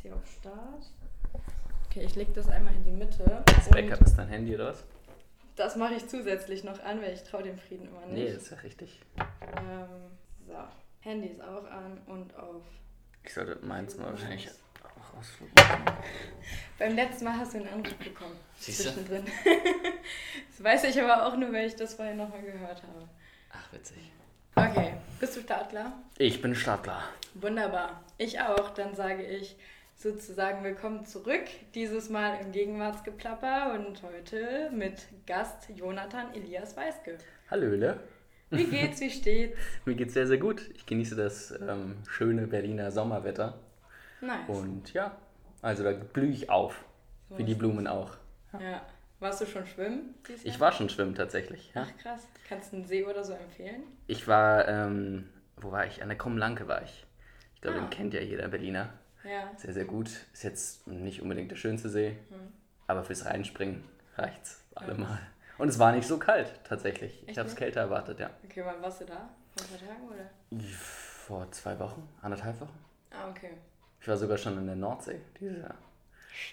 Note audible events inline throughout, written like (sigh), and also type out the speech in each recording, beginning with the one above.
jetzt hier auf Start. Okay, ich lege das einmal in die Mitte. Das Backup ist dein Handy oder was? Das mache ich zusätzlich noch an, weil ich traue dem Frieden immer Nee, nicht. das ist ja richtig. Ähm, so, Handy ist auch an und auf. Ich sollte meins mal wahrscheinlich auch ausfliegen. (laughs) Beim letzten Mal hast du einen Anruf bekommen. Siehst du? Zwischendrin. (laughs) das weiß ich aber auch nur, weil ich das vorhin nochmal gehört habe. Ach, witzig. Okay, bist du startklar? Ich bin startklar. Wunderbar. Ich auch. Dann sage ich sozusagen willkommen zurück. Dieses Mal im Gegenwartsgeplapper und heute mit Gast Jonathan Elias Weiske. Hallöle. Wie geht's, wie steht's? (laughs) Mir geht's sehr, sehr gut. Ich genieße das ähm, schöne Berliner Sommerwetter. Nice. Und ja, also da blühe ich auf. So Wie die Blumen auch. Ja. Warst du schon schwimmen? Ich war schon schwimmen tatsächlich. Ja. Ach krass. Kannst du einen See oder so empfehlen? Ich war, ähm, wo war ich? An der Krummlanke war ich. Ich glaube, Ah. den kennt ja jeder Berliner. Ja. Sehr, sehr gut. Ist jetzt nicht unbedingt der schönste See, Hm. aber fürs Reinspringen reicht's allemal. Und es war nicht so kalt tatsächlich. Ich Echt habe es kälter erwartet, ja. Okay, wann warst du da? Vor ein paar Tagen oder? Vor zwei Wochen, anderthalb Wochen. Ah, okay. Ich war sogar schon in der Nordsee dieses Jahr.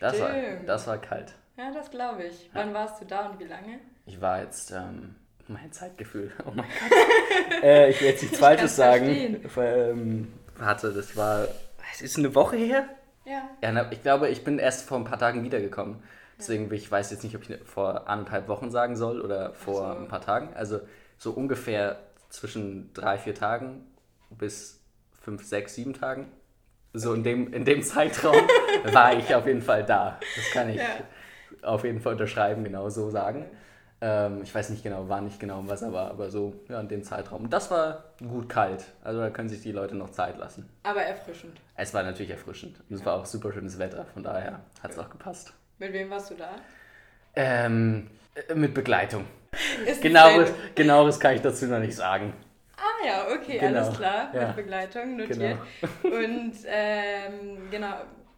Das war, Stimmt. das war kalt. Ja, das glaube ich. Wann warst du da und wie lange? Ich war jetzt, ähm, mein Zeitgefühl, (laughs) oh mein (laughs) Gott. äh, ich will jetzt nichts Falsches sagen. Ähm, warte, das war, es ist eine Woche her? Ja. Ja, ich glaube, ich bin erst vor ein paar Tagen wiedergekommen. Deswegen ich weiß jetzt nicht, ob ich vor anderthalb Wochen sagen soll oder vor so. ein paar Tagen. Also so ungefähr zwischen drei, vier Tagen bis fünf, sechs, sieben Tagen. So in dem, in dem Zeitraum (laughs) war ich auf jeden Fall da. Das kann ich Ja. auf jeden Fall unterschreiben, genau so sagen. Ähm, ich weiß nicht genau, wann nicht genau was, aber, aber so ja, in dem Zeitraum. Und das war gut kalt. Also da können sich die Leute noch Zeit lassen. Aber erfrischend. Es war natürlich erfrischend. Und es war auch super schönes Wetter, von daher hat es auch gepasst. Mit wem warst du da? Ähm, äh, mit Begleitung. (laughs) Ist Genaues, es genaues kann ich dazu noch nicht sagen. Ah ja, okay, Genau, alles klar. ja. Mit Begleitung notiert. (laughs) Und ähm, genau,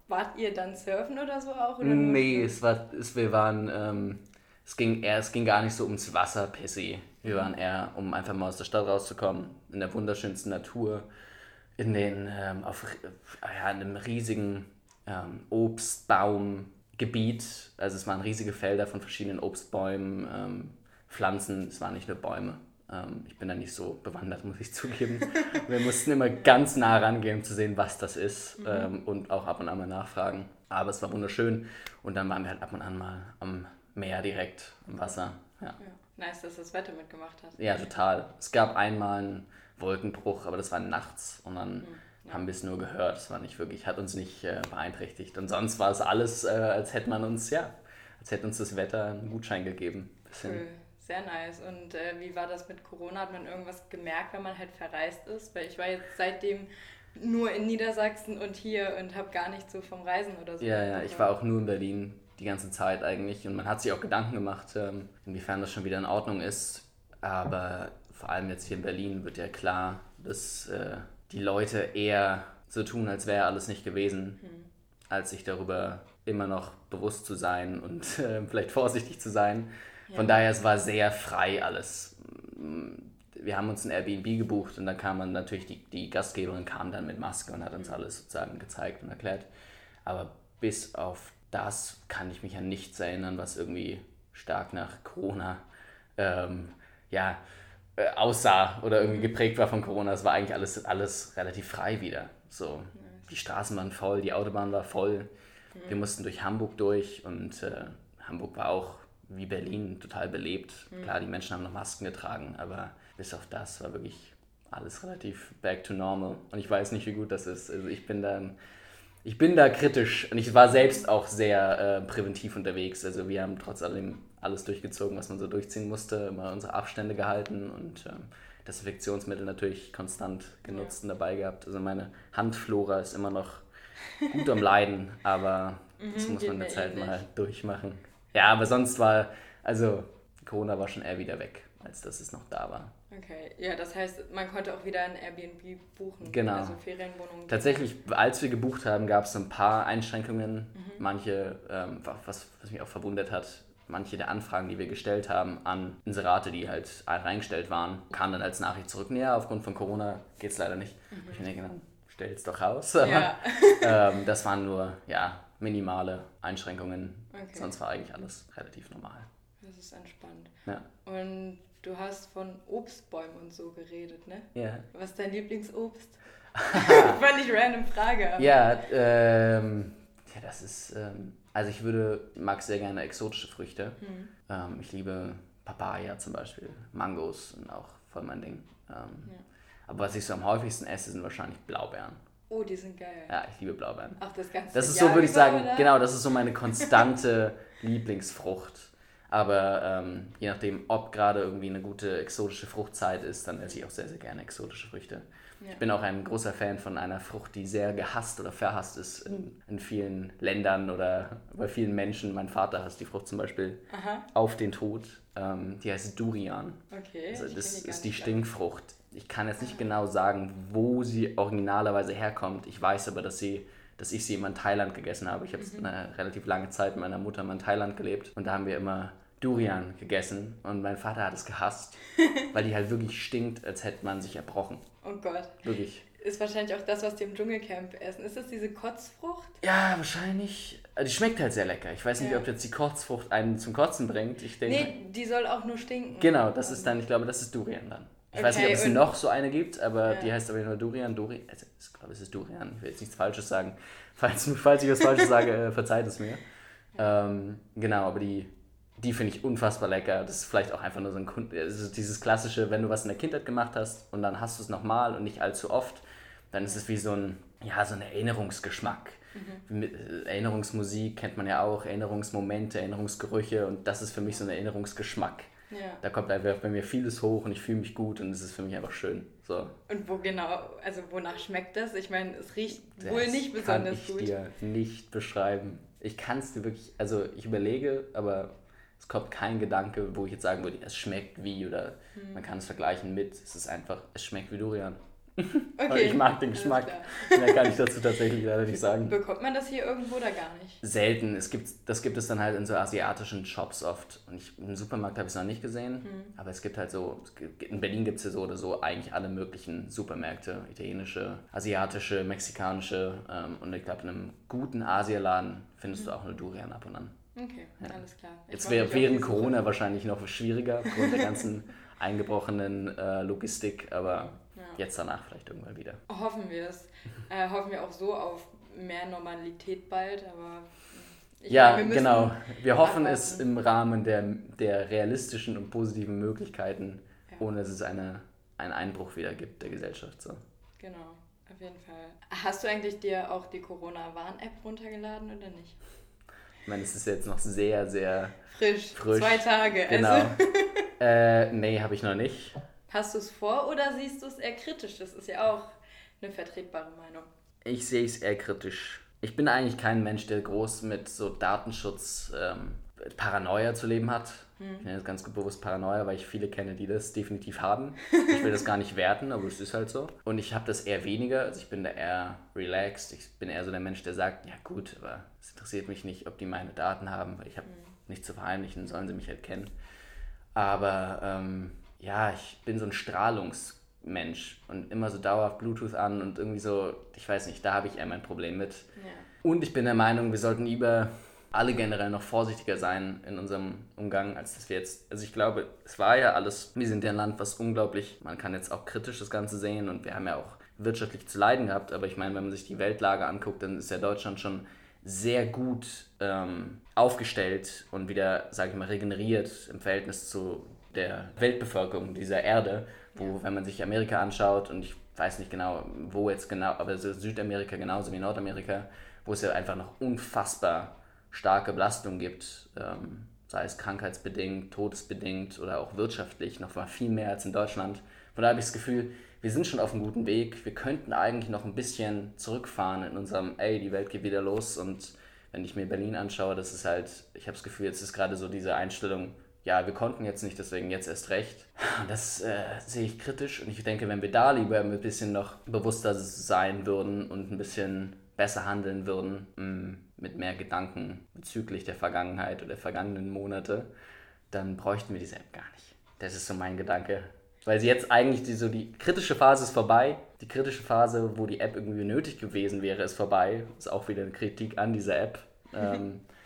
wart ihr dann surfen oder so auch? Oder Nee, es war, es, wir waren, ähm, es ging eher, es ging gar nicht so ums Wasser per se. Wir waren eher, um einfach mal aus der Stadt rauszukommen, in der wunderschönsten Natur, in den, ähm, auf, ja, in einem riesigen ähm, Obstbaumgebiet. Also es waren riesige Felder von verschiedenen Obstbäumen, ähm, Pflanzen, es waren nicht nur Bäume. Ähm, ich bin da nicht so bewandert, muss ich (laughs) zugeben. Wir mussten immer ganz nah rangehen, um zu sehen, was das ist ähm, und auch ab und an mal nachfragen. Aber es war wunderschön und dann waren wir halt ab und an mal am Meer direkt, am Wasser. Ja. Ja. Nice, dass das Wetter mitgemacht hat. Ja, total. Es gab einmal einen Wolkenbruch, aber das war nachts und dann haben wir es nur gehört. Es war nicht wirklich, hat uns nicht äh, beeinträchtigt. Und sonst war es alles, äh, als hätte man uns, ja, als hätte uns das Wetter einen Gutschein gegeben. Bisschen. Cool. Sehr nice. Und äh, wie war das mit Corona? Hat man irgendwas gemerkt, wenn man halt verreist ist? Weil ich war jetzt seitdem nur in Niedersachsen und hier und habe gar nicht so vom Reisen oder so. Ja, ja, ich war auch nur in Berlin die ganze Zeit eigentlich und man hat sich auch Gedanken gemacht, ähm, inwiefern das schon wieder in Ordnung ist. Aber vor allem jetzt hier in Berlin wird ja klar, dass äh, die Leute eher so tun, als wäre alles nicht gewesen, als sich darüber immer noch bewusst zu sein und (laughs) äh, vielleicht vorsichtig zu sein. Von Ja. daher, es war sehr frei alles. Wir haben uns ein Airbnb gebucht und dann kam man natürlich, die, die Gastgeberin kam dann mit Maske und hat uns alles sozusagen gezeigt und erklärt. Aber bis auf das kann ich mich an nichts erinnern, was irgendwie stark nach Corona ähm, ja, äh, aussah oder irgendwie geprägt war von Corona. Es war eigentlich alles, alles relativ frei wieder. So, die Straßen waren voll, die Autobahn war voll. Wir mussten durch Hamburg durch und äh, Hamburg war auch wie Berlin total belebt. Klar, die Menschen haben noch Masken getragen, aber bis auf das war wirklich alles relativ back to normal. Und ich weiß nicht, wie gut das ist. Also ich bin da, ich bin da kritisch und ich war selbst auch sehr äh, präventiv unterwegs. Also wir haben trotz allem alles durchgezogen, was man so durchziehen musste, immer unsere Abstände gehalten und ähm, Desinfektionsmittel natürlich konstant genutzt und dabei gehabt. Also meine Handflora ist immer noch gut am Leiden, aber das Mhm, muss geht man jetzt halt mal durchmachen. Ja, aber sonst war, also Corona war schon eher wieder weg, als dass es noch da war. Okay, ja, das heißt, man konnte auch wieder ein Airbnb buchen. Genau. Also Ferienwohnungen. Tatsächlich, als wir gebucht haben, gab es ein paar Einschränkungen. Mhm. Manche, ähm, was, was mich auch verwundert hat, manche der Anfragen, die wir gestellt haben an Inserate, die halt reingestellt waren, kamen dann als Nachricht zurück. Ja, aufgrund von Corona geht es leider nicht. Mhm. Ich mir gedacht, stell's doch raus. Ja. (laughs) ähm, das waren nur, ja, minimale Einschränkungen. Okay. Sonst war eigentlich alles relativ normal. Das ist entspannt. Ja. Und du hast von Obstbäumen und so geredet, ne? Ja. Was ist dein Lieblingsobst? (laughs) Völlig random Frage. aber- Ja, ähm, ja, das ist, ähm, also ich würde, mag sehr gerne exotische Früchte. Hm. Ähm, ich liebe Papaya zum Beispiel, Mangos sind auch voll mein Ding. Ähm, Ja. Aber was ich so am häufigsten esse, sind wahrscheinlich Blaubeeren. Oh, die sind geil. Ja, ich liebe Blaubeeren. Auch das ganze Das ist Jahr so, würde ich sagen, oder? genau, das ist so meine konstante (laughs) Lieblingsfrucht. Aber ähm, je nachdem, ob gerade irgendwie eine gute exotische Fruchtzeit ist, dann esse ich auch sehr, sehr gerne exotische Früchte. Ja. Ich bin auch ein großer Fan von einer Frucht, die sehr gehasst oder verhasst ist in, in vielen Ländern oder bei vielen Menschen. Mein Vater hasst die Frucht zum Beispiel Aha, auf den Tod. Ähm, die heißt Durian. okay. Also das gar ist die. Stinkfrucht. Ich kann jetzt nicht genau sagen, wo sie originalerweise herkommt. Ich weiß aber, dass sie dass ich sie immer in Thailand gegessen habe. Ich habe Mhm. eine relativ lange Zeit mit meiner Mutter immer in Thailand gelebt und da haben wir immer Durian gegessen und mein Vater hat es gehasst, (laughs) weil die halt wirklich stinkt, als hätte man sich erbrochen. Oh Gott. Wirklich. Ist wahrscheinlich auch das, was die im Dschungelcamp essen. Ist das diese Kotzfrucht? Ja, wahrscheinlich. äh, Die schmeckt halt sehr lecker. Ich weiß nicht, Ja. ob jetzt die Kotzfrucht einen zum Kotzen bringt. Ich denke. Nee, die soll auch nur stinken. Genau, das ist dann, ich glaube, das ist Durian dann. Ich weiß nicht, Okay, ob es noch so eine gibt, aber Ja. die heißt aber nur Durian. Duri, also ich glaube, es ist Durian. Ich will jetzt nichts Falsches sagen. Falls, falls ich was Falsches sage, (laughs) verzeiht es mir. Ähm, genau, aber die, die finde ich unfassbar lecker. Das ist vielleicht auch einfach nur so ein Kun also dieses klassische, wenn du was in der Kindheit gemacht hast und dann hast du es nochmal und nicht allzu oft, dann ist es wie so ein, ja, so ein Erinnerungsgeschmack. Mit, äh, Erinnerungsmusik kennt man ja auch, Erinnerungsmomente, Erinnerungsgerüche und das ist für mich so ein Erinnerungsgeschmack. Ja. Da kommt einfach bei mir vieles hoch und ich fühle mich gut und es ist für mich einfach schön. So. Und wo genau, also wonach schmeckt das? Ich meine, es riecht Das wohl nicht besonders kann ich gut. dir nicht beschreiben. Ich kann es dir wirklich, also ich überlege, aber es kommt kein Gedanke, wo ich jetzt sagen würde, es schmeckt wie oder Hm. man kann es vergleichen mit. Es ist einfach, es schmeckt wie Durian. Okay. (laughs) ich mag den Geschmack. Mehr kann ich dazu tatsächlich leider nicht sagen. Bekommt man das hier irgendwo oder gar nicht? Selten. Es gibt, das gibt es dann halt in so asiatischen Shops oft. Und ich, im Supermarkt habe ich es noch nicht gesehen. Aber es gibt halt so, in Berlin gibt es ja so oder so eigentlich alle möglichen Supermärkte. Italienische, asiatische, mexikanische. Ähm, und ich glaube, in einem guten Asialaden findest du auch eine Durian ab und an. Okay, alles klar. Ich Jetzt wäre während. Corona wahrscheinlich noch schwieriger, aufgrund der ganzen (laughs) eingebrochenen äh, Logistik. Aber Ja. jetzt danach vielleicht irgendwann wieder. Hoffen wir es. (laughs) Äh, hoffen wir auch so auf mehr Normalität bald, aber ich ja, meine, wir genau. Wir hoffen es abwarten. im Rahmen der, der realistischen und positiven Möglichkeiten, Ja. ohne dass es eine, einen Einbruch wieder gibt der Gesellschaft. So. Genau, auf jeden Fall. Hast du eigentlich dir auch die Corona-Warn-App runtergeladen oder nicht? Ich meine, es ist jetzt noch sehr, sehr Frisch, frisch. zwei Tage. Genau. Also, äh, nee, habe ich noch nicht. hast du es vor oder siehst du es eher kritisch? Das ist ja auch eine vertretbare Meinung. Ich sehe es eher kritisch. Ich bin eigentlich kein Mensch, der groß mit so Datenschutz ähm, Paranoia zu leben hat. Ich nenne das ganz bewusst Paranoia, weil ich viele kenne, die das definitiv haben. Ich will das gar nicht werten, aber es ist halt so. Und ich habe das eher weniger. Also ich bin da eher relaxed. Ich bin eher so der Mensch, der sagt, ja gut, aber es interessiert mich nicht, ob die meine Daten haben, weil ich habe nichts zu verheimlichen, sollen sie mich halt kennen. Aber ähm, ja, ich bin so ein Strahlungsmensch und immer so dauerhaft Bluetooth an und irgendwie so, ich weiß nicht, da habe ich eher mein Problem mit. Ja. Und ich bin der Meinung, wir sollten lieber alle generell noch vorsichtiger sein in unserem Umgang, als dass wir jetzt, also ich glaube, es war ja alles, wir sind ja ein Land, was unglaublich, man kann jetzt auch kritisch das Ganze sehen und wir haben ja auch wirtschaftlich zu leiden gehabt, aber ich meine, wenn man sich die Weltlage anguckt, dann ist ja Deutschland schon sehr gut ähm, aufgestellt und wieder, sage ich mal, regeneriert im Verhältnis zu der Weltbevölkerung dieser Erde, wo, wenn man sich Amerika anschaut und ich weiß nicht genau, wo jetzt genau, aber so Südamerika genauso wie Nordamerika, wo es ja einfach noch unfassbar starke Belastung gibt, ähm, sei es krankheitsbedingt, todesbedingt oder auch wirtschaftlich, noch viel mehr als in Deutschland. Von daher habe ich das Gefühl, wir sind schon auf einem guten Weg. Wir könnten eigentlich noch ein bisschen zurückfahren in unserem, ey, die Welt geht wieder los. Und wenn ich mir Berlin anschaue, das ist halt, ich habe das Gefühl, jetzt ist gerade so diese Einstellung, ja, wir konnten jetzt nicht, deswegen jetzt erst recht. (laughs) Das äh, sehe ich kritisch. Und ich denke, wenn wir da lieber ein bisschen noch bewusster sein würden und ein bisschen besser handeln würden, mh, mit mehr Gedanken bezüglich der Vergangenheit oder der vergangenen Monate, dann bräuchten wir diese App gar nicht. Das ist so mein Gedanke. Weil sie jetzt eigentlich die, so die kritische Phase ist vorbei. die kritische Phase, wo die App irgendwie nötig gewesen wäre, ist vorbei. Ist auch wieder eine Kritik an dieser App. Ähm, (laughs)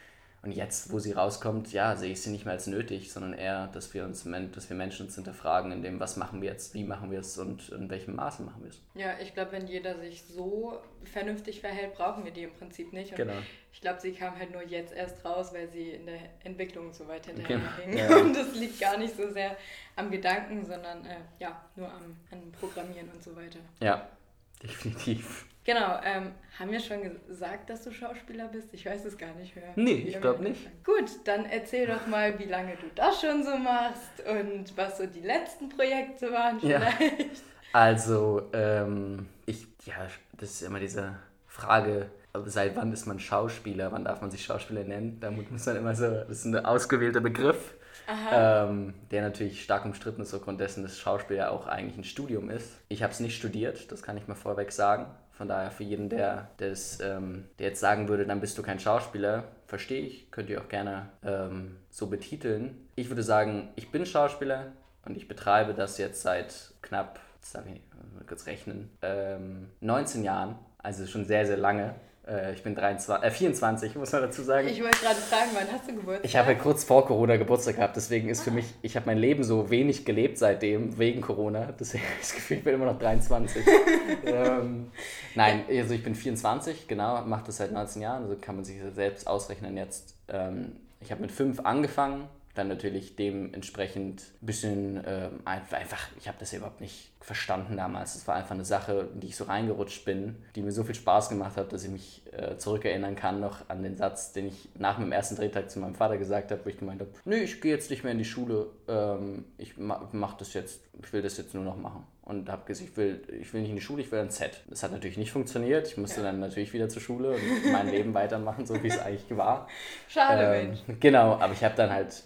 und jetzt, wo sie rauskommt, ja, sehe ich sie nicht mehr als nötig, sondern eher, dass wir uns, dass wir Menschen uns hinterfragen, in dem, was machen wir jetzt, wie machen wir es und in welchem Maße machen wir es. Ja, ich glaube, wenn jeder sich so vernünftig verhält, brauchen wir die im Prinzip nicht. Und genau. Ich glaube, sie kam halt nur jetzt erst raus, weil sie in der Entwicklung so weit hinterher genau. Ja. (laughs) Und das liegt gar nicht so sehr am Gedanken, sondern äh, ja, nur am, am Programmieren und so weiter. Ja, definitiv. Genau, ähm, haben wir schon gesagt, dass du Schauspieler bist? Ich weiß es gar nicht mehr. Nee, ich glaube nicht. Gut, dann erzähl doch mal, wie lange du das schon so machst und was so die letzten Projekte waren vielleicht. Ja. Also, ähm, ich, ja, das ist immer diese Frage, seit wann ist man Schauspieler? Wann darf man sich Schauspieler nennen? Da muss man immer so, das ist ein ausgewählter Begriff. Ähm, der natürlich stark umstritten ist aufgrund dessen, dass Schauspiel ja auch eigentlich ein Studium ist. Ich habe es nicht studiert, das kann ich mal vorweg sagen. Von daher für jeden, der, das, ähm, der jetzt sagen würde, dann bist du kein Schauspieler, verstehe ich, könnt ihr auch gerne ähm, so betiteln. Ich würde sagen, ich bin Schauspieler und ich betreibe das jetzt seit knapp, jetzt darf ich mal kurz rechnen, 19 ähm, Jahren, also schon sehr, sehr lange. Äh, ich bin 23, äh, 24, muss man dazu sagen. Ich wollte gerade fragen, wann hast du Geburtstag? Ich habe ja kurz vor Corona Geburtstag gehabt, deswegen ist ah. für mich, ich habe mein Leben so wenig gelebt seitdem, wegen Corona. Deswegen (laughs) habe ich das Gefühl, ich bin immer noch 23. (laughs) ähm, nein, also ich bin 24, genau, mache das seit 19 Jahren, also kann man sich selbst ausrechnen jetzt. Ähm, ich habe mit 5 angefangen, dann natürlich dementsprechend ein bisschen ähm, einfach, ich habe das ja überhaupt nicht verstanden damals. Es war einfach eine Sache, in die ich so reingerutscht bin, die mir so viel Spaß gemacht hat, dass ich mich äh, zurückerinnern kann noch an den Satz, den ich nach meinem ersten Drehtag zu meinem Vater gesagt habe, wo ich gemeint habe, nö, ich gehe jetzt nicht mehr in die Schule, ähm, ich ma mach das jetzt, ich will das jetzt nur noch machen. Und habe gesagt, ich will, ich will nicht in die Schule, ich will ein Z. Das hat natürlich nicht funktioniert. Ich musste dann natürlich wieder zur Schule und mein Leben (laughs) weitermachen, so wie es eigentlich war. Schade, ähm, Mensch. Genau, aber ich habe dann halt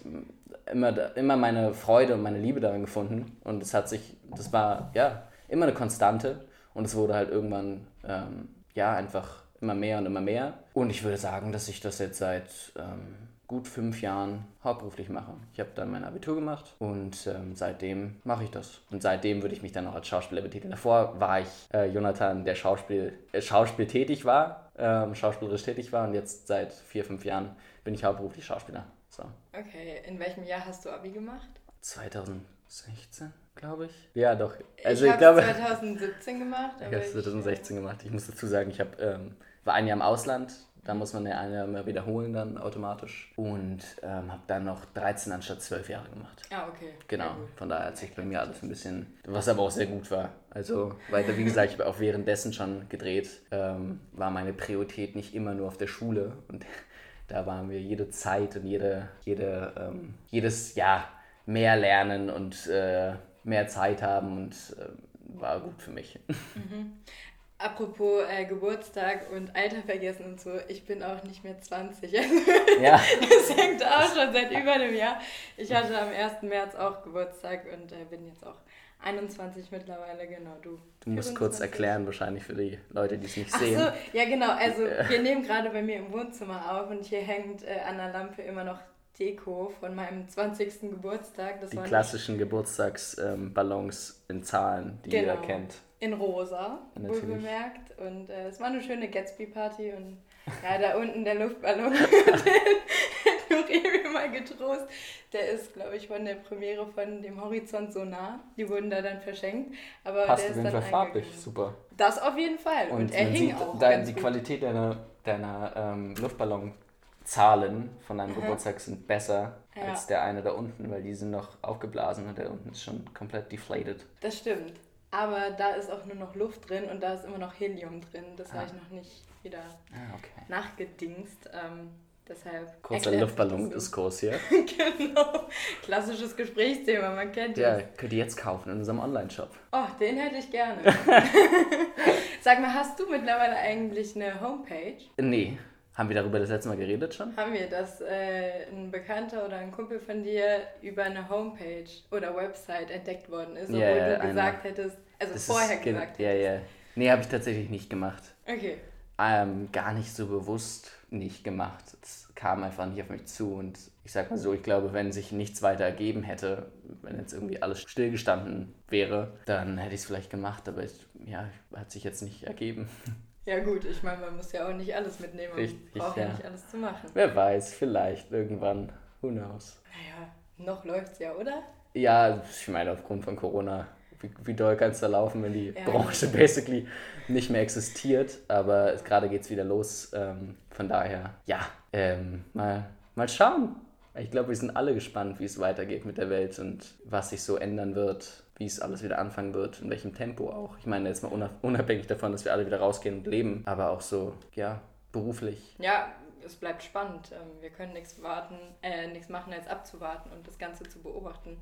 immer, immer meine Freude und meine Liebe daran gefunden. Und es hat sich, das war ja immer eine Konstante. Und es wurde halt irgendwann ähm, ja einfach immer mehr und immer mehr. Und ich würde sagen, dass ich das jetzt seit ähm, gut fünf Jahren hauptberuflich mache. Ich habe dann mein Abitur gemacht und ähm, seitdem mache ich das. Und seitdem würde ich mich dann auch als Schauspieler betiteln. Davor war ich äh, Jonathan, der Schauspiel, äh, Schauspiel tätig war, ähm, schauspielerisch tätig war und jetzt seit vier, fünf Jahren bin ich hauptberuflich Schauspieler. So. Okay, in welchem Jahr hast du Abi gemacht? 2016, glaube ich. Ja, doch. Also ich, ich glaube 2017 gemacht. ich habe 2016 ich, gemacht. Ich muss dazu sagen, ich hab, ähm, war ein Jahr im Ausland. Da muss man ja ein Jahr mehr wiederholen dann automatisch. Und ähm, habe dann noch 13 anstatt 12 Jahre gemacht. Ah, okay. Genau. Von daher hat sich bei mir alles ein bisschen, was aber auch sehr gut war. Also, weil, wie gesagt, ich habe auch währenddessen schon gedreht, ähm, war meine Priorität nicht immer nur auf der Schule. Und (laughs) da waren wir jede Zeit und jede, jede, ähm, jedes Jahr mehr lernen und äh, mehr Zeit haben und äh, war gut für mich. Mhm. Apropos äh, Geburtstag und Alter vergessen und so, ich bin auch nicht mehr 20. (laughs) ja. Das hängt auch schon seit über einem Jahr. Ich hatte am 1. März auch Geburtstag und äh, bin jetzt auch 21 mittlerweile, genau, du. Du musst 24. kurz erklären, wahrscheinlich für die Leute, die es nicht Ach sehen. So, ja, genau. Also, wir nehmen gerade bei mir im Wohnzimmer auf und hier hängt äh, an der Lampe immer noch Deko von meinem 20. Geburtstag. Das die klassischen Geburtstagsballons ähm, in Zahlen, die genau. jeder kennt. In rosa, wohl bemerkt. Und äh, es war eine schöne Gatsby-Party und (laughs) ja, da unten der Luftballon, (laughs) (laughs) den Nuri mal getrost, der ist, glaube ich, von der Premiere von dem Horizont so nah. Die wurden da dann verschenkt. Aber Passt der auf jeden Fall farblich, super. Das auf jeden Fall. Und, und er hing auch. Dein, die gut. Qualität deiner, deiner ähm, Luftballonzahlen von deinem Aha. Geburtstag sind besser ja. als der eine da unten, weil die sind noch aufgeblasen und der unten ist schon komplett deflated. Das stimmt. Aber da ist auch nur noch Luft drin und da ist immer noch Helium drin. Das ah. habe ich noch nicht wieder ah, okay. nachgedingst. Ähm, deshalb Kurzer Luftballon-Diskurs hier. (laughs) genau. Klassisches Gesprächsthema, man kennt ja, es. Ja, könnt ihr jetzt kaufen in unserem Online-Shop. Oh, den hätte ich gerne. (laughs) Sag mal, hast du mittlerweile eigentlich eine Homepage? Nee. Haben wir darüber das letzte Mal geredet schon? Haben wir, dass äh, ein Bekannter oder ein Kumpel von dir über eine Homepage oder Website entdeckt worden ist, obwohl yeah, du gesagt hättest, also das vorher gesagt hättest. Ja, ja. Nee, habe ich tatsächlich nicht gemacht. Okay. ähm, gar nicht so bewusst nicht gemacht. Es kam einfach nicht auf mich zu und ich sag mal so, ich glaube, wenn sich nichts weiter ergeben hätte, wenn jetzt irgendwie alles stillgestanden wäre, dann hätte ich es vielleicht gemacht, aber ich, ja, hat sich jetzt nicht ergeben. (laughs) Ja gut, ich meine, man muss ja auch nicht alles mitnehmen, man Richtig, braucht ja. ja nicht alles zu machen. Wer weiß, vielleicht irgendwann, who knows. Naja, noch läuft's ja, oder? Ja, ich meine, aufgrund von Corona, wie, wie doll kann es da laufen, wenn die ja. Branche (laughs) basically nicht mehr existiert, aber gerade geht es wieder los, ähm, von daher, ja, ähm, mal, mal schauen. Ich glaube, wir sind alle gespannt, wie es weitergeht mit der Welt und was sich so ändern wird wie es alles wieder anfangen wird, in welchem Tempo auch. Ich meine jetzt mal unabhängig davon, dass wir alle wieder rausgehen und leben, aber auch so, ja, beruflich. Ja, es bleibt spannend. Ähm, wir können nichts warten, äh, nichts machen, als abzuwarten und das Ganze zu beobachten.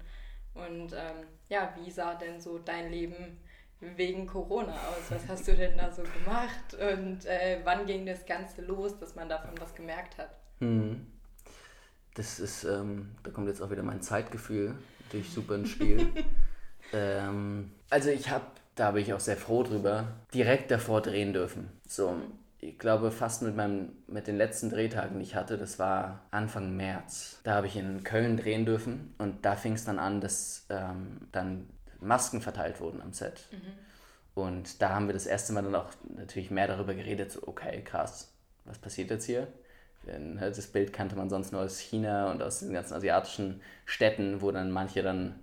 Und ähm, ja, wie sah denn so dein Leben wegen Corona aus? Was hast du denn da so gemacht? Und äh, wann ging das Ganze los, dass man davon was gemerkt hat? Hm. Das ist, ähm, da kommt jetzt auch wieder mein Zeitgefühl natürlich super ins Spiel. (laughs) Ähm, also ich habe, da bin ich auch sehr froh drüber, direkt davor drehen dürfen. So, ich glaube fast mit meinem, mit den letzten Drehtagen, die ich hatte, das war Anfang März. Da habe ich in Köln drehen dürfen und da fing es dann an, dass ähm, dann Masken verteilt wurden am Set. Mhm. Und da haben wir das erste Mal dann auch natürlich mehr darüber geredet, so okay, krass, was passiert jetzt hier? Denn, ne, das Bild kannte man sonst nur aus China und aus den ganzen asiatischen Städten, wo dann manche dann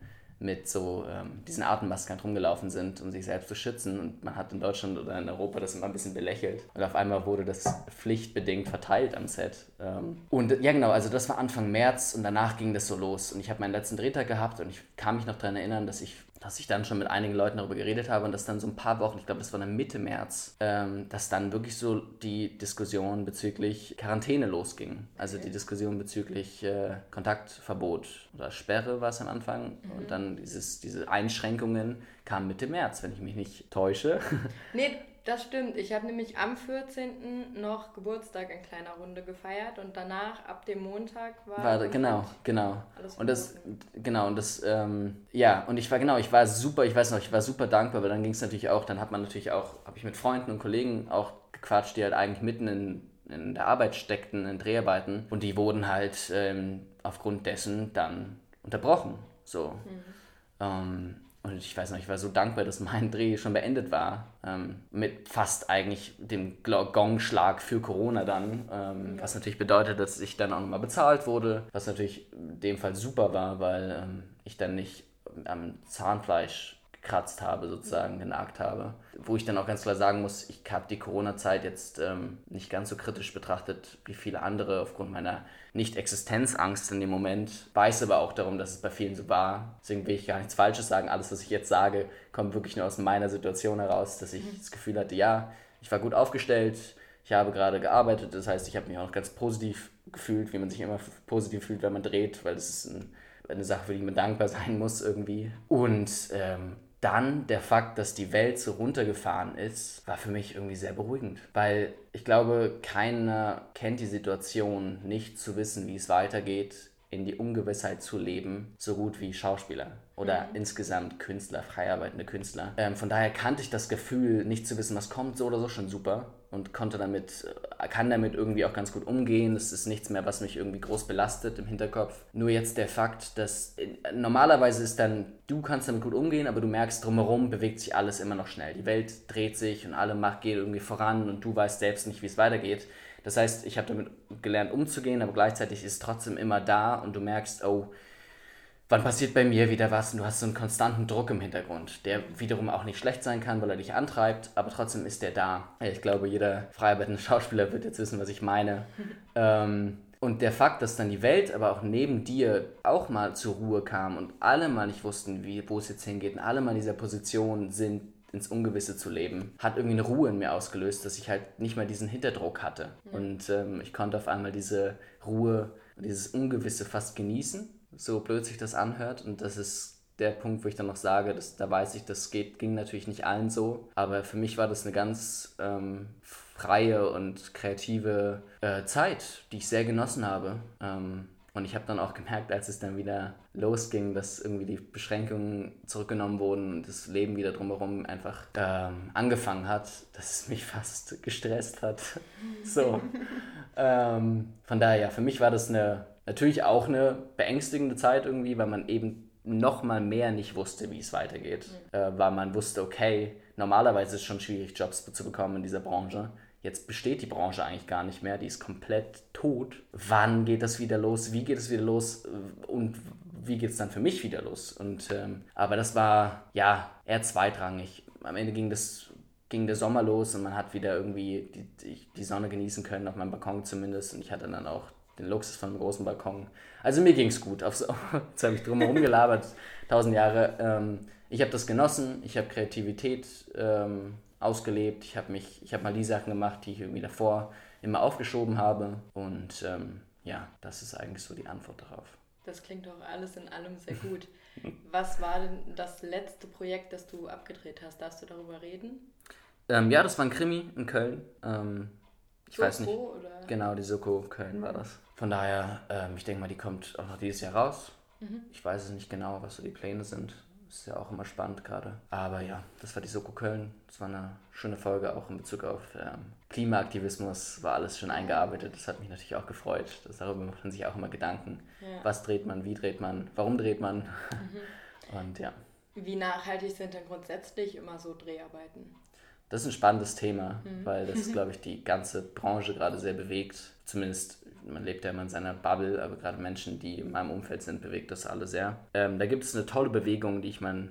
mit so ähm, diesen Atemmasken rumgelaufen sind, um sich selbst zu schützen. Und man hat in Deutschland oder in Europa das immer ein bisschen belächelt. Und auf einmal wurde das pflichtbedingt verteilt am Set. Ähm, und ja, genau, also das war Anfang März und danach ging das so los. Und ich habe meinen letzten Drehtag gehabt und ich kann mich noch daran erinnern, dass ich dass ich dann schon mit einigen Leuten darüber geredet habe und dass dann so ein paar Wochen, ich glaube, das war dann Mitte März, ähm, dass dann wirklich so die Diskussion bezüglich Quarantäne losging. Also die Diskussion bezüglich äh, Kontaktverbot oder Sperre war es am Anfang mhm. und dann dieses, diese Einschränkungen kamen Mitte März, wenn ich mich nicht täusche. Nee, das stimmt. Ich habe nämlich am 14. noch Geburtstag in kleiner Runde gefeiert und danach ab dem Montag war. war genau, genau. und das, genau, und das, ähm, ja, und ich war genau, ich war super, ich weiß noch, ich war super dankbar, weil dann ging es natürlich auch, dann hat man natürlich auch, habe ich mit Freunden und Kollegen auch gequatscht, die halt eigentlich mitten in, in der Arbeit steckten, in Dreharbeiten und die wurden halt ähm, aufgrund dessen dann unterbrochen. So. Mhm. Ähm, und ich weiß noch, ich war so dankbar, dass mein Dreh schon beendet war. Ähm, mit fast eigentlich dem Gongschlag für Corona dann. Ähm, was natürlich bedeutet, dass ich dann auch nochmal bezahlt wurde. Was natürlich in dem Fall super war, weil ähm, ich dann nicht am Zahnfleisch gekratzt habe, sozusagen, genagt habe. Wo ich dann auch ganz klar sagen muss, ich habe die Corona-Zeit jetzt ähm, nicht ganz so kritisch betrachtet wie viele andere aufgrund meiner Nicht-Existenzangst in dem Moment. Weiß aber auch darum, dass es bei vielen so war. Deswegen will ich gar nichts Falsches sagen. Alles, was ich jetzt sage, kommt wirklich nur aus meiner Situation heraus, dass ich das Gefühl hatte, ja, ich war gut aufgestellt, ich habe gerade gearbeitet, das heißt, ich habe mich auch noch ganz positiv gefühlt, wie man sich immer positiv fühlt, wenn man dreht, weil das ist ein, eine Sache, für die man dankbar sein muss irgendwie. Und ähm, dann der Fakt, dass die Welt so runtergefahren ist, war für mich irgendwie sehr beruhigend. Weil ich glaube, keiner kennt die Situation, nicht zu wissen, wie es weitergeht, in die Ungewissheit zu leben, so gut wie Schauspieler oder mhm. insgesamt Künstler, frei arbeitende Künstler. Ähm, von daher kannte ich das Gefühl, nicht zu wissen, was kommt, so oder so schon super und konnte damit, äh, kann damit irgendwie auch ganz gut umgehen. Das ist nichts mehr, was mich irgendwie groß belastet im Hinterkopf. Nur jetzt der Fakt, dass äh, normalerweise ist dann, du kannst damit gut umgehen, aber du merkst, drumherum bewegt sich alles immer noch schnell. Die Welt dreht sich und alle Macht geht irgendwie voran und du weißt selbst nicht, wie es weitergeht. Das heißt, ich habe damit gelernt umzugehen, aber gleichzeitig ist es trotzdem immer da und du merkst, oh, wann passiert bei mir wieder was und du hast so einen konstanten Druck im Hintergrund, der wiederum auch nicht schlecht sein kann, weil er dich antreibt, aber trotzdem ist der da. Ich glaube, jeder freiarbeitende (laughs) Schauspieler wird jetzt wissen, was ich meine. (laughs) ähm, und der Fakt, dass dann die Welt aber auch neben dir auch mal zur Ruhe kam und alle mal nicht wussten, wie, wo es jetzt hingeht und alle mal in dieser Position sind, ins Ungewisse zu leben, hat irgendwie eine Ruhe in mir ausgelöst, dass ich halt nicht mehr diesen Hinterdruck hatte. Ja. Und ähm, ich konnte auf einmal diese Ruhe dieses Ungewisse fast genießen so blöd sich das anhört. Und das ist der Punkt, wo ich dann noch sage, dass, da weiß ich, das geht, ging natürlich nicht allen so. Aber für mich war das eine ganz ähm, freie und kreative äh, Zeit, die ich sehr genossen habe. Ähm, Und ich habe dann auch gemerkt, als es dann wieder losging, dass irgendwie die Beschränkungen zurückgenommen wurden und das Leben wieder drumherum einfach ähm, angefangen hat, dass es mich (laughs) fast gestresst hat. (laughs) so. ähm, von daher, ja, für mich war das eine, natürlich auch eine beängstigende Zeit irgendwie, weil man eben noch mal mehr nicht wusste, wie es weitergeht. Mhm. Äh, weil man wusste, okay, normalerweise ist es schon schwierig, Jobs zu bekommen in dieser Branche. Jetzt besteht die Branche eigentlich gar nicht mehr, die ist komplett tot. Wann geht das wieder los? Wie geht es wieder los? Und wie geht es dann für mich wieder los? Und, ähm, aber das war ja eher zweitrangig. Am Ende ging das ging der Sommer los und man hat wieder irgendwie die, die, Sonne genießen können, auf meinem Balkon zumindest. Und ich hatte dann auch den Luxus von einem großen Balkon. Also mir ging es gut. Aufs, (laughs) jetzt habe ich drumherum gelabert, tausend Jahre. Ähm, ich habe das genossen, ich habe Kreativität ähm, ausgelebt, ich habe mich, ich habe mal die Sachen gemacht, die ich irgendwie davor immer aufgeschoben habe. Und ähm, ja, das ist eigentlich so die Antwort darauf. Das klingt doch alles in allem sehr gut. (laughs) Was war denn das letzte Projekt, das du abgedreht hast? Darfst du darüber reden? Ähm, ja, das war ein Krimi in Köln. Ähm, ich Soko, weiß nicht. Oder? Genau, die Soko Köln war das. Von daher, ähm, ich denke mal, die kommt auch noch dieses Jahr raus. Mhm. Ich weiß es nicht genau, was so die Pläne sind. Ist ja auch immer spannend gerade. Aber ja, das war die Soko Köln. Das war eine schöne Folge, auch in Bezug auf ähm, Klimaaktivismus war alles schon eingearbeitet. Das hat mich natürlich auch gefreut. Das, darüber macht man sich auch immer Gedanken. Ja. Was dreht man, wie dreht man, warum dreht man? Mhm. (laughs) Und ja. Wie nachhaltig sind denn grundsätzlich immer so Dreharbeiten? Das ist ein spannendes Thema, mhm. weil das, (laughs) glaube ich, die ganze Branche gerade sehr bewegt. Zumindest man lebt ja immer in seiner Bubble, aber gerade Menschen, die in meinem Umfeld sind, bewegt das alle sehr. Ähm, da gibt es eine tolle Bewegung, die ich mal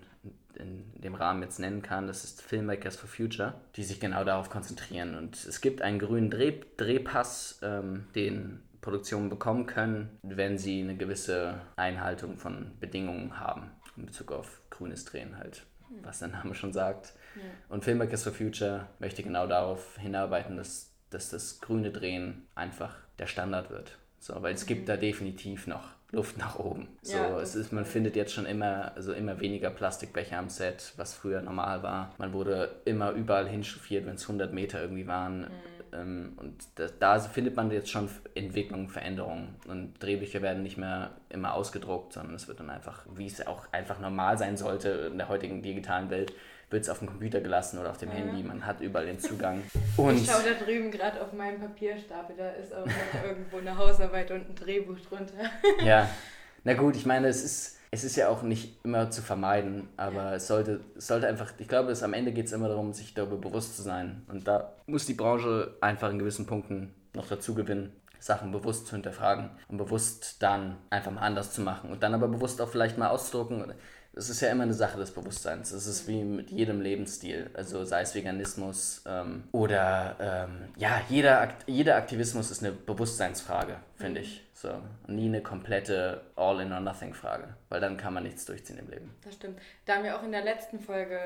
in dem Rahmen jetzt nennen kann. Das ist Filmmakers for Future, die sich genau darauf konzentrieren. Und es gibt einen grünen Dreh, Drehpass, ähm, den Produktionen bekommen können, wenn sie eine gewisse Einhaltung von Bedingungen haben in Bezug auf grünes Drehen halt, was der Name schon sagt. Ja. Und Filmmakers for Future möchte genau darauf hinarbeiten, dass, dass das grüne Drehen einfach der Standard wird. So, weil es gibt da definitiv noch Luft nach oben. So, ja, es ist, man findet jetzt schon immer, also immer weniger Plastikbecher am Set, was früher normal war. Man wurde immer überall hinchauffiert, wenn es 100 Meter irgendwie waren. Mhm. Ähm, und das, da findet man jetzt schon Entwicklungen, Veränderungen. Und Drehbücher werden nicht mehr immer ausgedruckt, sondern es wird dann einfach, wie es auch einfach normal sein sollte in der heutigen digitalen Welt, wird es auf dem Computer gelassen oder auf dem ja. Handy. Man hat überall den Zugang. (laughs) Und ich schaue da drüben gerade auf meinen Papierstapel, da ist auch noch irgendwo eine Hausarbeit und ein Drehbuch drunter. (laughs) ja, (laughs) na gut, ich meine, es ist, es ist ja auch nicht immer zu vermeiden, aber es sollte, es sollte einfach, ich glaube, dass am Ende geht es immer darum, sich darüber bewusst zu sein. Und da muss die Branche einfach in gewissen Punkten noch dazu gewinnen. Sachen bewusst zu hinterfragen und bewusst dann einfach mal anders zu machen und dann aber bewusst auch vielleicht mal auszudrucken es ist ja immer eine Sache des Bewusstseins. Es ist wie mit jedem Lebensstil, also sei es Veganismus ähm, oder ähm, ja, jeder, Akt, jeder Aktivismus ist eine Bewusstseinsfrage, finde mhm. ich. So, nie eine komplette All-in-or-nothing-Frage, weil dann kann man nichts durchziehen im Leben. Das stimmt. Da haben wir auch in der letzten Folge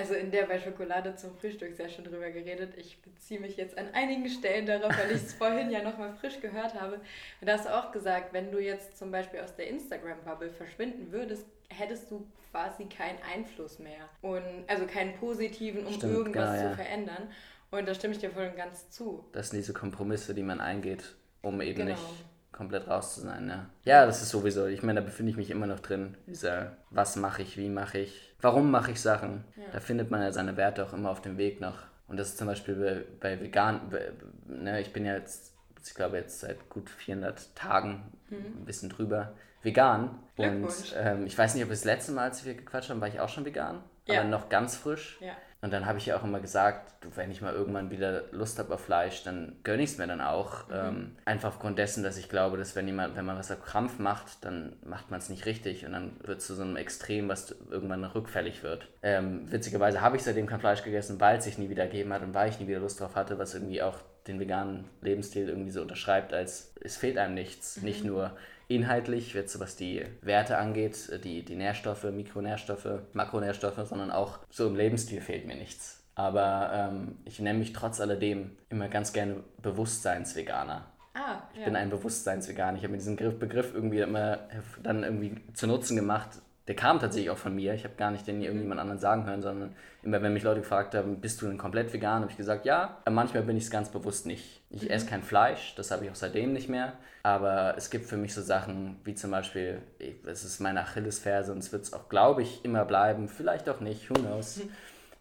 also in der bei Schokolade zum Frühstück sehr schon drüber geredet. Ich beziehe mich jetzt an einigen Stellen darauf, weil ich es (laughs) vorhin ja nochmal frisch gehört habe. Und da hast du auch gesagt, wenn du jetzt zum Beispiel aus der Instagram-Bubble verschwinden würdest, hättest du quasi keinen Einfluss mehr. Und also keinen positiven, um Stimmt, irgendwas genau, ja. zu verändern. Und da stimme ich dir voll und ganz zu. Das sind diese Kompromisse, die man eingeht, um eben genau. nicht komplett raus zu sein. Ja, ja das ist sowieso, ich meine, da befinde ich mich immer noch drin. Dieser, was mache ich, wie mache ich, warum mache ich Sachen. Ja. Da findet man ja seine Werte auch immer auf dem Weg noch. Und das ist zum Beispiel bei, bei Vegan, bei, ne, ich bin ja jetzt, ich glaube jetzt seit gut 400 Tagen, mhm. ein bisschen drüber, vegan. Und ähm, ich weiß nicht, ob das letzte Mal, als wir gequatscht haben, war ich auch schon vegan, ja. aber noch ganz frisch. Ja. Und dann habe ich ja auch immer gesagt, wenn ich mal irgendwann wieder Lust habe auf Fleisch, dann gönne ich es mir dann auch. Mhm. Ähm, einfach aufgrund dessen, dass ich glaube, dass wenn jemand, wenn man was auf Krampf macht, dann macht man es nicht richtig und dann wird es zu so einem Extrem, was irgendwann rückfällig wird. Ähm, witzigerweise habe ich seitdem kein Fleisch gegessen, weil es sich nie wieder gegeben hat und weil ich nie wieder Lust drauf hatte, was irgendwie auch den veganen Lebensstil irgendwie so unterschreibt, als es fehlt einem nichts. Mhm. Nicht nur inhaltlich, jetzt was die Werte angeht, die, die Nährstoffe, Mikronährstoffe, Makronährstoffe, sondern auch so im Lebensstil fehlt mir nichts. Aber ähm, ich nenne mich trotz alledem immer ganz gerne Bewusstseinsveganer. Ah, ich ja. bin ein Bewusstseinsveganer. Ich habe mir diesen Begriff irgendwie immer dann irgendwie zu Nutzen gemacht, der kam tatsächlich auch von mir. Ich habe gar nicht den irgendjemand anderen sagen hören, sondern immer wenn mich Leute gefragt haben, bist du denn komplett vegan, habe ich gesagt, ja. Manchmal bin ich es ganz bewusst nicht. Ich mhm. esse kein Fleisch, das habe ich auch seitdem nicht mehr. Aber es gibt für mich so Sachen wie zum Beispiel, es ist meine Achillesferse und es wird es auch, glaube ich, immer bleiben. Vielleicht auch nicht, who knows. Mhm.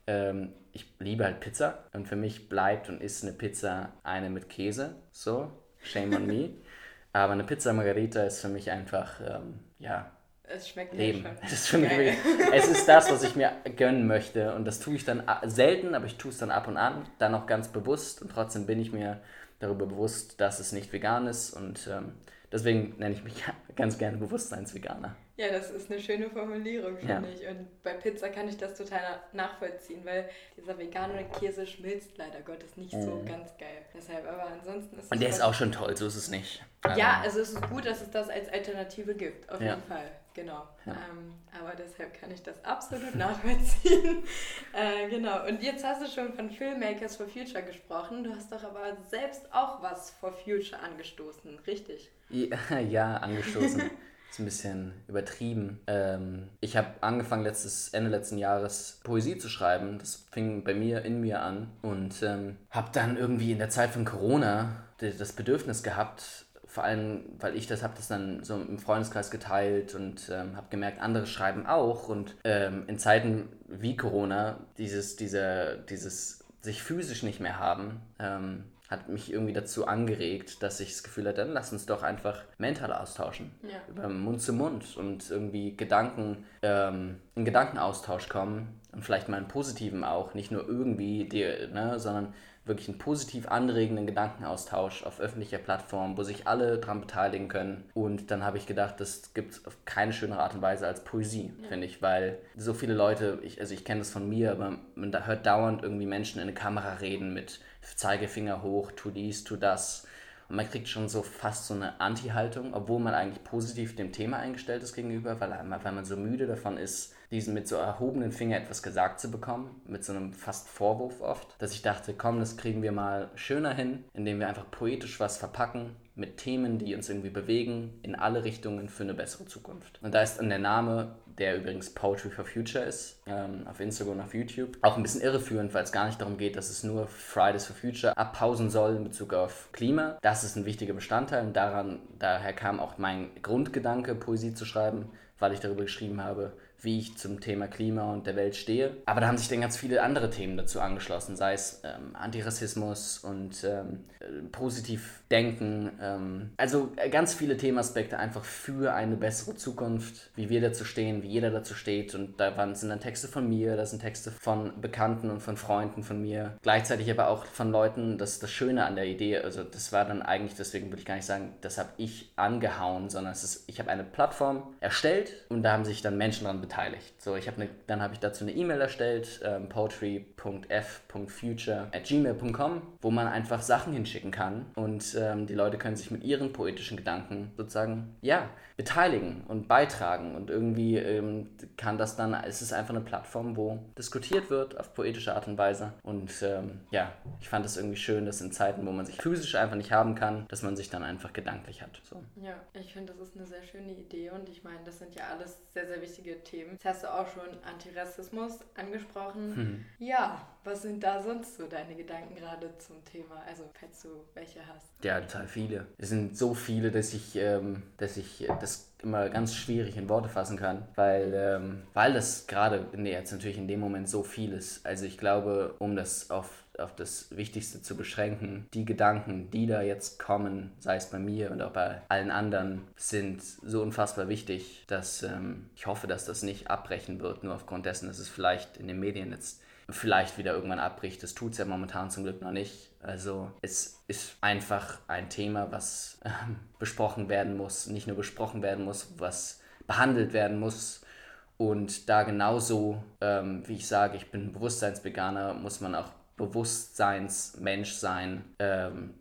Ähm, ich liebe halt Pizza und für mich bleibt und ist eine Pizza eine mit Käse. So, shame on me. (laughs) Aber eine Pizza Margarita ist für mich einfach, ähm, ja, es schmeckt Leben. (laughs) Es ist, wirklich, es ist das, was ich mir (laughs) gönnen möchte. Und das tue ich dann selten, aber ich tue es dann ab und an, dann auch ganz bewusst. Und trotzdem bin ich mir darüber bewusst, dass es nicht vegan ist. Und ähm, deswegen nenne ich mich (laughs) ganz gerne Bewusstseinsveganer. Ja, das ist eine schöne Formulierung, finde ja. ich. Und bei Pizza kann ich das total nachvollziehen, weil dieser vegane Käse schmilzt leider Gottes nicht mhm. so ganz geil. Deshalb, aber ansonsten ist Und der ist auch schon toll, so ist es nicht. Also ja, also es ist gut, dass es das als Alternative gibt, auf ja. jeden Fall. Genau. Ja. Ähm, aber deshalb kann ich das absolut (laughs) nachvollziehen. äh, genau. Und jetzt hast du schon von Filmmakers for Future gesprochen. Du hast doch aber selbst auch was for Future angestoßen, richtig? Ja, (laughs) ja angestoßen. ist ein bisschen übertrieben. Ähm, ich habe angefangen letztes Ende letzten Jahres Poesie zu schreiben. Das fing bei mir in mir an und ähm, habe dann irgendwie in der Zeit von Corona das Bedürfnis gehabt, vor allem, weil ich das habe das dann so im Freundeskreis geteilt und ähm, habe gemerkt, andere schreiben auch und ähm, in Zeiten wie Corona dieses, dieser, dieses sich physisch nicht mehr haben, ähm, hat mich irgendwie dazu angeregt, dass ich das Gefühl hatte, dann lass uns doch einfach mental austauschen. Ja. Über Mund zu Mund und irgendwie Gedanken, ähm, in Gedankenaustausch kommen und vielleicht mal einen positiven auch, nicht nur irgendwie, die, ne, sondern wirklich einen positiv anregenden Gedankenaustausch auf öffentlicher Plattform, wo sich alle daran beteiligen können. Und dann habe ich gedacht, das gibt es auf keine schönere Art und Weise als Poesie, ja. finde ich, weil so viele Leute, ich, also ich kenne das von mir, aber man hört dauernd irgendwie Menschen in eine Kamera reden mit Zeigefinger hoch, tu dies, tu das. Und man kriegt schon so fast so eine Anti-Haltung, obwohl man eigentlich positiv dem Thema eingestellt ist gegenüber, weil, weil man so müde davon ist, diesen mit so erhobenen Finger etwas gesagt zu bekommen, mit so einem fast Vorwurf oft, dass ich dachte, komm, das kriegen wir mal schöner hin, indem wir einfach poetisch was verpacken mit Themen, die uns irgendwie bewegen, in alle Richtungen für eine bessere Zukunft. Und da ist dann der Name der übrigens Poetry for Future ist, ähm, auf Instagram und auf YouTube. Auch ein bisschen irreführend, weil es gar nicht darum geht, dass es nur Fridays for Future abpausen soll in Bezug auf Klima. Das ist ein wichtiger Bestandteil und daran, daher kam auch mein Grundgedanke, Poesie zu schreiben, weil ich darüber geschrieben habe, wie ich zum Thema Klima und der Welt stehe. Aber da haben sich dann ganz viele andere Themen dazu angeschlossen, sei es ähm, Antirassismus und ähm, äh, positiv denken. Ähm, also äh, ganz viele Themenaspekte einfach für eine bessere Zukunft, wie wir dazu stehen, wie jeder dazu steht. Und da waren, sind dann Texte von mir, da sind Texte von Bekannten und von Freunden von mir. Gleichzeitig aber auch von Leuten, das ist das Schöne an der Idee. Also das war dann eigentlich, deswegen würde ich gar nicht sagen, das habe ich angehauen, sondern es ist, ich habe eine Plattform erstellt und da haben sich dann Menschen dran beteiligt. So, ich habe ne, dann habe ich dazu eine E-Mail erstellt, ähm, poetry.f.future at gmail.com, wo man einfach Sachen hinschicken kann und ähm, die Leute können sich mit ihren poetischen Gedanken sozusagen, ja, beteiligen und beitragen und irgendwie ähm, kann das dann, es ist einfach eine Plattform, wo diskutiert wird auf poetische Art und Weise und ähm, ja, ich fand es irgendwie schön, dass in Zeiten, wo man sich physisch einfach nicht haben kann, dass man sich dann einfach gedanklich hat. So. Ja, ich finde, das ist eine sehr schöne Idee und ich meine, das sind ja alles sehr, sehr wichtige Themen. Jetzt hast du auch schon Antirassismus angesprochen. Hm. Ja, was sind da sonst so deine Gedanken gerade zum Thema? Also, falls du welche hast. Ja, total viele. Es sind so viele, dass ich, ähm, dass ich das immer ganz schwierig in Worte fassen kann, weil, ähm, weil das gerade nee, jetzt natürlich in dem Moment so viel ist. Also ich glaube, um das auf auf das Wichtigste zu beschränken. Die Gedanken, die da jetzt kommen, sei es bei mir und auch bei allen anderen, sind so unfassbar wichtig, dass ähm, ich hoffe, dass das nicht abbrechen wird, nur aufgrund dessen, dass es vielleicht in den Medien jetzt vielleicht wieder irgendwann abbricht. Das tut es ja momentan zum Glück noch nicht. Also es ist einfach ein Thema, was äh, besprochen werden muss, nicht nur besprochen werden muss, was behandelt werden muss. Und da genauso, ähm, wie ich sage, ich bin Bewusstseinsveganer, muss man auch Bewusstseinsmensch sein, ähm,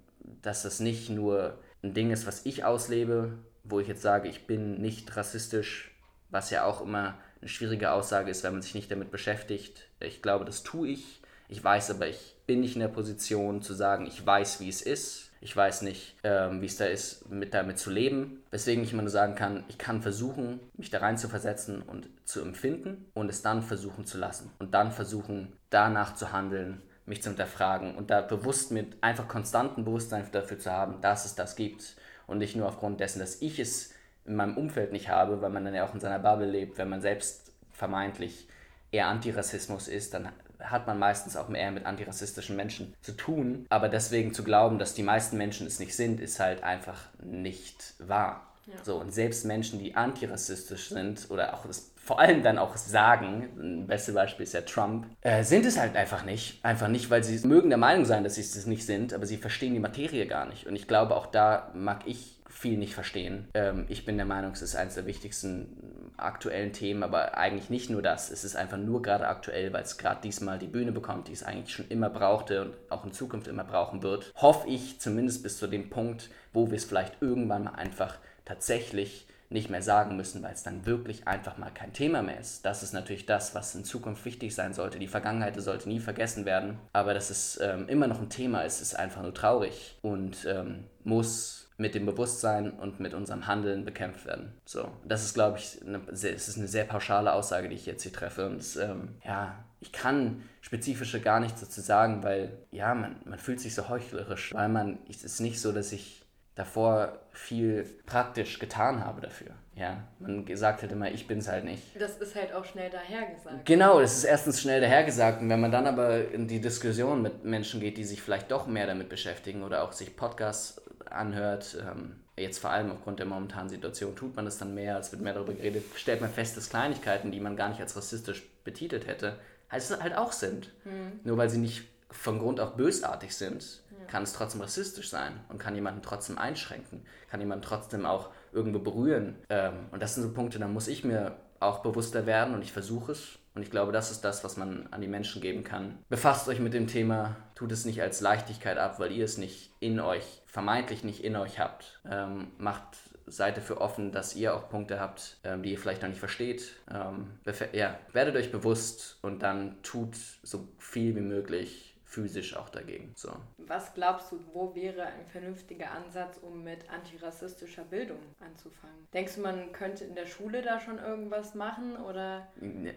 dass das nicht nur ein Ding ist, was ich auslebe, wo ich jetzt sage, ich bin nicht rassistisch, was ja auch immer eine schwierige Aussage ist, wenn man sich nicht damit beschäftigt. Ich glaube, das tue ich. Ich weiß aber, ich bin nicht in der Position zu sagen, ich weiß, wie es ist. Ich weiß nicht, ähm, wie es da ist, mit damit zu leben. Weswegen ich immer nur sagen kann, ich kann versuchen, mich da rein zu versetzen und zu empfinden und es dann versuchen zu lassen. Und dann versuchen, danach zu handeln, mich zu hinterfragen und da bewusst mit einfach konstantem Bewusstsein dafür zu haben, dass es das gibt. Und nicht nur aufgrund dessen, dass ich es in meinem Umfeld nicht habe, weil man dann ja auch in seiner Bubble lebt, wenn man selbst vermeintlich eher Antirassismus ist, dann hat man meistens auch mehr mit antirassistischen Menschen zu tun. Aber deswegen zu glauben, dass die meisten Menschen es nicht sind, ist halt einfach nicht wahr. Ja. So, und selbst Menschen, die antirassistisch sind oder auch das vor allem dann auch sagen, ein bestes Beispiel ist ja Trump, äh, sind es halt einfach nicht. Einfach nicht, weil sie mögen der Meinung sein, dass sie es nicht sind, aber sie verstehen die Materie gar nicht. Und ich glaube, auch da mag ich viel nicht verstehen. Ähm, ich bin der Meinung, es ist eines der wichtigsten aktuellen Themen, aber eigentlich nicht nur das. Es ist einfach nur gerade aktuell, weil es gerade diesmal die Bühne bekommt, die es eigentlich schon immer brauchte und auch in Zukunft immer brauchen wird. Hoffe ich zumindest bis zu dem Punkt, wo wir es vielleicht irgendwann mal einfach tatsächlich nicht mehr sagen müssen, weil es dann wirklich einfach mal kein Thema mehr ist. Das ist natürlich das, was in Zukunft wichtig sein sollte. Die Vergangenheit sollte nie vergessen werden. Aber dass es ähm, immer noch ein Thema ist, ist einfach nur traurig und ähm, muss mit dem Bewusstsein und mit unserem Handeln bekämpft werden. So, das ist, glaube ich, eine, es ist eine sehr pauschale Aussage, die ich jetzt hier treffe. Und es, ähm, ja, ich kann spezifische gar nichts dazu sagen, weil ja, man, man fühlt sich so heuchlerisch, weil man, es ist nicht so, dass ich davor viel praktisch getan habe dafür. Ja, man sagt halt immer, ich bin es halt nicht. Das ist halt auch schnell dahergesagt. Genau, das ist erstens schnell dahergesagt. Und wenn man dann aber in die Diskussion mit Menschen geht, die sich vielleicht doch mehr damit beschäftigen oder auch sich Podcasts anhört, ähm, jetzt vor allem aufgrund der momentanen Situation, tut man es dann mehr, es wird mehr darüber geredet, stellt man fest, dass Kleinigkeiten, die man gar nicht als rassistisch betitelt hätte, halt, halt auch sind. Mhm. Nur weil sie nicht von Grund auf bösartig sind, ja. kann es trotzdem rassistisch sein und kann jemanden trotzdem einschränken, kann jemanden trotzdem auch irgendwo berühren. Ähm, und das sind so Punkte, da muss ich mir auch bewusster werden und ich versuche es. Und ich glaube, das ist das, was man an die Menschen geben kann. Befasst euch mit dem Thema, tut es nicht als Leichtigkeit ab, weil ihr es nicht in euch, vermeintlich nicht in euch habt. Ähm, macht, seid dafür offen, dass ihr auch Punkte habt, ähm, die ihr vielleicht noch nicht versteht. Ähm, ja, werdet euch bewusst und dann tut so viel wie möglich physisch auch dagegen. So. Was glaubst du, wo wäre ein vernünftiger Ansatz, um mit antirassistischer Bildung anzufangen? Denkst du, man könnte in der Schule da schon irgendwas machen oder?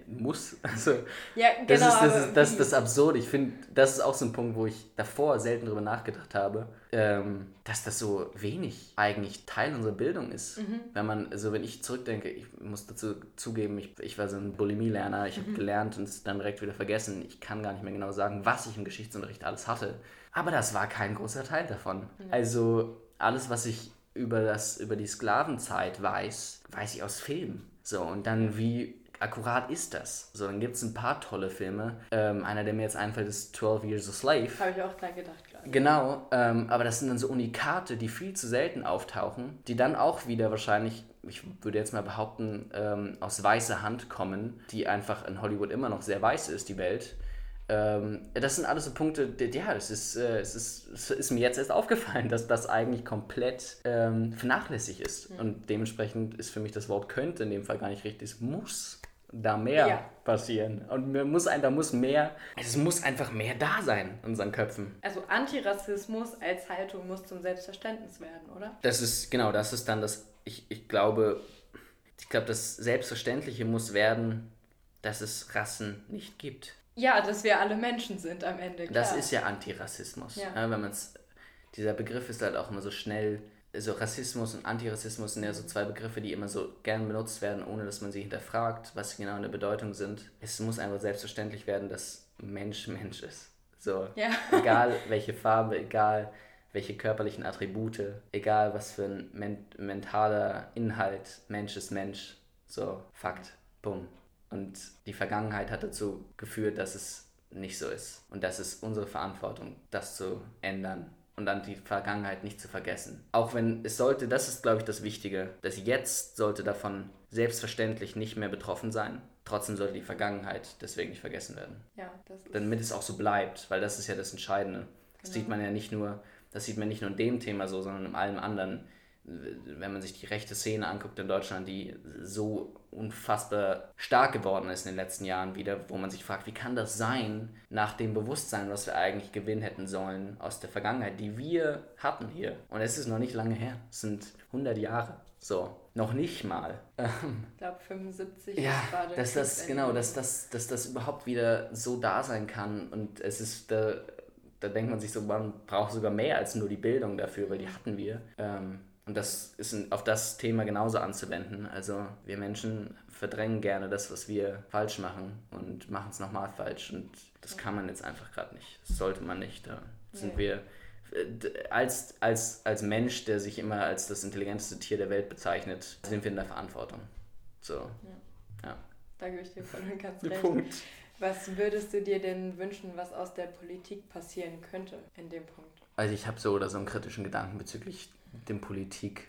Muss. (laughs) Also, ja, genau, das, ist, das, ist, das, ist das Absurde. Ich finde, das ist auch so ein Punkt, wo ich davor selten drüber nachgedacht habe, ähm, dass das so wenig eigentlich Teil unserer Bildung ist. Mhm. Wenn man, also wenn ich zurückdenke, ich muss dazu zugeben, ich, ich war so ein Bulimie-Lerner, ich mhm. habe gelernt und es dann direkt wieder vergessen. Ich kann gar nicht mehr genau sagen, was ich im Geschichtsunterricht alles hatte. Aber das war kein großer Teil davon. Mhm. Also alles, was ich über, das, über die Sklavenzeit weiß, weiß ich aus Filmen. So, und dann wie akkurat ist das? So, dann gibt es ein paar tolle Filme. Ähm, einer, der mir jetzt einfällt, ist 12 Years a Slave. Habe ich auch dran gedacht. Genau, ähm, aber das sind dann so Unikate, die viel zu selten auftauchen, die dann auch wieder wahrscheinlich, ich würde jetzt mal behaupten, ähm, aus weißer Hand kommen, die einfach in Hollywood immer noch sehr weiß ist, die Welt. Ähm, das sind alles so Punkte, die, ja, es ist, äh, es, ist, es ist mir jetzt erst aufgefallen, dass das eigentlich komplett ähm, vernachlässigt ist. Mhm. Und dementsprechend ist für mich das Wort könnte in dem Fall gar nicht richtig, es muss da mehr ja. passieren. Und mir muss ein, da muss mehr, es muss einfach mehr da sein in unseren Köpfen. Also Antirassismus als Haltung muss zum Selbstverständnis werden, oder? Das ist, genau, das ist dann das, ich, ich glaube, ich glaube, das Selbstverständliche muss werden, dass es Rassen nicht gibt. Ja, dass wir alle Menschen sind am Ende. Klar. Das ist ja Antirassismus. Ja. Ja, wenn man's, dieser Begriff ist halt auch immer so schnell so Rassismus und Antirassismus sind ja so zwei Begriffe, die immer so gern benutzt werden, ohne dass man sie hinterfragt, was sie genau in der Bedeutung sind. Es muss einfach selbstverständlich werden, dass Mensch Mensch ist. So, ja. (laughs) egal welche Farbe, egal welche körperlichen Attribute, egal was für ein men mentaler Inhalt, Mensch ist Mensch. So, Fakt. Bumm. Und die Vergangenheit hat dazu geführt, dass es nicht so ist. Und das ist unsere Verantwortung, das zu ändern und dann die Vergangenheit nicht zu vergessen. Auch wenn es sollte, das ist glaube ich das Wichtige, das Jetzt sollte davon selbstverständlich nicht mehr betroffen sein. Trotzdem sollte die Vergangenheit deswegen nicht vergessen werden. Ja, das ist Damit es auch so bleibt, weil das ist ja das Entscheidende. Das genau. sieht man ja nicht nur, das sieht man nicht nur in dem Thema so, sondern in allem anderen. Wenn man sich die rechte Szene anguckt in Deutschland, die so unfassbar stark geworden ist in den letzten Jahren wieder, wo man sich fragt, wie kann das sein, nach dem Bewusstsein, was wir eigentlich gewinnen hätten sollen aus der Vergangenheit, die wir hatten hier. Und es ist noch nicht lange her, es sind 100 Jahre. So, noch nicht mal. Ich glaube 75 ja, ist gerade. Dass das, genau, dass das, dass das überhaupt wieder so da sein kann. Und es ist, da, da denkt man sich so, man braucht sogar mehr als nur die Bildung dafür, weil die hatten wir. Ähm, und das ist auf das Thema genauso anzuwenden. Also wir Menschen verdrängen gerne das, was wir falsch machen und machen es nochmal falsch. Und das kann man jetzt einfach gerade nicht. Das sollte man nicht. Da sind wir als, als, als Mensch, der sich immer als das intelligenteste Tier der Welt bezeichnet, sind wir in der Verantwortung. So. Ja. ja. Da gebe ich dir voll und ganz (laughs) recht. Punkt. Was würdest du dir denn wünschen, was aus der Politik passieren könnte in dem Punkt? Also ich habe so oder so einen kritischen Gedanken bezüglich dem Politik.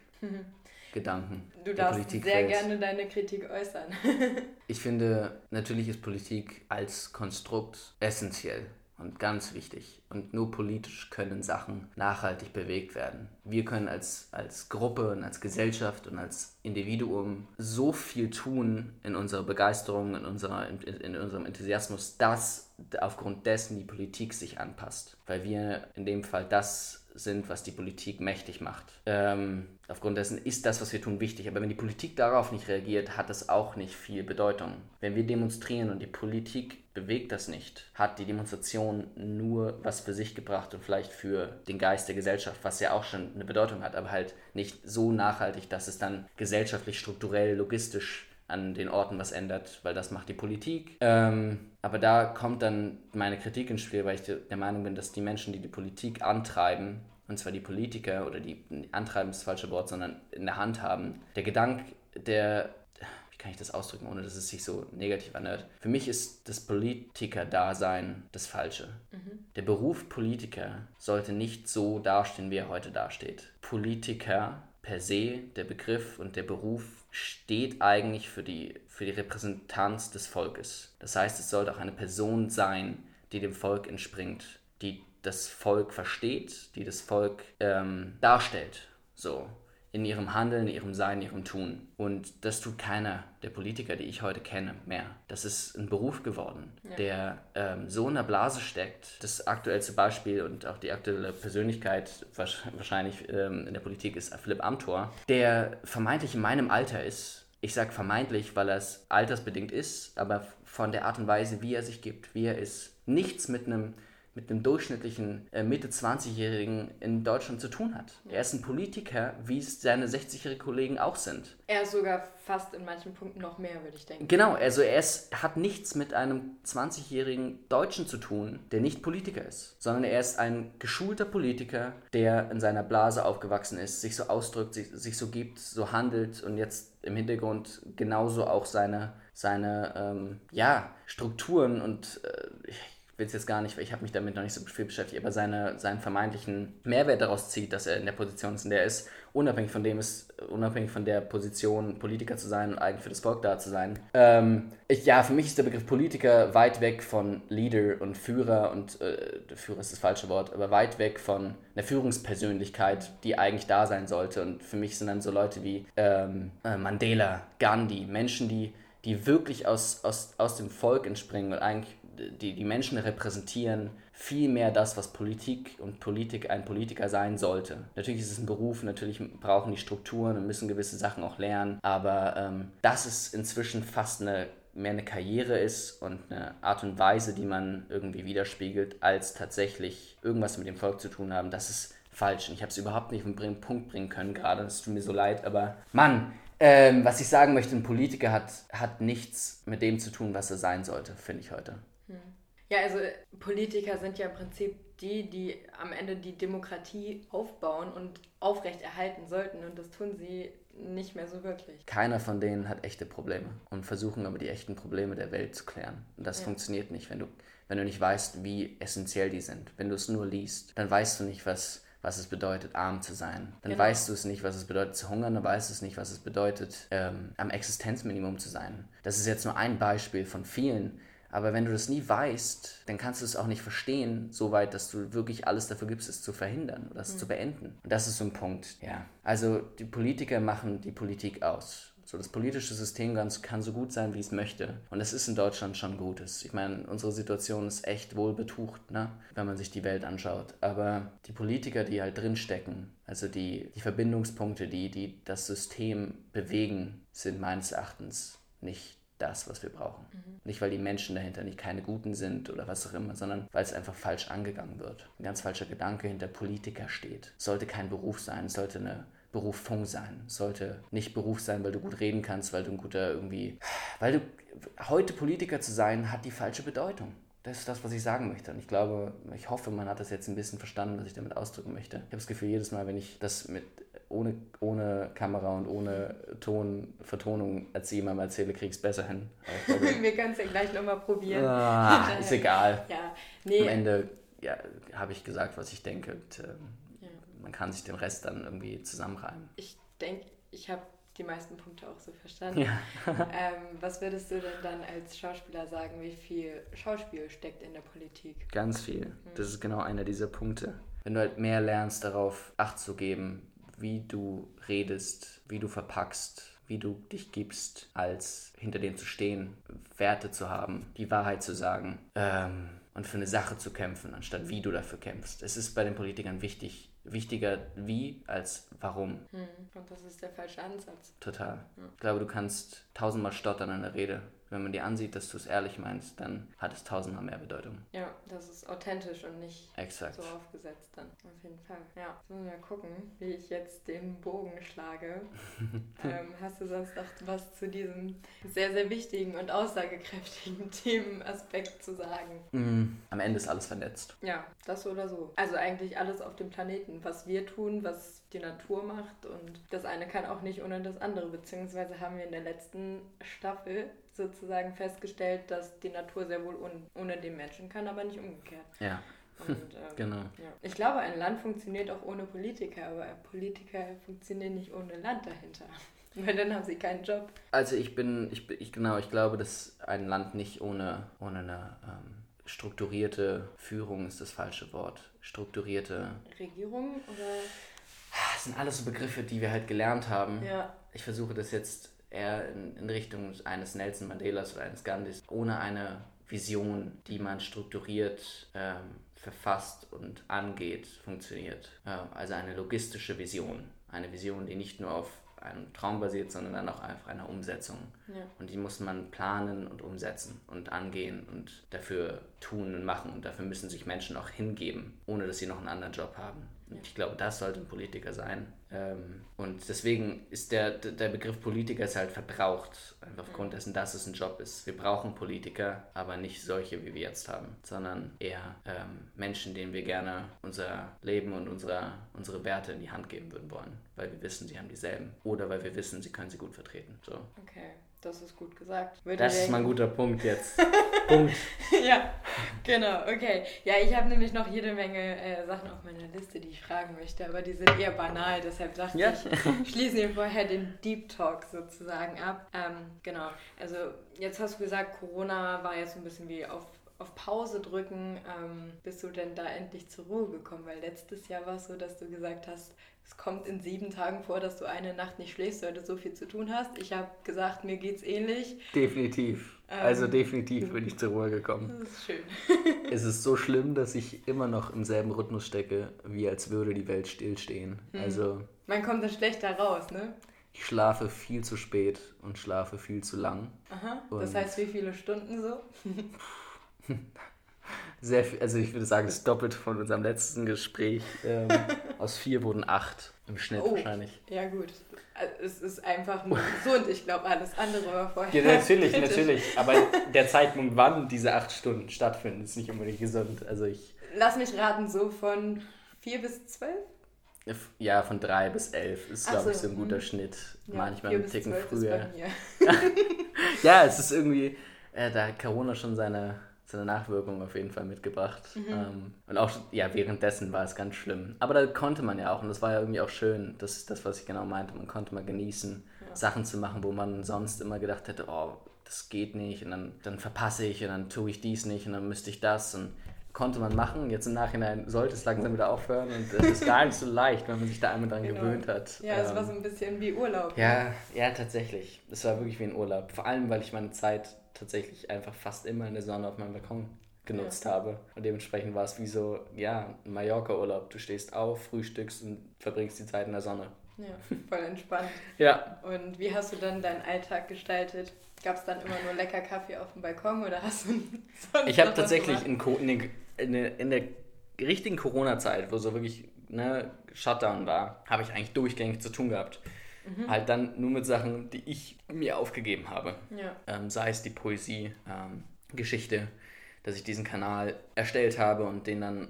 Gedanken. Du darfst sehr gerne deine Kritik äußern. (laughs) ich finde, natürlich ist Politik als Konstrukt essentiell und ganz wichtig. Und nur politisch können Sachen nachhaltig bewegt werden. Wir können als, als Gruppe und als Gesellschaft und als Individuum so viel tun in unserer Begeisterung, in, unserer, in, in unserem Enthusiasmus, dass aufgrund dessen die Politik sich anpasst. Weil wir in dem Fall das sind, was die Politik mächtig macht. Ähm, aufgrund dessen ist das, was wir tun, wichtig. Aber wenn die Politik darauf nicht reagiert, hat das auch nicht viel Bedeutung. Wenn wir demonstrieren und die Politik bewegt das nicht, hat die Demonstration nur was für sich gebracht und vielleicht für den Geist der Gesellschaft, was ja auch schon eine Bedeutung hat, aber halt nicht so nachhaltig, dass es dann gesellschaftlich, strukturell, logistisch an den Orten was ändert, weil das macht die Politik. Ähm, aber da kommt dann meine Kritik ins Spiel, weil ich der Meinung bin, dass die Menschen, die die Politik antreiben, und zwar die Politiker oder die antreiben ist das falsche Wort, sondern in der Hand haben, der Gedanke, der, wie kann ich das ausdrücken, ohne dass es sich so negativ anhört? Für mich ist das Politiker-Dasein das Falsche. Mhm. Der Beruf Politiker sollte nicht so dastehen, wie er heute dasteht. Politiker per se, der Begriff und der Beruf steht eigentlich für die, für die Repräsentanz des Volkes. Das heißt, es sollte auch eine Person sein, die dem Volk entspringt, die das Volk versteht, die das Volk ähm, darstellt. So in ihrem Handeln, in ihrem Sein, in ihrem Tun. Und das tut keiner der Politiker, die ich heute kenne, mehr. Das ist ein Beruf geworden, ja. der ähm, so in der Blase steckt. Das aktuellste Beispiel und auch die aktuelle Persönlichkeit wahrscheinlich ähm, in der Politik ist Philipp Amthor, der vermeintlich in meinem Alter ist. Ich sage vermeintlich, weil er es altersbedingt ist, aber von der Art und Weise, wie er sich gibt, wie er ist, nichts mit einem mit einem durchschnittlichen äh, Mitte-20-Jährigen in Deutschland zu tun hat. Er ist ein Politiker, wie es seine 60-jährigen Kollegen auch sind. Er ist sogar fast in manchen Punkten noch mehr, würde ich denken. Genau, also er ist, hat nichts mit einem 20-jährigen Deutschen zu tun, der nicht Politiker ist, sondern er ist ein geschulter Politiker, der in seiner Blase aufgewachsen ist, sich so ausdrückt, sich, sich so gibt, so handelt und jetzt im Hintergrund genauso auch seine, seine ähm, ja, Strukturen und äh, will es jetzt gar nicht, weil ich habe mich damit noch nicht so viel beschäftigt, aber seine, seinen vermeintlichen Mehrwert daraus zieht, dass er in der Position ist, in der er ist, unabhängig von dem ist, unabhängig von der Position, Politiker zu sein und eigentlich für das Volk da zu sein. Ähm, ich, ja, für mich ist der Begriff Politiker weit weg von Leader und Führer und äh, Führer ist das falsche Wort, aber weit weg von einer Führungspersönlichkeit, die eigentlich da sein sollte. Und für mich sind dann so Leute wie ähm, äh, Mandela, Gandhi, Menschen, die die wirklich aus, aus, aus dem Volk entspringen und eigentlich die, die Menschen repräsentieren viel mehr das, was Politik und Politik ein Politiker sein sollte. Natürlich ist es ein Beruf, natürlich brauchen die Strukturen und müssen gewisse Sachen auch lernen, aber ähm, dass es inzwischen fast eine mehr eine Karriere ist und eine Art und Weise, die man irgendwie widerspiegelt, als tatsächlich irgendwas mit dem Volk zu tun haben, das ist falsch. Und ich habe es überhaupt nicht auf den Punkt bringen können gerade, es tut mir so leid, aber Mann, ähm, was ich sagen möchte, ein Politiker hat, hat nichts mit dem zu tun, was er sein sollte, finde ich heute. Ja, also Politiker sind ja im Prinzip die, die am Ende die Demokratie aufbauen und aufrechterhalten sollten und das tun sie nicht mehr so wirklich. Keiner von denen hat echte Probleme und versuchen aber die echten Probleme der Welt zu klären. Und das ja. funktioniert nicht, wenn du, wenn du nicht weißt, wie essentiell die sind. Wenn du es nur liest, dann weißt du nicht, was, was es bedeutet, arm zu sein. Dann genau. weißt du es nicht, was es bedeutet zu hungern, dann weißt du es nicht, was es bedeutet, ähm, am Existenzminimum zu sein. Das ist jetzt nur ein Beispiel von vielen, Aber wenn du das nie weißt, dann kannst du es auch nicht verstehen, so weit, dass du wirklich alles dafür gibst, es zu verhindern oder es mhm. zu beenden. Und das ist so ein Punkt, ja. Also die Politiker machen die Politik aus. So, das politische System ganz, kann so gut sein, wie es möchte. Und es ist in Deutschland schon Gutes. Ich meine, unsere Situation ist echt wohl betucht, ne? wenn man sich die Welt anschaut. Aber die Politiker, die halt drinstecken, also die, die Verbindungspunkte, die, die das System bewegen, sind meines Erachtens nicht das, was wir brauchen. Mhm. Nicht, weil die Menschen dahinter nicht keine Guten sind oder was auch immer, sondern weil es einfach falsch angegangen wird. Ein ganz falscher Gedanke hinter Politiker steht. Es sollte kein Beruf sein, es sollte eine Berufung sein. Sollte nicht Beruf sein, weil du gut reden kannst, weil du ein guter irgendwie. Weil du. Heute Politiker zu sein, hat die falsche Bedeutung. Das ist das, was ich sagen möchte. Und ich glaube, ich hoffe, man hat das jetzt ein bisschen verstanden, was ich damit ausdrücken möchte. Ich habe das Gefühl, jedes Mal, wenn ich das mit ohne, ohne Kamera und ohne Ton, Vertonung erzähle, jemandem erzähle, kriege ich es besser hin. (laughs) Wir können es ja gleich nochmal probieren. Ah, (laughs) ist egal. Ja, nee. Am Ende ja, habe ich gesagt, was ich denke. Und, ähm, man kann sich den Rest dann irgendwie zusammenreimen. Ich denke, ich habe die meisten Punkte auch so verstanden. Ja. (laughs) ähm, was würdest du denn dann als Schauspieler sagen, wie viel Schauspiel steckt in der Politik? Ganz viel. Mhm. Das ist genau einer dieser Punkte. Wenn du halt mehr lernst, darauf Acht zu geben, wie du redest, wie du verpackst, wie du dich gibst, als hinter dem zu stehen, Werte zu haben, die Wahrheit zu sagen ähm, und für eine Sache zu kämpfen, anstatt wie du dafür kämpfst. Es ist bei den Politikern wichtig, wichtiger wie als warum. Hm. Und das ist der falsche Ansatz. Total. Ich glaube, du kannst tausendmal stottern in der Rede, wenn man dir ansieht, dass du es ehrlich meinst, dann hat es tausendmal mehr Bedeutung. Ja, das ist authentisch und nicht Exakt. so aufgesetzt dann. Auf jeden Fall. Ja, jetzt müssen wir mal gucken, wie ich jetzt den Bogen schlage. (laughs) ähm, hast du sonst noch was zu diesem sehr, sehr wichtigen und aussagekräftigen (laughs) Themenaspekt zu sagen? Mm, am Ende ist alles vernetzt. Ja, das so oder so. Also eigentlich alles auf dem Planeten, was wir tun, was die Natur macht und das eine kann auch nicht ohne das andere, beziehungsweise haben wir in der letzten Staffel sozusagen festgestellt, dass die Natur sehr wohl ohne den Menschen kann, aber nicht umgekehrt. Ja. Und, ähm, (laughs) genau. Ja. Ich glaube, ein Land funktioniert auch ohne Politiker, aber Politiker funktionieren nicht ohne Land dahinter. (laughs) Weil dann haben sie keinen Job. Also ich bin, ich, ich genau, ich glaube, dass ein Land nicht ohne, ohne eine ähm, strukturierte Führung ist das falsche Wort. Strukturierte Regierung oder? Das sind alles so Begriffe, die wir halt gelernt haben. Ja. Ich versuche das jetzt eher in, in Richtung eines Nelson Mandelas oder eines Gandhis, ohne eine Vision, die man strukturiert ähm, verfasst und angeht, funktioniert. Ähm, also eine logistische Vision. Eine Vision, die nicht nur auf einem Traum basiert, sondern dann auch auf einer Umsetzung. Ja. Und die muss man planen und umsetzen und angehen und dafür tun und machen. Und dafür müssen sich Menschen auch hingeben, ohne dass sie noch einen anderen Job haben. Ich glaube, das sollte ein Politiker sein. Ähm, und deswegen ist der, der Begriff Politiker ist halt verbraucht, einfach aufgrund dessen, dass es ein Job ist. Wir brauchen Politiker, aber nicht solche, wie wir jetzt haben, sondern eher ähm, Menschen, denen wir gerne unser Leben und unsere, unsere Werte in die Hand geben würden wollen, weil wir wissen, sie haben dieselben. Oder weil wir wissen, sie können sie gut vertreten. So. Okay. Das ist gut gesagt. Würde das ist mal ein guter Punkt jetzt. (laughs) Punkt. ja, genau, okay. Ja, ich habe nämlich noch jede Menge äh, Sachen auf meiner Liste, die ich fragen möchte, aber die sind eher banal, deshalb dachte ja. ich, (laughs) schließen wir vorher den Deep Talk sozusagen ab. Ähm, genau, also jetzt hast du gesagt, Corona war jetzt ein bisschen wie auf auf Pause drücken, ähm, bist du denn da endlich zur Ruhe gekommen? Weil letztes Jahr war es so, dass du gesagt hast, es kommt in sieben Tagen vor, dass du eine Nacht nicht schläfst, weil du so viel zu tun hast. Ich habe gesagt, mir geht's ähnlich. Definitiv. Ähm, also definitiv bin ich zur Ruhe gekommen. Das ist schön. (laughs) es ist so schlimm, dass ich immer noch im selben Rhythmus stecke, wie als würde die Welt stillstehen. Hm. Also man kommt da schlechter raus, ne? Ich schlafe viel zu spät und schlafe viel zu lang. Aha. Das heißt, wie viele Stunden so? (laughs) Sehr viel, also ich würde sagen, das Doppelte von unserem letzten Gespräch. Ähm, (laughs) aus vier wurden acht im Schnitt oh, wahrscheinlich. Ja, gut. Also es ist einfach nur gesund. Ich glaube, alles andere war vorher. Ja, natürlich, natürlich. Aber der Zeitpunkt, wann diese acht Stunden stattfinden, ist nicht unbedingt gesund. Also ich. Lass mich raten, so von vier bis zwölf? Ja, von drei bis elf ist, glaube so, ich, so ein guter mh. Schnitt. Ja, Manchmal ein Ticken früher. (laughs) ja, es (laughs) ist irgendwie, äh, da hat Corona schon seine seine Nachwirkungen auf jeden Fall mitgebracht. Mhm. Ähm, und auch ja, währenddessen war es ganz schlimm. Aber da konnte man ja auch, und das war ja irgendwie auch schön, das ist das, was ich genau meinte, man konnte mal genießen, ja. Sachen zu machen, wo man sonst immer gedacht hätte, oh, das geht nicht und dann, dann verpasse ich und dann tue ich dies nicht und dann müsste ich das und konnte man machen. Jetzt im Nachhinein sollte es langsam wieder aufhören und es ist gar nicht so leicht, wenn man sich da einmal dran genau. gewöhnt hat. Ja, es ähm, war so ein bisschen wie Urlaub. Ja, ne? ja, tatsächlich. Es war wirklich wie ein Urlaub. Vor allem, weil ich meine Zeit tatsächlich einfach fast immer in der Sonne auf meinem Balkon genutzt ja. habe. Und dementsprechend war es wie so, ja, ein Mallorca-Urlaub. Du stehst auf, frühstückst und verbringst die Zeit in der Sonne. Ja, voll entspannt. (laughs) ja. Und wie hast du dann deinen Alltag gestaltet? Gab es dann immer nur lecker Kaffee auf dem Balkon oder hast du (laughs) sonst Ich habe tatsächlich in, in, in, in, der richtigen Corona-Zeit, wo so wirklich ne, Shutdown war, habe ich eigentlich durchgängig zu tun gehabt. Mhm. Halt dann nur mit Sachen, die ich mir aufgegeben habe. Ja. Ähm, sei es die Poesie, ähm, Geschichte, dass ich diesen Kanal erstellt habe und den dann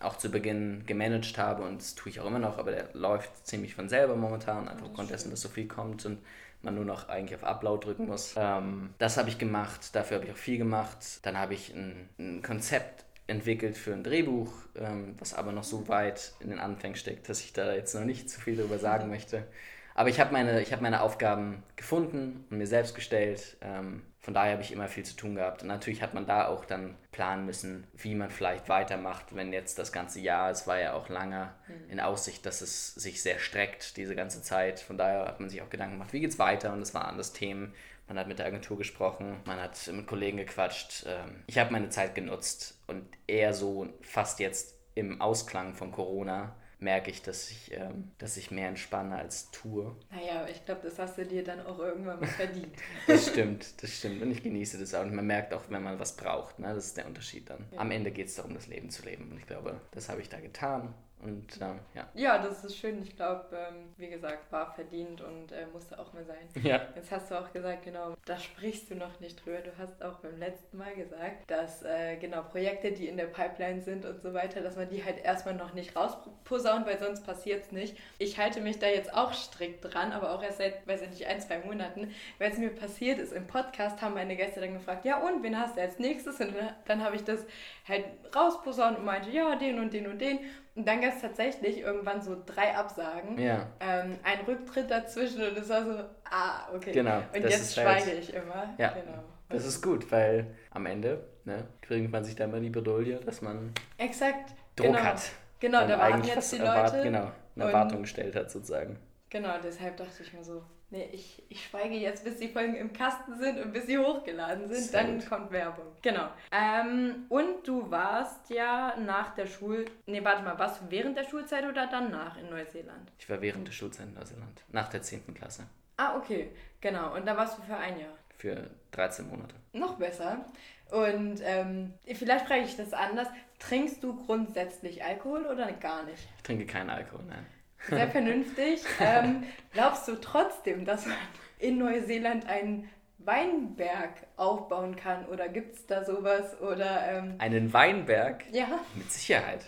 auch zu Beginn gemanagt habe und das tue ich auch immer noch, aber der läuft ziemlich von selber momentan, einfach aufgrund dessen, dass so viel kommt und man nur noch eigentlich auf Upload drücken muss. Ähm, das habe ich gemacht, dafür habe ich auch viel gemacht. Dann habe ich ein, ein Konzept entwickelt für ein Drehbuch, ähm, was aber noch so weit in den Anfängen steckt, dass ich da jetzt noch nicht zu viel darüber sagen (laughs) möchte. Aber ich habe meine, hab meine Aufgaben gefunden und mir selbst gestellt. Ähm, von daher habe ich immer viel zu tun gehabt. Und natürlich hat man da auch dann planen müssen, wie man vielleicht weitermacht, wenn jetzt das ganze Jahr, es war ja auch lange mhm. in Aussicht, dass es sich sehr streckt, diese ganze Zeit. Von daher hat man sich auch Gedanken gemacht, wie geht es weiter? Und es waren das Themen. Man hat mit der Agentur gesprochen, man hat mit Kollegen gequatscht. Ähm, ich habe meine Zeit genutzt und eher so fast jetzt im Ausklang von Corona merke ich, dass ich, ähm, dass ich mehr entspanne als tue. Naja, ich glaube, das hast du dir dann auch irgendwann mal verdient. (laughs) das stimmt, das stimmt. Und ich genieße das auch. Und man merkt auch, wenn man was braucht. Ne? Das ist der Unterschied dann. Ja. Am Ende geht es darum, das Leben zu leben. Und ich glaube, das habe ich da getan. Und ähm, ja. Ja, das ist schön. Ich glaube, ähm, wie gesagt, war verdient und äh, musste auch mal sein. Ja. Jetzt hast du auch gesagt, genau, da sprichst du noch nicht drüber. Du hast auch beim letzten Mal gesagt, dass äh, genau Projekte, die in der Pipeline sind und so weiter, dass man die halt erstmal noch nicht rausposaunt, weil sonst passiert es nicht. Ich halte mich da jetzt auch strikt dran, aber auch erst seit, weiß ich nicht, ein, zwei Monaten. Weil es mir passiert ist, im Podcast haben meine Gäste dann gefragt, ja und, wen hast du als nächstes? Und dann, dann habe ich das halt rausposaunt und meinte, ja, den und den und den. Und dann gab es tatsächlich irgendwann so drei Absagen, ja. ähm, ein Rücktritt dazwischen und es war so, ah, okay. Genau. Und jetzt schweige halt, ich immer. Ja. Genau. Das ist gut, weil am Ende ne, kriegt man sich da immer die Bedolie, dass man Exakt, Druck genau. hat. Genau, da warten jetzt die Leute. Erwart, genau, eine Erwartung gestellt hat sozusagen. Genau, deshalb dachte ich mir so, nee, ich, ich schweige jetzt, bis die Folgen im Kasten sind und bis sie hochgeladen sind, Sehr dann gut. kommt Werbung. Genau. Ähm, und du warst ja nach der Schul... Nee, warte mal, warst du während der Schulzeit oder danach in Neuseeland? Ich war während der Schulzeit in Neuseeland, nach der 10. Klasse. Ah, okay, genau. Und da warst du für ein Jahr? Für 13 Monate. Noch besser. Und ähm, vielleicht frage ich das anders. Trinkst du grundsätzlich Alkohol oder gar nicht? Ich trinke keinen Alkohol, nein sehr vernünftig. ähm, glaubst du trotzdem, dass man in Neuseeland einen Weinberg aufbauen kann? Oder gibt es da sowas? Oder, ähm, Einen Weinberg? Ja. Mit Sicherheit.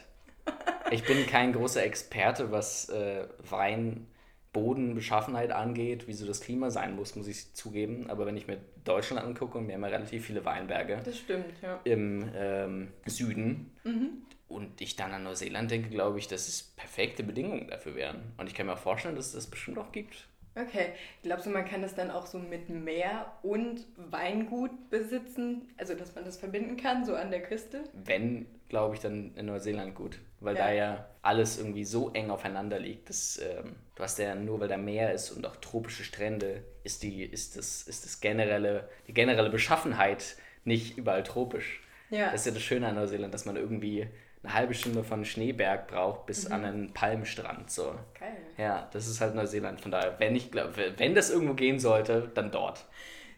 Ich bin kein großer Experte, was äh, Weinbodenbeschaffenheit angeht, wie so das Klima sein muss, muss ich zugeben. Aber wenn ich mir Deutschland angucke, und wir haben ja relativ viele Weinberge. Das stimmt, ja. Im ähm, Süden. Mhm und ich dann an Neuseeland denke, glaube ich, dass es perfekte Bedingungen dafür wären. Und ich kann mir auch vorstellen, dass es das bestimmt auch gibt. Okay. Glaubst du, man kann das dann auch so mit Meer und Weingut besitzen? Also, dass man das verbinden kann, so an der Küste? Wenn, glaube ich, dann in Neuseeland gut. Weil ja. da ja alles irgendwie so eng aufeinander liegt. Dass, ähm, du hast ja nur, weil da Meer ist und auch tropische Strände, ist, die, ist, das, ist das generelle, die generelle Beschaffenheit nicht überall tropisch. Ja. Das ist ja das Schöne an Neuseeland, dass man irgendwie eine halbe Stunde von Schneeberg braucht bis mhm. an einen Palmstrand. So. Geil. Ja, das ist halt Neuseeland. Von daher, wenn ich glaube, wenn das irgendwo gehen sollte, dann dort.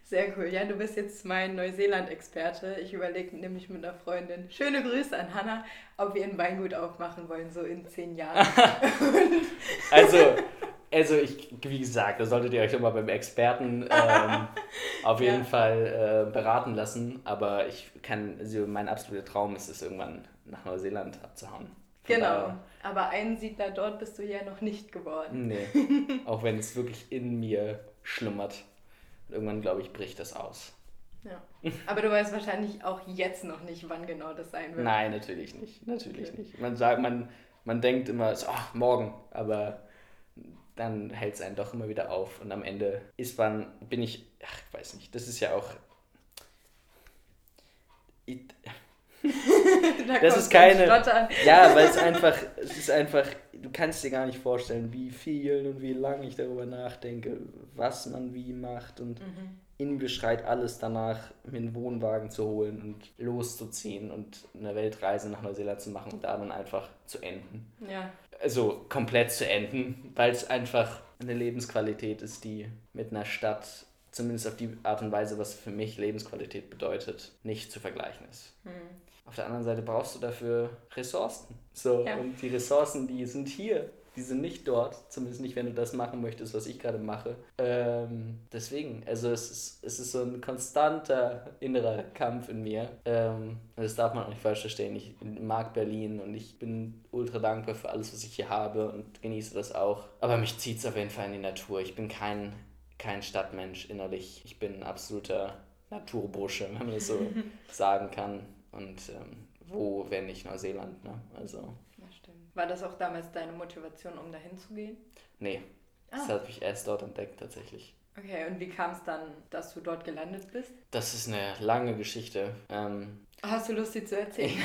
Sehr cool. Ja, du bist jetzt mein Neuseeland-Experte. Ich überlege nämlich mit einer Freundin, schöne Grüße an Hannah, ob wir ein Weingut aufmachen wollen, so in zehn Jahren. (laughs) also, also ich, wie gesagt, da solltet ihr euch immer beim Experten ähm, auf jeden ja. Fall äh, beraten lassen. Aber ich kann, also mein absoluter Traum ist es irgendwann nach Neuseeland abzuhauen. Von genau, daher, aber Einsiedler dort bist du ja noch nicht geworden. Nee, (laughs) auch wenn es wirklich in mir schlummert. Irgendwann, glaube ich, bricht das aus. Ja. Aber du weißt wahrscheinlich auch jetzt noch nicht, wann genau das sein wird. Nein, natürlich nicht. Natürlich okay. nicht. Man sagt, man, man denkt immer, so, ach, morgen, aber dann hält es einen doch immer wieder auf und am Ende ist man, bin ich, ach, ich weiß nicht, das ist ja auch (laughs) da das ist keine. Ja, weil es einfach, es ist einfach, du kannst dir gar nicht vorstellen, wie viel und wie lange ich darüber nachdenke, was man wie macht und mhm. in mir schreit alles danach, mir einen Wohnwagen zu holen und loszuziehen und eine Weltreise nach Neuseeland zu machen und da dann einfach zu enden. Ja. Also komplett zu enden, weil es einfach eine Lebensqualität ist, die mit einer Stadt zumindest auf die Art und Weise, was für mich Lebensqualität bedeutet, nicht zu vergleichen ist. Mhm. Auf der anderen Seite brauchst du dafür Ressourcen. So, ja. und die Ressourcen, die sind hier. Die sind nicht dort, zumindest nicht, wenn du das machen möchtest, was ich gerade mache. Ähm, deswegen, also es ist, es ist so ein konstanter innerer Kampf in mir. Ähm, das darf man auch nicht falsch verstehen. Ich mag Berlin und ich bin ultra dankbar für alles, was ich hier habe und genieße das auch. Aber mich zieht es auf jeden Fall in die Natur. Ich bin kein, kein Stadtmensch innerlich. Ich bin ein absoluter Naturbursche, wenn man das so (laughs) sagen kann. Und ähm, wo, wenn nicht Neuseeland, ne? Also. Ja, stimmt. War das auch damals deine Motivation, um dahin zu gehen? Nee. Ah. Das habe ich erst dort entdeckt, tatsächlich. Okay, und wie kam es dann, dass du dort gelandet bist? Das ist eine lange Geschichte. Ähm, Hast du Lust, sie zu erzählen?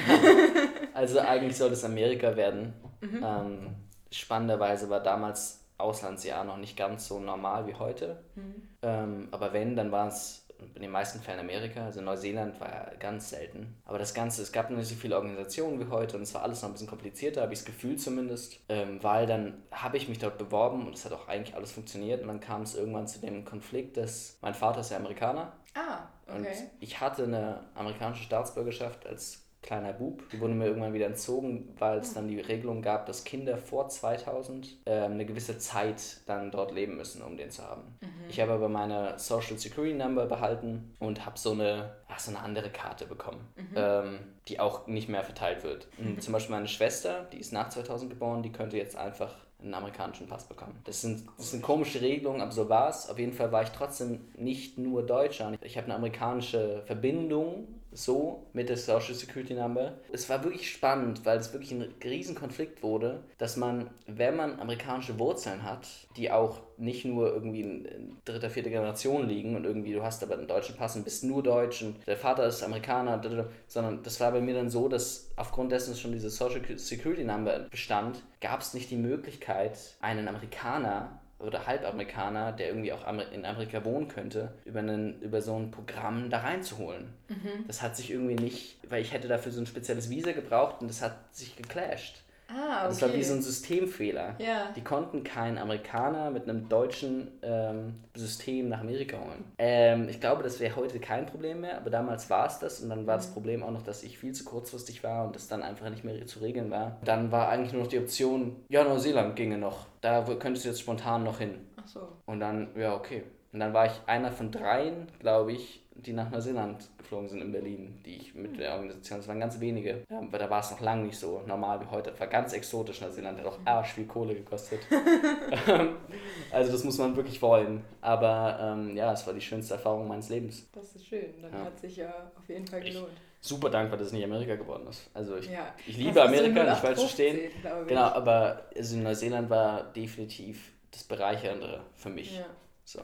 (laughs) also eigentlich soll es Amerika werden. Mhm. Ähm, spannenderweise war damals Auslandsjahr noch nicht ganz so normal wie heute. Mhm. Ähm, aber wenn, dann war es in den meisten Fällen Amerika, also Neuseeland war ja ganz selten. Aber das Ganze, es gab noch nicht so viele Organisationen wie heute und es war alles noch ein bisschen komplizierter, habe ich das Gefühl zumindest, ähm, weil dann habe ich mich dort beworben und es hat auch eigentlich alles funktioniert und dann kam es irgendwann zu dem Konflikt, dass mein Vater ist ja Amerikaner. Ah, okay. Und ich hatte eine amerikanische Staatsbürgerschaft als kleiner Bub. Die wurde mir irgendwann wieder entzogen, weil es dann die Regelung gab, dass Kinder vor 2000 äh, eine gewisse Zeit dann dort leben müssen, um den zu haben. Mhm. Ich habe aber meine Social Security Number behalten und habe so eine, ach, so eine andere Karte bekommen, mhm. ähm, die auch nicht mehr verteilt wird. Mhm. (laughs) Zum Beispiel meine Schwester, die ist nach 2000 geboren, die könnte jetzt einfach einen amerikanischen Pass bekommen. Das sind, das sind komische Regelungen, aber so war es. Auf jeden Fall war ich trotzdem nicht nur Deutscher. Ich habe eine amerikanische Verbindung so mit der Social Security Number. Es war wirklich spannend, weil es wirklich ein Riesenkonflikt wurde, dass man, wenn man amerikanische Wurzeln hat, die auch nicht nur irgendwie in dritter, vierter Generation liegen und irgendwie du hast aber einen deutschen Pass und bist nur Deutsch und der Vater ist Amerikaner, sondern das war bei mir dann so, dass aufgrund dessen schon diese Social Security Number bestand, gab es nicht die Möglichkeit, einen Amerikaner oder Halbamerikaner, der irgendwie auch in Amerika wohnen könnte, über, einen, über so ein Programm da reinzuholen. Mhm. Das hat sich irgendwie nicht, weil ich hätte dafür so ein spezielles Visa gebraucht und das hat sich geclasht. Ah, okay. Das war wie so ein Systemfehler. Ja. Die konnten keinen Amerikaner mit einem deutschen ähm, System nach Amerika holen. Ähm, ich glaube, das wäre heute kein Problem mehr, aber damals war es das und dann war mhm. das Problem auch noch, dass ich viel zu kurzfristig war und das dann einfach nicht mehr zu regeln war. Dann war eigentlich nur noch die Option, ja, Neuseeland ginge noch. Da könntest du jetzt spontan noch hin. Ach so. Und dann, ja, okay. Und dann war ich einer von dreien, glaube ich, die nach Neuseeland geflogen sind in Berlin, die ich mit der Organisation, das waren ganz wenige, ja, weil da war es noch lange nicht so normal wie heute, das war ganz exotisch, Neuseeland hat auch mhm. arsch viel Kohle gekostet. (laughs) also das muss man wirklich wollen, aber ähm, ja, es war die schönste Erfahrung meines Lebens. Das ist schön, dann ja. hat sich ja auf jeden Fall gelohnt. Ich, super dankbar, dass es nicht Amerika geworden ist. Also ich, ja. ich liebe Amerika, nicht falsch verstehen. Genau, aber also Neuseeland war definitiv das Bereicherndere für mich. So.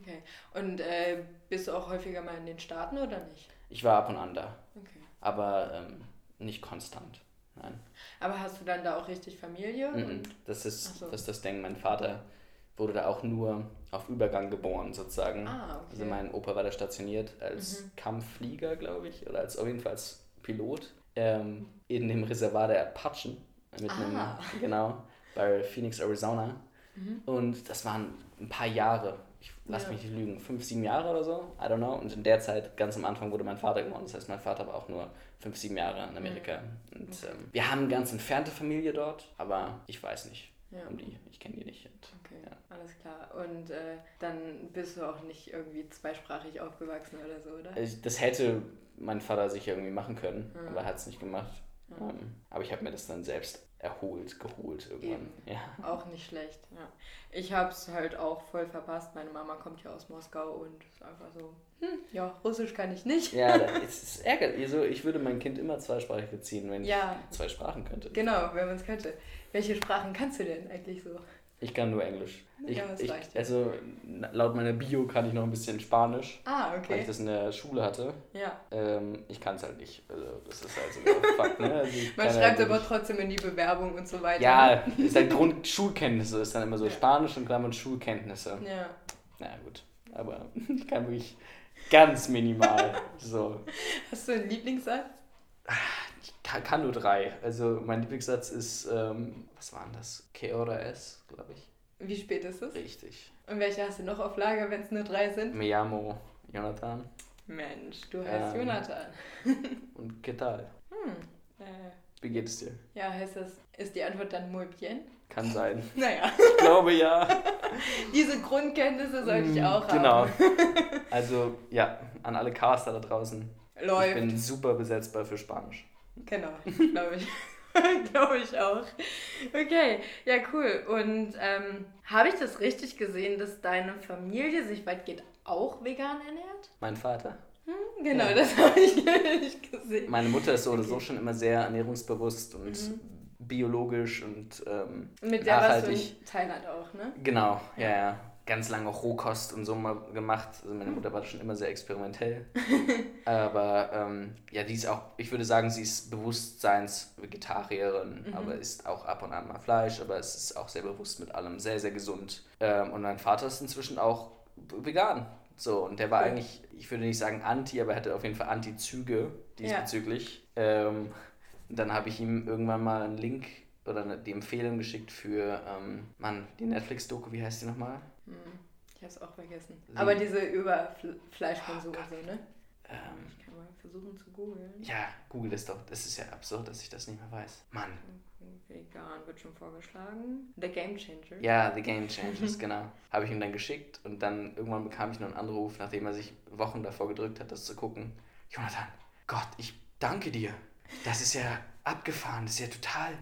Okay. Und äh, bist du auch häufiger mal in den Staaten oder nicht? Ich war ab und an da. Okay. Aber ähm, nicht konstant. Nein. Aber hast du dann da auch richtig Familie? Mm -mm. Das, ist, so. das ist das Ding. Mein Vater wurde da auch nur auf Übergang geboren, sozusagen. Ah, okay. Also mein Opa war da stationiert als mhm. Kampfflieger, glaube ich, oder als auf jeden Fall als Pilot ähm, in dem Reservat der Apachen mit ah. einem, genau, bei Phoenix, Arizona. Mhm. Und das waren ein paar Jahre ich lass ja. mich nicht lügen, fünf, sieben Jahre oder so, I don't know. Und in der Zeit, ganz am Anfang, wurde mein Vater geboren. Das heißt, mein Vater war auch nur fünf, sieben Jahre in Amerika. Mhm. Und okay. ähm, wir haben eine ganz entfernte Familie dort, aber ich weiß nicht ja. um die. Ich kenne die nicht. Und, okay, ja. alles klar. Und äh, dann bist du auch nicht irgendwie zweisprachig aufgewachsen oder so, oder? Das hätte mein Vater sicher irgendwie machen können, mhm. aber er hat es nicht gemacht. Mhm. Um, aber ich habe mir das dann selbst erholt, geholt irgendwann. Ja. Auch nicht schlecht, ja. Ich habe es halt auch voll verpasst. Meine Mama kommt ja aus Moskau und ist einfach so, hm, ja, Russisch kann ich nicht. Ja, (laughs) es ist ärgerlich. Also ich würde mein Kind immer zweisprachig beziehen, wenn ja. ich zwei Sprachen könnte. Genau, wenn man es könnte. Welche Sprachen kannst du denn eigentlich so? Ich kann nur Englisch. Ich, ja, ich, also laut meiner Bio kann ich noch ein bisschen Spanisch. Ah, okay. Weil ich das in der Schule hatte. Ja. Ähm, ich kann es halt nicht. Also das ist halt so ein Fakt, ne? Also Man schreibt halt aber trotzdem in die Bewerbung und so weiter. Ja, ist halt Grundschulkenntnisse, ist dann immer so ja. Spanisch und Klammern Schulkenntnisse. Ja. Na gut. Aber (laughs) ich kann wirklich ganz minimal. so. Hast du einen Lieblingssatz? Ich kann, kann, nur drei. Also mein Lieblingssatz ist, ähm, was war denn das? K oder S, glaube ich. Wie spät ist es? Richtig. Und welche hast du noch auf Lager, wenn es nur drei sind? Me llamo Jonathan. Mensch, du heißt ähm, Jonathan. (laughs) und ¿qué tal? Hm. Äh, Wie geht es dir? Ja, heißt das, ist die Antwort dann muy bien? Kann sein. (laughs) Naja. (laughs) Ich glaube ja. Diese Grundkenntnisse sollte ich auch genau. haben. Genau. Also ja, an alle Caster da draußen. Läuft. Ich bin super besetzbar für Spanisch. Genau, glaube ich. (laughs) Glaube ich auch. Okay, ja, cool. Und ähm, habe ich das richtig gesehen, dass deine Familie sich weitgehend auch vegan ernährt? Mein Vater. Hm, genau, ja. das (laughs) habe ich nicht gesehen. Meine Mutter ist so oder so schon immer sehr ernährungsbewusst und mhm. biologisch und ähm, Mit der nachhaltig. warst du in Thailand auch, ne? Genau, ja, ja ganz lange auch Rohkost und so mal gemacht. Also meine Mutter war schon immer sehr experimentell. (laughs) aber ähm, ja, die ist auch, ich würde sagen, sie ist Bewusstseinsvegetarierin, mhm. aber isst auch ab und an mal Fleisch, aber es ist auch sehr bewusst mit allem, sehr, sehr gesund. Ähm, und mein Vater ist inzwischen auch vegan. So, und der war cool. eigentlich, ich würde nicht sagen anti, aber er hatte auf jeden Fall Anti-Züge diesbezüglich. Ja. Ähm, dann habe ich ihm irgendwann mal einen Link oder die Empfehlung geschickt für, ähm, Mann, die Netflix-Doku, wie heißt die nochmal? Hm, ich habe es auch vergessen. Sie Aber diese Überfleischkonsum oh, so, ne? Ähm, ich kann mal versuchen zu googeln. Ja, google das doch. Das ist ja absurd, dass ich das nicht mehr weiß. Mann. Vegan wird schon vorgeschlagen. The Game Changer. Ja, The Game Changers, (laughs) genau. Habe ich ihm dann geschickt und dann irgendwann bekam ich noch einen Anruf, nachdem er sich Wochen davor gedrückt hat, das zu gucken. Jonathan, Gott, ich danke dir. Das ist ja abgefahren. Das ist ja total.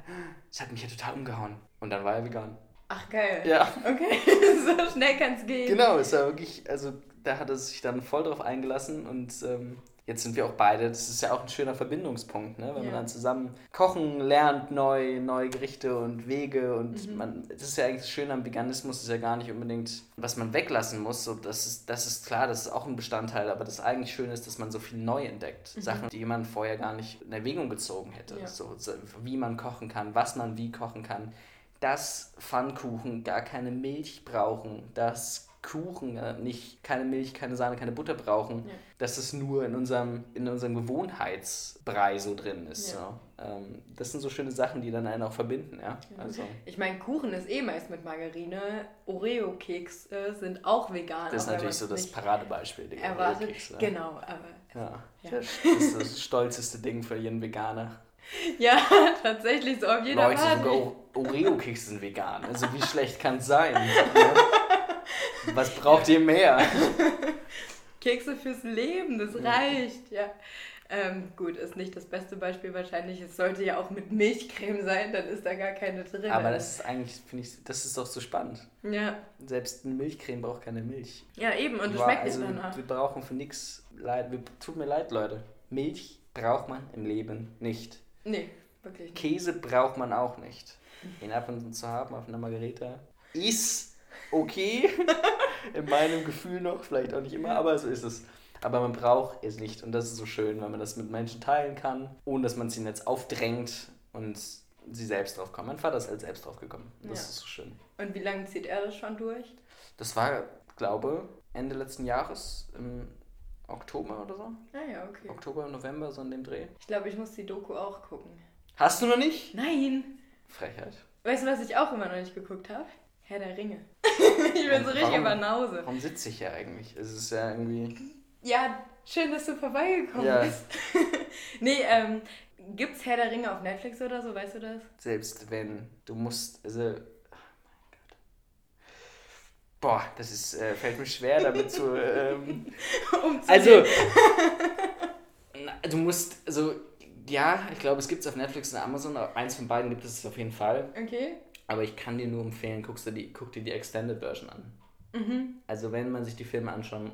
Das hat mich ja total umgehauen. Und dann war er vegan. Ach geil. Ja. Okay, (laughs) so schnell kann es gehen. Genau, es war wirklich, also da hat er sich dann voll drauf eingelassen und ähm, jetzt sind wir auch beide, das ist ja auch ein schöner Verbindungspunkt, ne? wenn ja. man dann zusammen kochen lernt, neu, neue Gerichte und Wege und mhm. man, das ist ja eigentlich das Schöne am Veganismus, ist ja gar nicht unbedingt, was man weglassen muss, so, das, ist, das ist klar, das ist auch ein Bestandteil, aber das eigentlich Schöne ist, dass man so viel neu entdeckt, mhm. Sachen, die jemand vorher gar nicht in Erwägung gezogen hätte, ja. so, wie man kochen kann, was man wie kochen kann, dass Pfannkuchen gar keine Milch brauchen, dass Kuchen äh, nicht keine Milch, keine Sahne, keine Butter brauchen, ja. dass es nur in unserem, in unserem Gewohnheitsbrei so drin ist. Ja. So. Ähm, das sind so schöne Sachen, die dann einen auch verbinden. Ja? Also. Ich meine, Kuchen ist eh meist mit Margarine, Oreo-Keks äh, sind auch vegan. Das ist natürlich so das Paradebeispiel. Erwartet, genau, aber... Ja. Das ist das stolzeste Ding für jeden Veganer. (laughs) Ja, tatsächlich so auf jeder Leute, sogar Oreo-Kekse sind vegan. Also wie schlecht kann es sein? Was braucht ihr mehr? (laughs) Kekse fürs Leben, das reicht, ja. Ähm, gut, ist nicht das beste Beispiel wahrscheinlich. Es sollte ja auch mit Milchcreme sein, dann ist da gar keine drin. Aber das ist eigentlich, finde ich, das ist doch so spannend. Ja. Selbst eine Milchcreme braucht keine Milch. Ja, eben, und es schmeckt also, nicht danach. Wir brauchen für nichts leid. Tut mir leid, Leute. Milch braucht man im Leben nicht. Nee, wirklich nicht. Käse braucht man auch nicht. Ab und zu haben auf einer Margarita ist okay. (laughs) In meinem Gefühl noch, vielleicht auch nicht immer, aber so ist es. Aber man braucht es nicht und das ist so schön, wenn man das mit Menschen teilen kann, ohne dass man sie jetzt aufdrängt und sie selbst drauf kommen. Mein Vater ist halt selbst drauf gekommen. Das ja. ist so schön. Und wie lange zieht er das schon durch? Das war, glaube Ende letzten Jahres im Oktober oder so. Ah ja, okay. Oktober, November, so in dem Dreh. Ich glaube, ich muss die Doku auch gucken. Hast du noch nicht? Nein. Frechheit. Weißt du, was ich auch immer noch nicht geguckt habe? Herr der Ringe. (laughs) ich bin so richtig über Nause. Warum sitze ich hier eigentlich? Es ist ja irgendwie. Ja, schön, dass du vorbeigekommen ja. bist. (laughs) nee, ähm, gibt's Herr der Ringe auf Netflix oder so, weißt du das? Selbst wenn. Du musst, also Boah, das ist, äh, fällt mir schwer, damit zu. Ähm, (laughs) also, (laughs) du musst, also, ja, ich glaube, es gibt es auf Netflix und Amazon, eins von beiden gibt es auf jeden Fall. Okay. Aber ich kann dir nur empfehlen, guckst du die, guck dir die Extended Version an. Mhm. Also, wenn man sich die Filme anschauen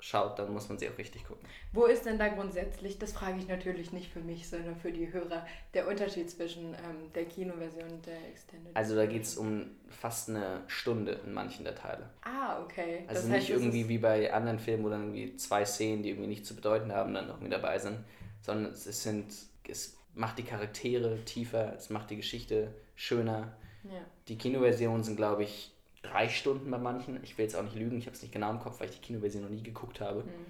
schaut, dann muss man sie auch richtig gucken. Wo ist denn da grundsätzlich, das frage ich natürlich nicht für mich, sondern für die Hörer, der Unterschied zwischen ähm, der Kinoversion und der Extended? Also da geht es um fast eine Stunde in manchen der Teile. Ah, okay. Also das nicht irgendwie wie bei anderen Filmen, wo dann irgendwie zwei Szenen, die irgendwie nicht zu bedeuten haben, dann noch mit dabei sind, sondern es sind, es macht die Charaktere tiefer, es macht die Geschichte schöner. Ja. Die Kinoversionen sind, glaube ich, drei Stunden bei manchen. Ich will jetzt auch nicht lügen, ich habe es nicht genau im Kopf, weil ich die Kinoversion noch nie geguckt habe. Mhm.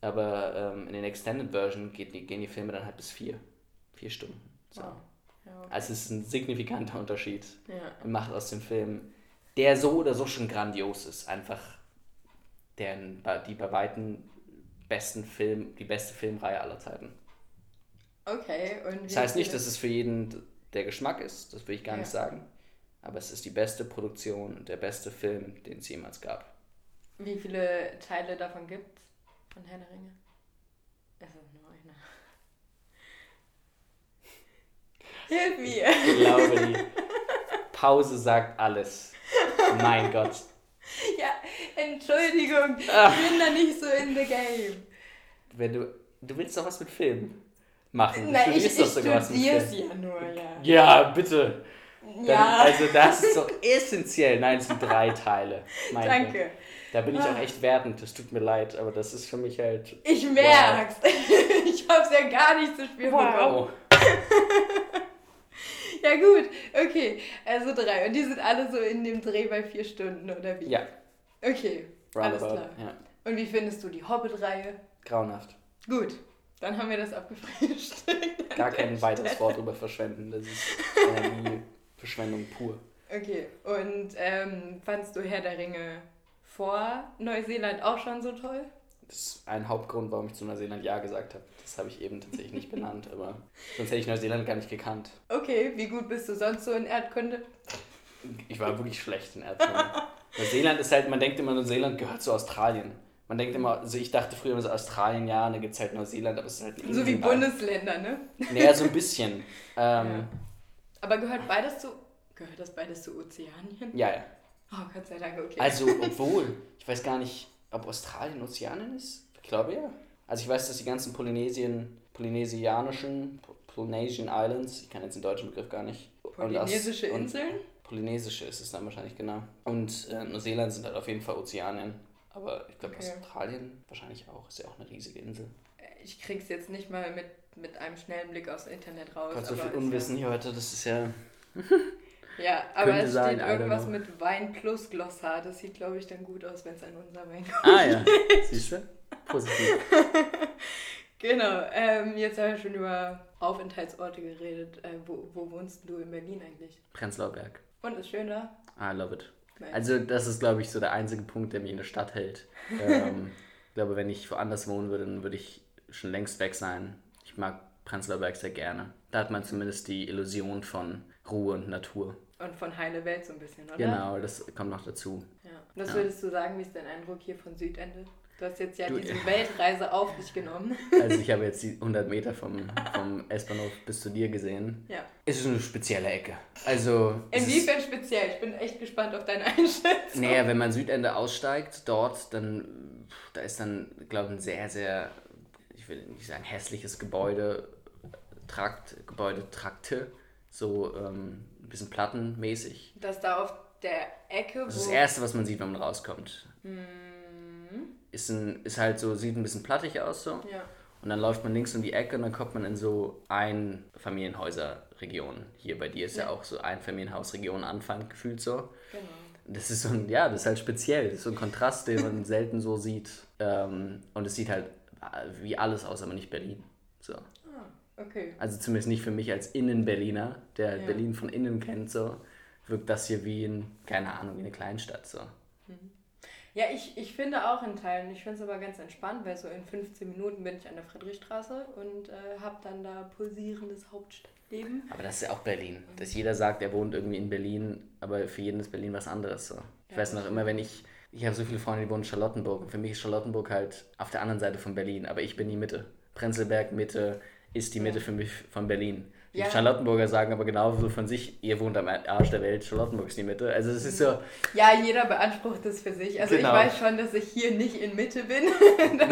Aber ähm, in den Extended Version geht die, gehen die Filme dann halt bis vier. Vier Stunden. So. Wow. Ja, okay. Also es ist ein signifikanter Unterschied. Ja. Macht aus dem Film, der so oder so schon grandios ist, einfach der, die bei weitem besten Film, die beste Filmreihe aller Zeiten. Okay. Und das heißt nicht, dass es für jeden der Geschmack ist, das will ich gar ja. nicht sagen. Aber es ist die beste Produktion und der beste Film, den es jemals gab. Wie viele Teile davon gibt es von Herr der Ringe? Es ist nur einer. (laughs) Hilf mir! Ich glaube, die Pause sagt alles. Mein Gott. Ja, Entschuldigung, Ach. (laughs) ich bin da nicht so in the game. Wenn du, du willst doch was mit Film machen. Du Nein, ich, ich studiere es ja nur, ja. Ja, bitte. Ja. Also das ist doch (laughs) essentiell. Nein, es sind drei Teile. Danke. Gott. Da bin ich auch ah. echt wertend, das tut mir leid, aber das ist für mich halt. Ich merk's! Wow. (laughs) ich hab's ja gar nicht zu spüren wow. (laughs) ja, gut, okay. Also drei. Und die sind alle so in dem Dreh bei vier Stunden, oder wie? Ja. Okay, Roundabout, alles klar. Ja. Und wie findest du die Hobbit-Reihe? Grauenhaft. Gut, dann haben wir das abgefrühstückt. Gar kein weiteres Wort drüber verschwenden. Das ist Energie. Verschwendung pur. Okay, und ähm, fandst du Herr der Ringe vor Neuseeland auch schon so toll? Das ist ein Hauptgrund, warum ich zu Neuseeland Ja gesagt habe. Das habe ich eben tatsächlich nicht benannt, aber sonst hätte ich Neuseeland gar nicht gekannt. Okay, wie gut bist du sonst so in Erdkunde? Ich war wirklich schlecht in Erdkunde. Neuseeland ist halt, man denkt immer, Neuseeland gehört zu Australien. Man denkt immer, also ich dachte früher immer so Australien, ja, und dann gibt es halt Neuseeland, aber es ist halt So wie Bundesländer, ne? Naja, so ein bisschen. (laughs) Ähm, ja. Aber gehört beides zu. Gehört das beides zu Ozeanien? Ja, ja. Oh, Gott sei Dank, okay. Also, (laughs) obwohl, ich weiß gar nicht, ob Australien Ozeanien ist. Ich glaube ja. Also ich weiß, dass die ganzen Polynesien, polynesianischen, Polynesian Islands, ich kann jetzt den deutschen Begriff gar nicht. Polynesische und, Inseln? Polynesische ist es dann wahrscheinlich, genau. Und äh, Neuseeland sind halt auf jeden Fall Ozeanien. Aber ich glaube, okay. Australien wahrscheinlich auch. Ist ja auch eine riesige Insel. Ich krieg's jetzt nicht mal mit mit einem schnellen Blick aufs Internet raus. Gott, so viel Unwissen hier heute, das ist ja. (laughs) ja, aber es sein, steht irgendwas mit Wein plus Glossar. Das sieht, glaube ich, dann gut aus, wenn es an unser Wein kommt. Ah ja, (laughs) siehst du? Positiv. (laughs) genau, ähm, jetzt haben wir schon über Aufenthaltsorte geredet. Äh, wo, wo wohnst du in Berlin eigentlich? Prenzlauer Berg. Und ist schön da? I love it. Nice. Also das ist, glaube ich, so der einzige Punkt, der mich in der Stadt hält. ähm, ich glaube, wenn ich woanders wohnen würde, dann würde ich schon längst weg sein. Ich mag Prenzlauer Berg sehr gerne. Da hat man zumindest die Illusion von Ruhe und Natur. Und von heile Welt so ein bisschen, oder? Genau, das kommt noch dazu. Ja. Was ja. würdest du sagen, wie ist dein Eindruck hier von Südende? Du hast jetzt ja du, diese Weltreise auf dich genommen. (laughs) Also ich habe jetzt die 100 Meter vom, vom (laughs) S-Bahnhof bis zu dir gesehen. Ja. Es ist eine spezielle Ecke. Also... Inwiefern speziell? Ich bin echt gespannt auf deine Einschätzung. Naja, wenn man Südende aussteigt, dort, dann da ist dann, glaube ich, ein sehr, sehr will nicht sagen hässliches Gebäude, Trakt, Gebäudetrakte, so ähm, ein bisschen plattenmäßig. Das da auf der Ecke, Das ist das Erste, was man sieht, wenn man rauskommt. Mhm. Ist, ein, ist halt so, sieht ein bisschen plattig aus so. Ja. Und dann läuft man links um die Ecke und dann kommt man in so Einfamilienhäuserregion. Hier bei dir ist ja, ja auch so Einfamilienhausregion Anfang gefühlt so. Genau. Das ist so ein, ja, das ist halt speziell. Das ist so ein Kontrast, den man (laughs) selten so sieht. Ähm, und es sieht halt wie alles aus, aber nicht Berlin. So. Ah, okay. Also zumindest nicht für mich als Innen-Berliner, der ja. Berlin von innen kennt, so, wirkt das hier wie in, keine Ahnung, wie eine Kleinstadt. So. Mhm. Ja, ich, ich finde auch in Teilen. Ich finde es aber ganz entspannt, weil so in 15 Minuten bin ich an der Friedrichstraße und äh, habe dann da pulsierendes Hauptstadtleben. Aber das ist ja auch Berlin. Dass jeder sagt, er wohnt irgendwie in Berlin, aber für jeden ist Berlin was anderes. So. Ich ja, weiß noch immer, wenn ich ich habe so viele Freunde, die wohnen in Charlottenburg. Und für mich ist Charlottenburg halt auf der anderen Seite von Berlin. Aber ich bin die Mitte. Prenzlberg Mitte ist die Mitte für mich von Berlin. Die ja. Charlottenburger sagen aber genauso von sich, ihr wohnt am Arsch der Welt, Charlottenburg ist die Mitte. Also es ist so. Ja, jeder beansprucht das für sich. Also genau. ich weiß schon, dass ich hier nicht in Mitte bin. (laughs) das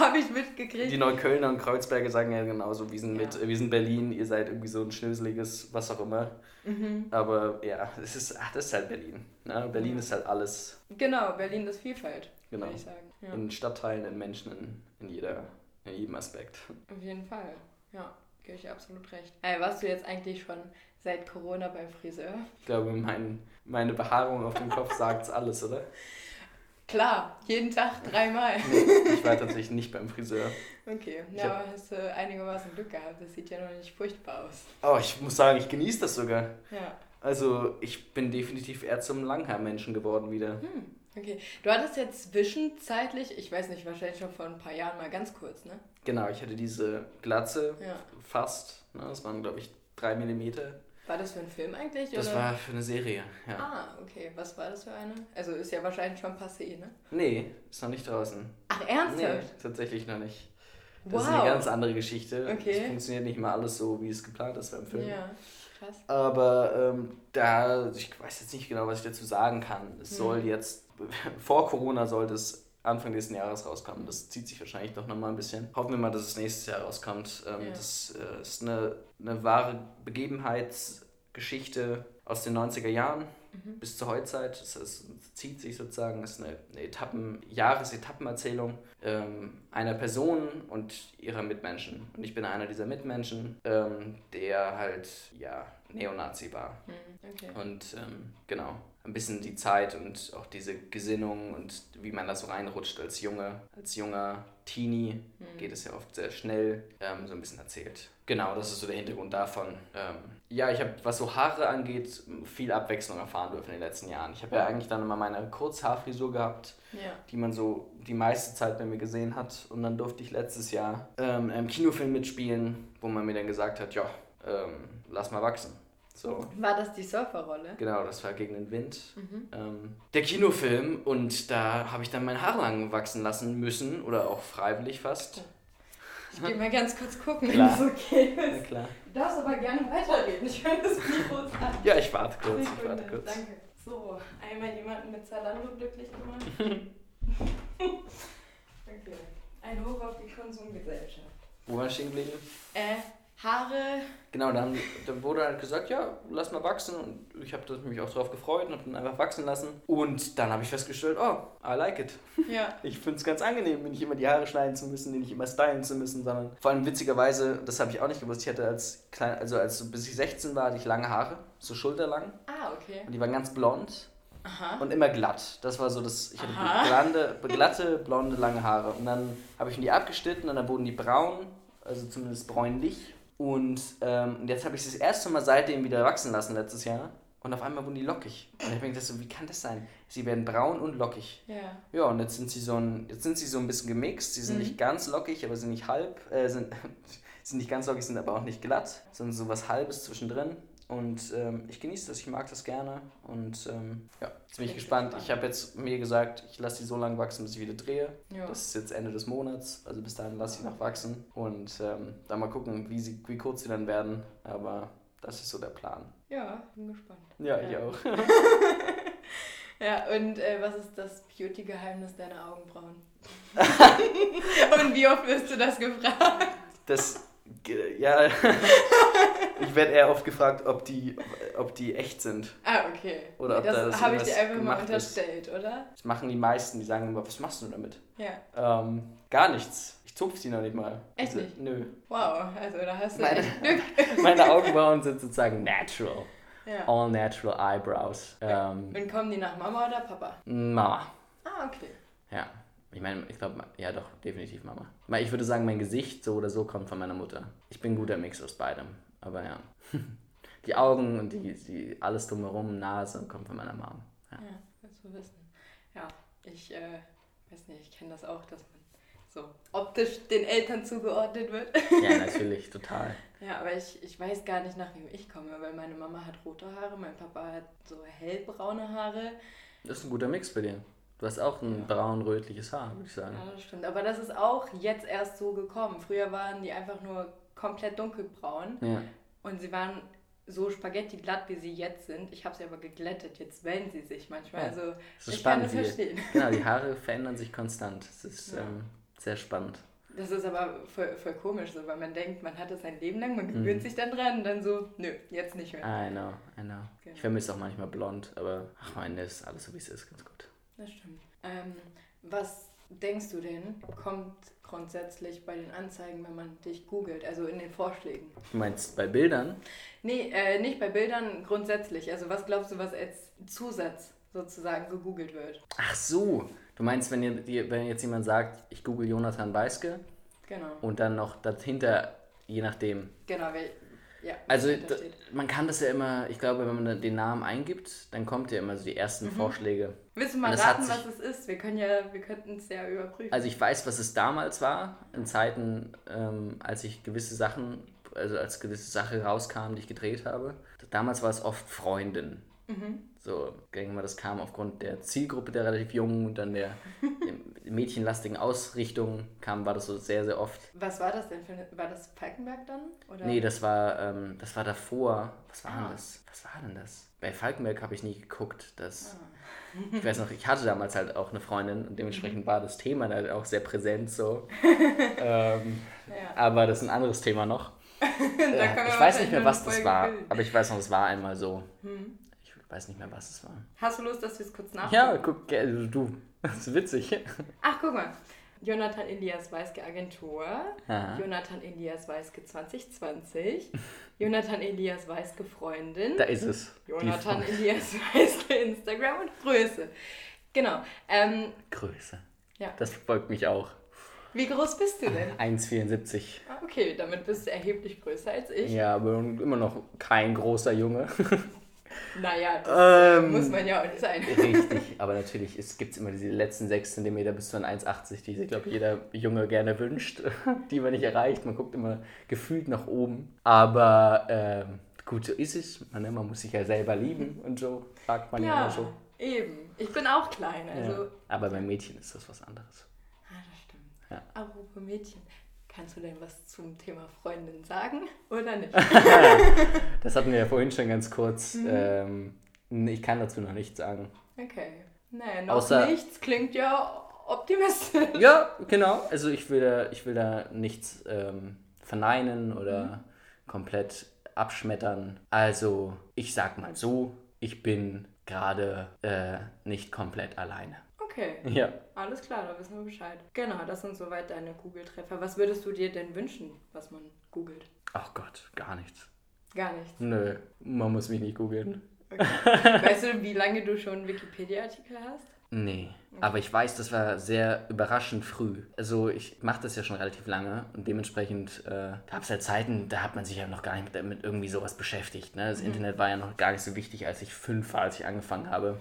habe ich mitgekriegt. Die Neuköllner und Kreuzberger sagen ja genauso, wir sind, ja. mit, wir sind Berlin, ihr seid irgendwie so ein schnöseliges, was auch immer. Mhm. Aber ja, es ist, ach, das ist halt Berlin. Ne? Berlin mhm. ist halt alles. Genau, Berlin ist Vielfalt, genau. würde ich sagen. Ja. In Stadtteilen, in Menschen, in, in, jeder, in jedem Aspekt. Auf jeden Fall, ja. Gebe ich absolut recht. Ey, warst du jetzt eigentlich schon seit Corona beim Friseur? Ich glaube, mein, meine Behaarung auf dem Kopf sagt es alles, oder? Klar, jeden Tag dreimal. Nee, ich war tatsächlich nicht beim Friseur. Okay, ja, aber hast du einigermaßen Glück gehabt. Das sieht ja noch nicht furchtbar aus. Oh, ich muss sagen, ich genieße das sogar. Ja. Also, ich bin definitiv eher zum Langhaar-Menschen geworden wieder. Hm, okay. Du hattest jetzt zwischenzeitlich, ich weiß nicht, wahrscheinlich schon vor ein paar Jahren mal ganz kurz, ne? Genau, ich hatte diese Glatze ja. fast. Ne? Das waren, glaube ich, drei Millimeter. War das für einen Film eigentlich? Das oder? war für eine Serie, ja. Ah, okay. Was war das für eine? Also ist ja wahrscheinlich schon passé, ne? Nee, ist noch nicht draußen. Ach, ernsthaft? Nee, tatsächlich noch nicht. Das wow. ist eine ganz andere Geschichte. Okay. Es funktioniert nicht mal alles so, wie es geplant ist beim Film. Ja, krass. Aber ähm, da, ich weiß jetzt nicht genau, was ich dazu sagen kann. Es hm. soll jetzt, vor Corona sollte es Anfang nächsten Jahres rauskommen. Das zieht sich wahrscheinlich doch nochmal ein bisschen. Hoffen wir mal, dass es nächstes Jahr rauskommt. Ähm, ja. Das äh, ist eine, eine wahre Begebenheitsgeschichte aus den 90er Jahren mhm. bis zur Heutzeit. Das, das, zieht sich sozusagen, das ist eine, eine Etappen, Jahresetappenerzählung ähm, einer Person und ihrer Mitmenschen. Und ich bin einer dieser Mitmenschen, ähm, der halt, ja, Neonazi war. Mhm, okay. Und ähm, genau, ein bisschen die Zeit und auch diese Gesinnung und wie man da so reinrutscht als Junge, als junger Teenie, mhm. geht es ja oft sehr schnell, ähm, so ein bisschen erzählt. Genau, das ist so der Hintergrund davon. Ähm, ja, ich habe, was so Haare angeht, viel Abwechslung erfahren dürfen in den letzten Jahren. Ich habe ja eigentlich dann immer meine Kurzhaarfrisur gehabt, ja. die man so die meiste Zeit bei mir gesehen hat. Und dann durfte ich letztes Jahr ähm, im Kinofilm mitspielen, wo man mir dann gesagt hat, ja, ähm, lass mal wachsen. So. War das die Surferrolle? Genau, das war gegen den Wind. Mhm. Ähm, der Kinofilm und da habe ich dann mein Haar lang wachsen lassen müssen oder auch freiwillig fast. Ich gehe mal ganz kurz gucken, wenn es okay ist. Ja, klar. Du darfst aber gerne weiterreden. Ich höre das Mikro an. Ja, ich warte kurz. Ich warte kurz. Danke. So, einmal jemanden mit Zalando glücklich gemacht. (laughs) okay. Ein Hoch auf die Konsumgesellschaft. Wo war ich stehen geblieben? Äh, Haare. Genau, dann, dann wurde halt gesagt, ja, lass mal wachsen. Und ich habe mich auch darauf gefreut und habe dann einfach wachsen lassen. Und dann habe ich festgestellt, oh, I like it. Ja. (laughs) Ich finde es ganz angenehm, nicht immer die Haare schneiden zu müssen, nicht immer stylen zu müssen, sondern vor allem witzigerweise, das habe ich auch nicht gewusst, ich hatte als klein, also als bis ich 16 war, hatte ich lange Haare, so schulterlang. Ah, okay. Und die waren ganz blond. Aha. Und immer glatt. Das war so das. Ich hatte blonde, glatte, blonde, lange Haare. Und dann habe ich mir die abgeschnitten und dann wurden die braun, also zumindest bräunlich. Und ähm, jetzt habe ich sie das erste Mal seitdem wieder wachsen lassen letztes Jahr. Und auf einmal wurden die lockig. Und ich habe mir gedacht, so, wie kann das sein? Sie werden braun und lockig. Ja. Ja, und jetzt sind sie so ein, jetzt sind sie so ein bisschen gemixt. Sie sind mhm. nicht ganz lockig, aber sind nicht halb, äh, sind, (laughs) sind nicht ganz lockig, sind aber auch nicht glatt. Sondern so was Halbes zwischendrin. Und ähm, ich genieße das, ich mag das gerne. Und ähm, ja, jetzt bin ich gespannt. Ich habe jetzt mir gesagt, ich lasse die so lange wachsen, bis ich wieder drehe. Ja. Das ist jetzt Ende des Monats. Also bis dahin lasse ich noch wachsen. Und ähm, dann mal gucken, wie, sie, wie kurz sie dann werden. Aber das ist so der Plan. Ja, bin gespannt. Ja, ja. ich auch. (laughs) ja, und äh, was ist das Beauty-Geheimnis deiner Augenbrauen? (laughs) und wie oft wirst du das gefragt? Das ja, (laughs) ich werde eher oft gefragt, ob die, ob die echt sind. Ah, okay. Oder ob das, das habe ich dir einfach mal unterstellt, ist. oder? Das machen die meisten, die sagen immer, was machst du damit? Ja. Ähm, gar nichts. Ich zupfe die noch nicht mal. Echt nicht? Nö. Wow, also da hast du meine, (laughs) (laughs) meine Augenbrauen sind sozusagen natural. Ja. All natural eyebrows. Ähm, Und kommen die nach Mama oder Papa? Mama. Ah, okay. Ja. Ich meine, ich glaube, ja doch, definitiv Mama. Ich würde sagen, mein Gesicht so oder so kommt von meiner Mutter. Ich bin ein guter Mix aus beidem. Aber ja. (laughs) Die Augen und die, die alles drumherum, Nase, kommt von meiner Mom. Ja, ja willst du wissen. Ja, ich äh, weiß nicht, ich kenne das auch, dass man so optisch den Eltern zugeordnet wird. Ja, (laughs) natürlich, total. Ja, aber ich, ich weiß gar nicht, nach wem ich komme, weil meine Mama hat rote Haare, mein Papa hat so hellbraune Haare. Das ist ein guter Mix bei dir. Du hast auch ein ja. braun-rötliches Haar, würde ich sagen. Ja, das stimmt. Aber das ist auch jetzt erst so gekommen. Früher waren die einfach nur komplett dunkelbraun. Ja. Und sie waren so Spaghetti glatt, wie sie jetzt sind. Ich habe sie aber geglättet. Jetzt wellen sie sich manchmal. Ja, also das ist ich spannend, kann das verstehen. (laughs) Genau, die Haare verändern sich konstant. Das ist ja. ähm, sehr spannend. Das ist aber voll, voll komisch, so, weil man denkt, man hat es sein Leben lang, man gewöhnt mhm. sich dann dran und dann so, nö, jetzt nicht mehr. I know, I know. Genau. Ich vermisse auch manchmal blond, aber ach mein, das ist alles so wie es ist, ganz gut. Das stimmt. Ähm, was denkst du denn, kommt grundsätzlich bei den Anzeigen, wenn man dich googelt, also in den Vorschlägen? Du meinst bei Bildern? Nee, äh, nicht bei Bildern grundsätzlich. Also was glaubst du, was als Zusatz sozusagen gegoogelt wird? Ach so, du meinst, wenn, ihr, wenn jetzt jemand sagt, ich google Jonathan Weiske genau. und dann noch dahinter, je nachdem. Genau, ja, also man kann das ja immer, ich glaube, wenn man den Namen eingibt, dann kommt ja immer so die ersten mhm. Vorschläge. Willst du mal raten, was es ist? Wir können ja, wir könnten es ja überprüfen. Also ich weiß, was es damals war, in Zeiten, ähm, als ich gewisse Sachen, also als gewisse Sache rauskam, die ich gedreht habe. Damals war es oft Freundin. Mhm. So, denke mal, das kam aufgrund der Zielgruppe der relativ jungen und dann der (laughs) mädchenlastigen Ausrichtung kam, war das so sehr, sehr oft. Was war das denn für eine, war das Falkenberg dann? Oder? Nee, das war, ähm, das war davor. Was war ah. denn das? Was war denn das? Bei Falkenberg habe ich nie geguckt. Das, ah. (laughs) ich weiß noch, ich hatte damals halt auch eine Freundin und dementsprechend mhm. war das Thema halt auch sehr präsent so. (laughs) ähm, ja. Aber das ist ein anderes Thema noch. äh, ich weiß nicht mehr, was das war, aber ich weiß noch, es war einmal so. Hm weiß nicht mehr, was es war. Hast du Lust, dass wir es kurz nachgucken? Ja, guck, du, (laughs) das ist witzig. Ach, guck mal. Jonathan Elias Weiske Agentur, Aha. Jonathan Elias Weiske 2020, (laughs) Jonathan Elias Weiske Freundin. Da ist es. Jonathan Elias Weiske Instagram und Größe. Genau. Ähm, Größe. Ja. Das folgt mich auch. Wie groß bist du denn? 1,74. Ah, okay, damit bist du erheblich größer als ich. Ja, aber immer noch kein großer Junge. (laughs) Naja, das ähm, muss man ja auch nicht sein. Richtig, aber natürlich gibt es immer diese letzten 6 cm bis zu 1,80, die sich, glaube ich, jeder Junge gerne wünscht, (laughs) die man nicht erreicht. Man guckt immer gefühlt nach oben. Aber ähm, gut, so ist es. Man, ne, man muss sich ja selber lieben und so, fragt man ja, ja immer so. Eben, ich bin auch klein. Also. Ja, aber beim Mädchen ist das was anderes. Ah, das stimmt. Ja. Apropos Mädchen. Kannst du denn was zum Thema Freundin sagen oder nicht? (laughs) das hatten wir ja vorhin schon ganz kurz. Mhm. Ähm, ich kann dazu noch nichts sagen. Okay. Naja, noch Außer, nichts klingt ja optimistisch. Ja, genau. Also ich will da, ich will da nichts ähm, verneinen oder mhm. komplett abschmettern. Also ich sag mal so, ich bin gerade äh, nicht komplett alleine. Okay. Ja. Alles klar, da wissen wir Bescheid. Genau, das sind soweit deine Google-Treffer. Was würdest du dir denn wünschen, was man googelt? Ach Gott, gar nichts. Gar nichts? Nö, man muss mich nicht googeln. Okay. (laughs) Weißt du, wie lange du schon Wikipedia-Artikel hast? Nee, aber ich weiß, das war sehr überraschend früh. Also ich mache das ja schon relativ lange und dementsprechend äh, gab es ja Zeiten, da hat man sich ja noch gar nicht mit irgendwie sowas beschäftigt. Ne? Das mhm. Internet war ja noch gar nicht so wichtig, als ich fünf war, als ich angefangen habe.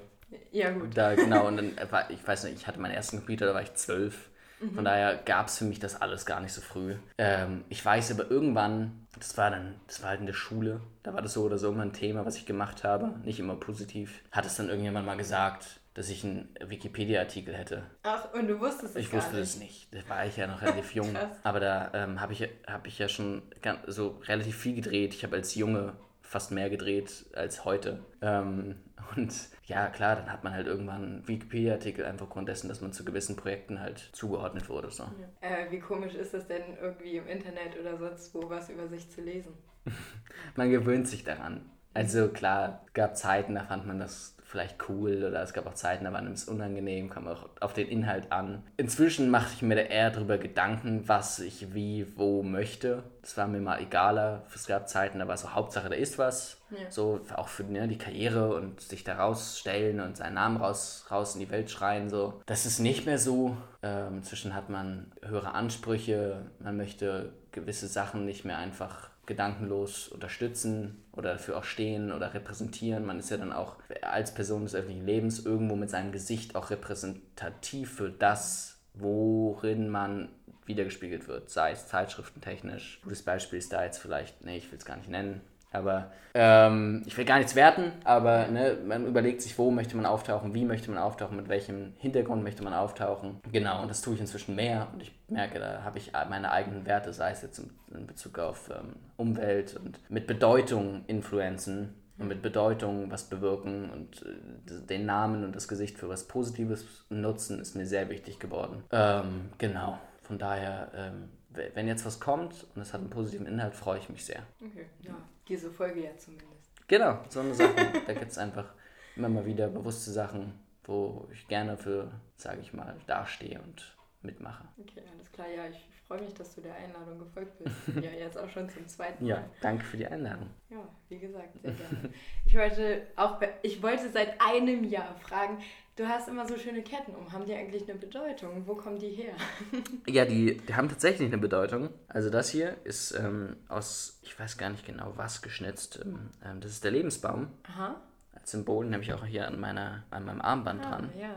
Ja, gut. Da, genau, und dann war, ich weiß nicht, ich hatte meinen ersten Computer, da war ich zwölf. Mhm. Von daher gab es für mich das alles gar nicht so früh. Ähm, ich weiß aber irgendwann, das war dann, das war halt in der Schule, da war das so oder so immer ein Thema, was ich gemacht habe, nicht immer positiv. Hat es dann irgendjemand mal gesagt, dass ich einen Wikipedia-Artikel hätte. Ach, und du wusstest es Ich wusste es nicht. Da war ich ja noch relativ (laughs) jung. Aber da ähm, habe ich, hab ich ja schon so relativ viel gedreht. Ich habe als Junge fast mehr gedreht als heute. Ähm, und ja, klar, dann hat man halt irgendwann einen Wikipedia-Artikel einfach aufgrund dessen, dass man zu gewissen Projekten halt zugeordnet wurde. So. Ja. Äh, wie komisch ist es denn irgendwie im Internet oder sonst wo was über sich zu lesen? (laughs) man gewöhnt sich daran. Also klar, es gab Zeiten, da fand man das vielleicht cool oder es gab auch Zeiten, da war es unangenehm, kam auch auf den Inhalt an. Inzwischen mache ich mir da eher darüber Gedanken, was ich wie, wo möchte. Das war mir mal egaler. Es gab Zeiten, da war so Hauptsache, da ist was. Ja. So auch für ne, die Karriere und sich da rausstellen und seinen Namen raus, raus in die Welt schreien. So. Das ist nicht mehr so. Ähm, inzwischen hat man höhere Ansprüche, man möchte gewisse Sachen nicht mehr einfach gedankenlos unterstützen oder dafür auch stehen oder repräsentieren. Man ist ja dann auch als Person des öffentlichen Lebens irgendwo mit seinem Gesicht auch repräsentativ für das, worin man wiedergespiegelt wird, sei es zeitschriftentechnisch. Gutes Beispiel ist da jetzt vielleicht, nee, ich will es gar nicht nennen, Aber ähm, ich will gar nichts werten, aber ne, man überlegt sich, wo möchte man auftauchen, wie möchte man auftauchen, mit welchem Hintergrund möchte man auftauchen. Genau, und das tue ich inzwischen mehr und ich merke, da habe ich meine eigenen Werte, sei es jetzt in, Bezug auf ähm, Umwelt und mit Bedeutung influenzen und mit Bedeutung was bewirken und äh, den Namen und das Gesicht für was Positives nutzen, ist mir sehr wichtig geworden. Ähm, genau, von daher, ähm, wenn jetzt was kommt und es hat einen positiven Inhalt, freue ich mich sehr. Okay, ja, diese Folge ja zumindest. Genau, so eine Sache. (laughs) da gibt es einfach immer mal wieder bewusste Sachen, wo ich gerne für, sage ich mal, dastehe und mitmache. Okay, alles klar. Ja, ich freue mich, dass du der Einladung gefolgt bist. (laughs) ja, jetzt auch schon zum zweiten Mal. Ja, danke für die Einladung. Ja, wie gesagt, sehr gerne. Ich wollte auch, ich wollte seit einem Jahr fragen, du hast immer so schöne Ketten um. Haben die eigentlich eine Bedeutung? Wo kommen die her? (laughs) ja, die, die haben tatsächlich eine Bedeutung. Also das hier ist ähm, aus, ich weiß gar nicht genau was geschnitzt. Ähm, ähm das ist der Lebensbaum. Aha. Als Symbol, habe ich auch hier an, meiner, an meinem Armband ah, dran. Ja.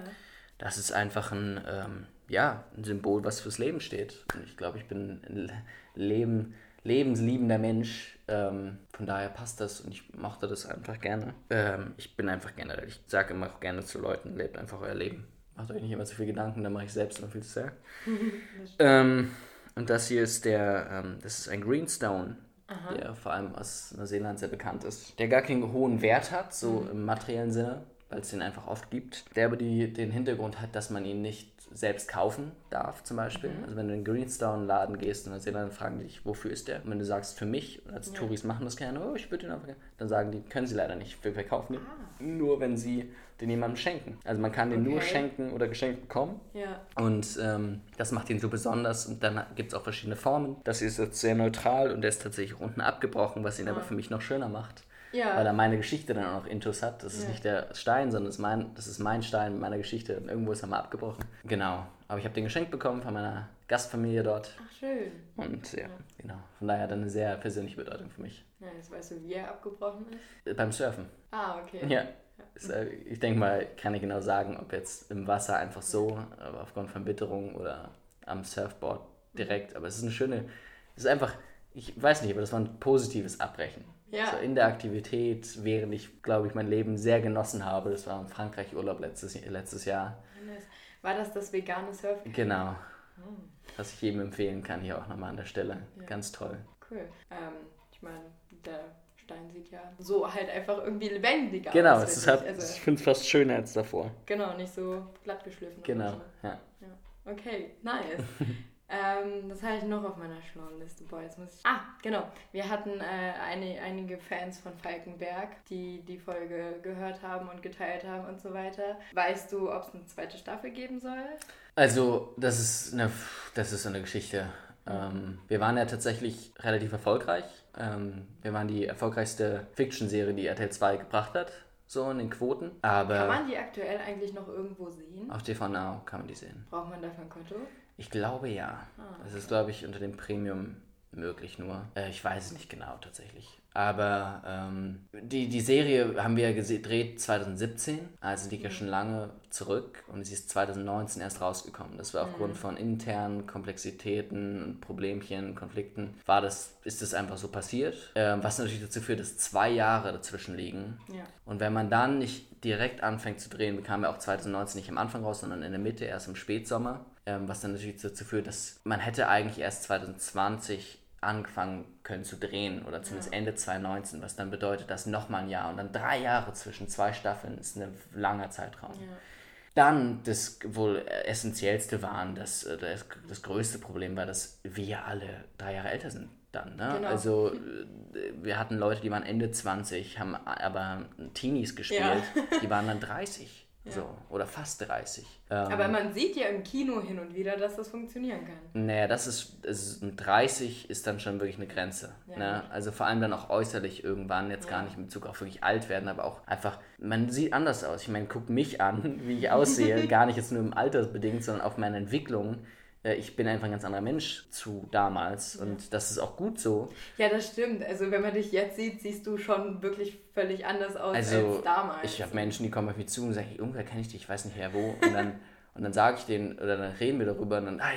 Das ist einfach ein ähm, ja, ein Symbol, was fürs Leben steht. Und ich glaube, ich bin ein Leben, lebensliebender Mensch. Ähm, von daher passt das und ich mochte das einfach gerne. Ähm, ich bin einfach generell, ich sage immer auch gerne zu Leuten, lebt einfach euer Leben. Macht euch nicht immer zu viel Gedanken, dann mache ich selbst noch viel zu sehr. (laughs) ähm, und das hier ist der, ähm, das ist ein Greenstone, Aha. der vor allem aus Neuseeland sehr bekannt ist. Der gar keinen hohen Wert hat, so mhm. im materiellen Sinne, weil es den einfach oft gibt. Der aber die, den Hintergrund hat, dass man ihn nicht selbst kaufen darf, zum Beispiel. Mhm. Also wenn du in den Greenstone-Laden gehst und dann fragen die dich, wofür ist der? Und wenn du sagst, für mich, als ja. Touris machen das gerne, oh, ich würde den einfach gerne, dann sagen die, können sie leider nicht, wir verkaufen den. Ah. Nur wenn sie den jemandem schenken. Also man kann den okay. nur schenken oder geschenkt bekommen. Ja. Und ähm, das macht ihn so besonders. Und dann gibt es auch verschiedene Formen. Das ist jetzt sehr neutral und der ist tatsächlich unten abgebrochen, was ihn ah. aber für mich noch schöner macht. Ja. Weil er meine Geschichte dann auch noch Intus hat. Das ist ja. nicht der Stein, sondern das ist, mein, das ist mein Stein mit meiner Geschichte. Und irgendwo ist er mal abgebrochen. Genau. Aber ich habe den geschenkt bekommen von meiner Gastfamilie dort. Ach, schön. Und ja, ja, genau. Von daher hat er eine sehr persönliche Bedeutung für mich. Ja, jetzt weißt du, wie er abgebrochen ist? Beim Surfen. Ah, okay. Ja. Äh, ich denke mal, kann ich genau sagen, ob jetzt im Wasser einfach so, aufgrund von Witterung oder am Surfboard direkt. Aber es ist eine schöne, es ist einfach, ich weiß nicht, aber das war ein positives Abbrechen. Ja. So in der Aktivität, während ich, glaube ich, mein Leben sehr genossen habe. Das war in Frankreich Urlaub letztes, letztes Jahr. War das das vegane Surfen? Genau. Hm. Was ich jedem empfehlen kann, hier auch nochmal an der Stelle. Ja. Ganz toll. Cool. Ähm, ich meine, der Stein sieht ja so halt einfach irgendwie lebendiger genau, aus. Genau, halt, also, ich finde es fast schöner als davor. Genau, nicht so glatt geschliffen. Genau, so. ja. ja. Okay, nice. (laughs) Ähm, das habe ich noch auf meiner schlauen Liste. Boah, jetzt muss ich. Ah, genau. Wir hatten äh, eine, einige Fans von Falkenberg, die die Folge gehört haben und geteilt haben und so weiter. Weißt du, ob es eine zweite Staffel geben soll? Also, das ist eine, das ist so eine Geschichte. Ähm, wir waren ja tatsächlich relativ erfolgreich. Ähm, wir waren die erfolgreichste Fiction-Serie, die RTL 2 gebracht hat so in den Quoten. Aber kann man die aktuell eigentlich noch irgendwo sehen? Auf TV Now kann man die sehen. Braucht man dafür ein Konto? Ich glaube ja. Ah, okay. Das ist, glaube ich, unter dem Premium möglich nur. Äh, ich weiß es nicht genau tatsächlich. Aber ähm, die, die Serie haben wir gedreht 2017, also liegt ja mhm. schon lange zurück und sie ist 2019 erst rausgekommen. Das war aufgrund mhm. von internen Komplexitäten, Problemchen, Konflikten, war das, ist das einfach so passiert. Ähm, was natürlich dazu führt, dass zwei Jahre dazwischen liegen. Ja. Und wenn man dann nicht direkt anfängt zu drehen, bekam er auch 2019 nicht am Anfang raus, sondern in der Mitte, erst im Spätsommer. Ähm, was dann natürlich dazu führt, dass man hätte eigentlich erst 2020 angefangen können zu drehen oder zumindest ja. Ende 2019, was dann bedeutet, dass nochmal ein Jahr und dann drei Jahre zwischen zwei Staffeln ist ein langer Zeitraum. Ja. Dann das wohl essentiellste waren, dass äh, das, das größte Problem war, dass wir alle drei Jahre älter sind dann. Ne? Genau. Also äh, wir hatten Leute, die waren Ende 20, haben aber Teenies gespielt, ja. die waren dann 30. So, oder fast 30. Aber ähm, man sieht ja im Kino hin und wieder, dass das funktionieren kann. Naja, das ist, ist mit 30 ist dann schon wirklich eine Grenze. Ja. Ne? Also vor allem dann auch äußerlich irgendwann, jetzt ja. gar nicht in Bezug auf wirklich alt werden, aber auch einfach, man sieht anders aus. Ich meine, guck mich an, (laughs) wie ich aussehe, (laughs) gar nicht jetzt nur im Alter bedingt, sondern auf meine Entwicklung äh, ich bin einfach ein ganz anderer Mensch zu damals und das ist auch gut so. Ja, das stimmt. Also wenn man dich jetzt sieht, siehst du schon wirklich völlig anders aus also, als damals. Ich habe Menschen, die kommen auf mich zu und sagen, irgendwer kenne ich dich, ich weiß nicht her wo. Und dann, (laughs) und dann sage ich denen, oder dann reden wir darüber und dann, ah,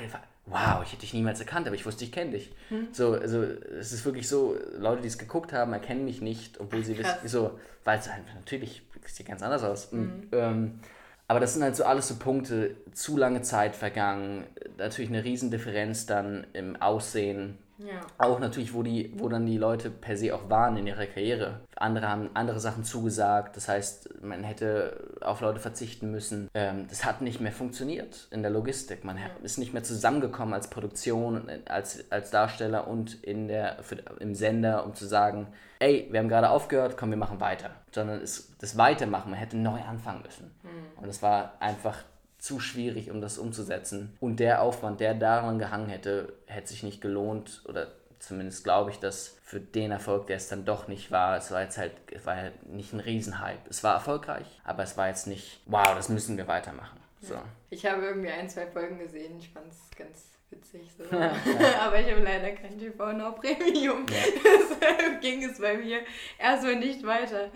wow, ich hätte dich niemals erkannt, aber ich wusste, ich kenne dich. Hm. So, also es ist wirklich so, Leute, die es geguckt haben, erkennen mich nicht, obwohl sie wissen, so, weil es halt natürlich sieht ganz anders aus. Und, ähm, aber das sind halt so alles so Punkte, zu lange Zeit vergangen, natürlich eine Riesendifferenz dann im Aussehen, ja. Auch natürlich, wo, die, wo dann die Leute per se auch waren in ihrer Karriere. Andere haben andere Sachen zugesagt, das heißt, man hätte auf Leute verzichten müssen. Ähm, das hat nicht mehr funktioniert in der Logistik. Man ja. ist nicht mehr zusammengekommen als Produktion, als, als Darsteller und in der, für, im Sender, um zu sagen, ey, wir haben gerade aufgehört, komm, wir machen weiter. Sondern es, das Weitermachen, man hätte neu anfangen müssen. Mhm. Und es war einfach zu schwierig, um das umzusetzen. Und der Aufwand, der daran gehangen hätte, hätte sich nicht gelohnt oder zumindest glaube ich, dass für den Erfolg, der es dann doch nicht war, es war jetzt halt, es war ja nicht ein Riesenhype. Es war erfolgreich, aber es war jetzt nicht, wow, das müssen wir weitermachen. So. Ich habe irgendwie ein, zwei Folgen gesehen, ich fand es ganz witzig so. (laughs) (laughs) aber ich habe leider kein TV Now Premium. Ja. (laughs) Deshalb ging es bei mir erstmal nicht weiter.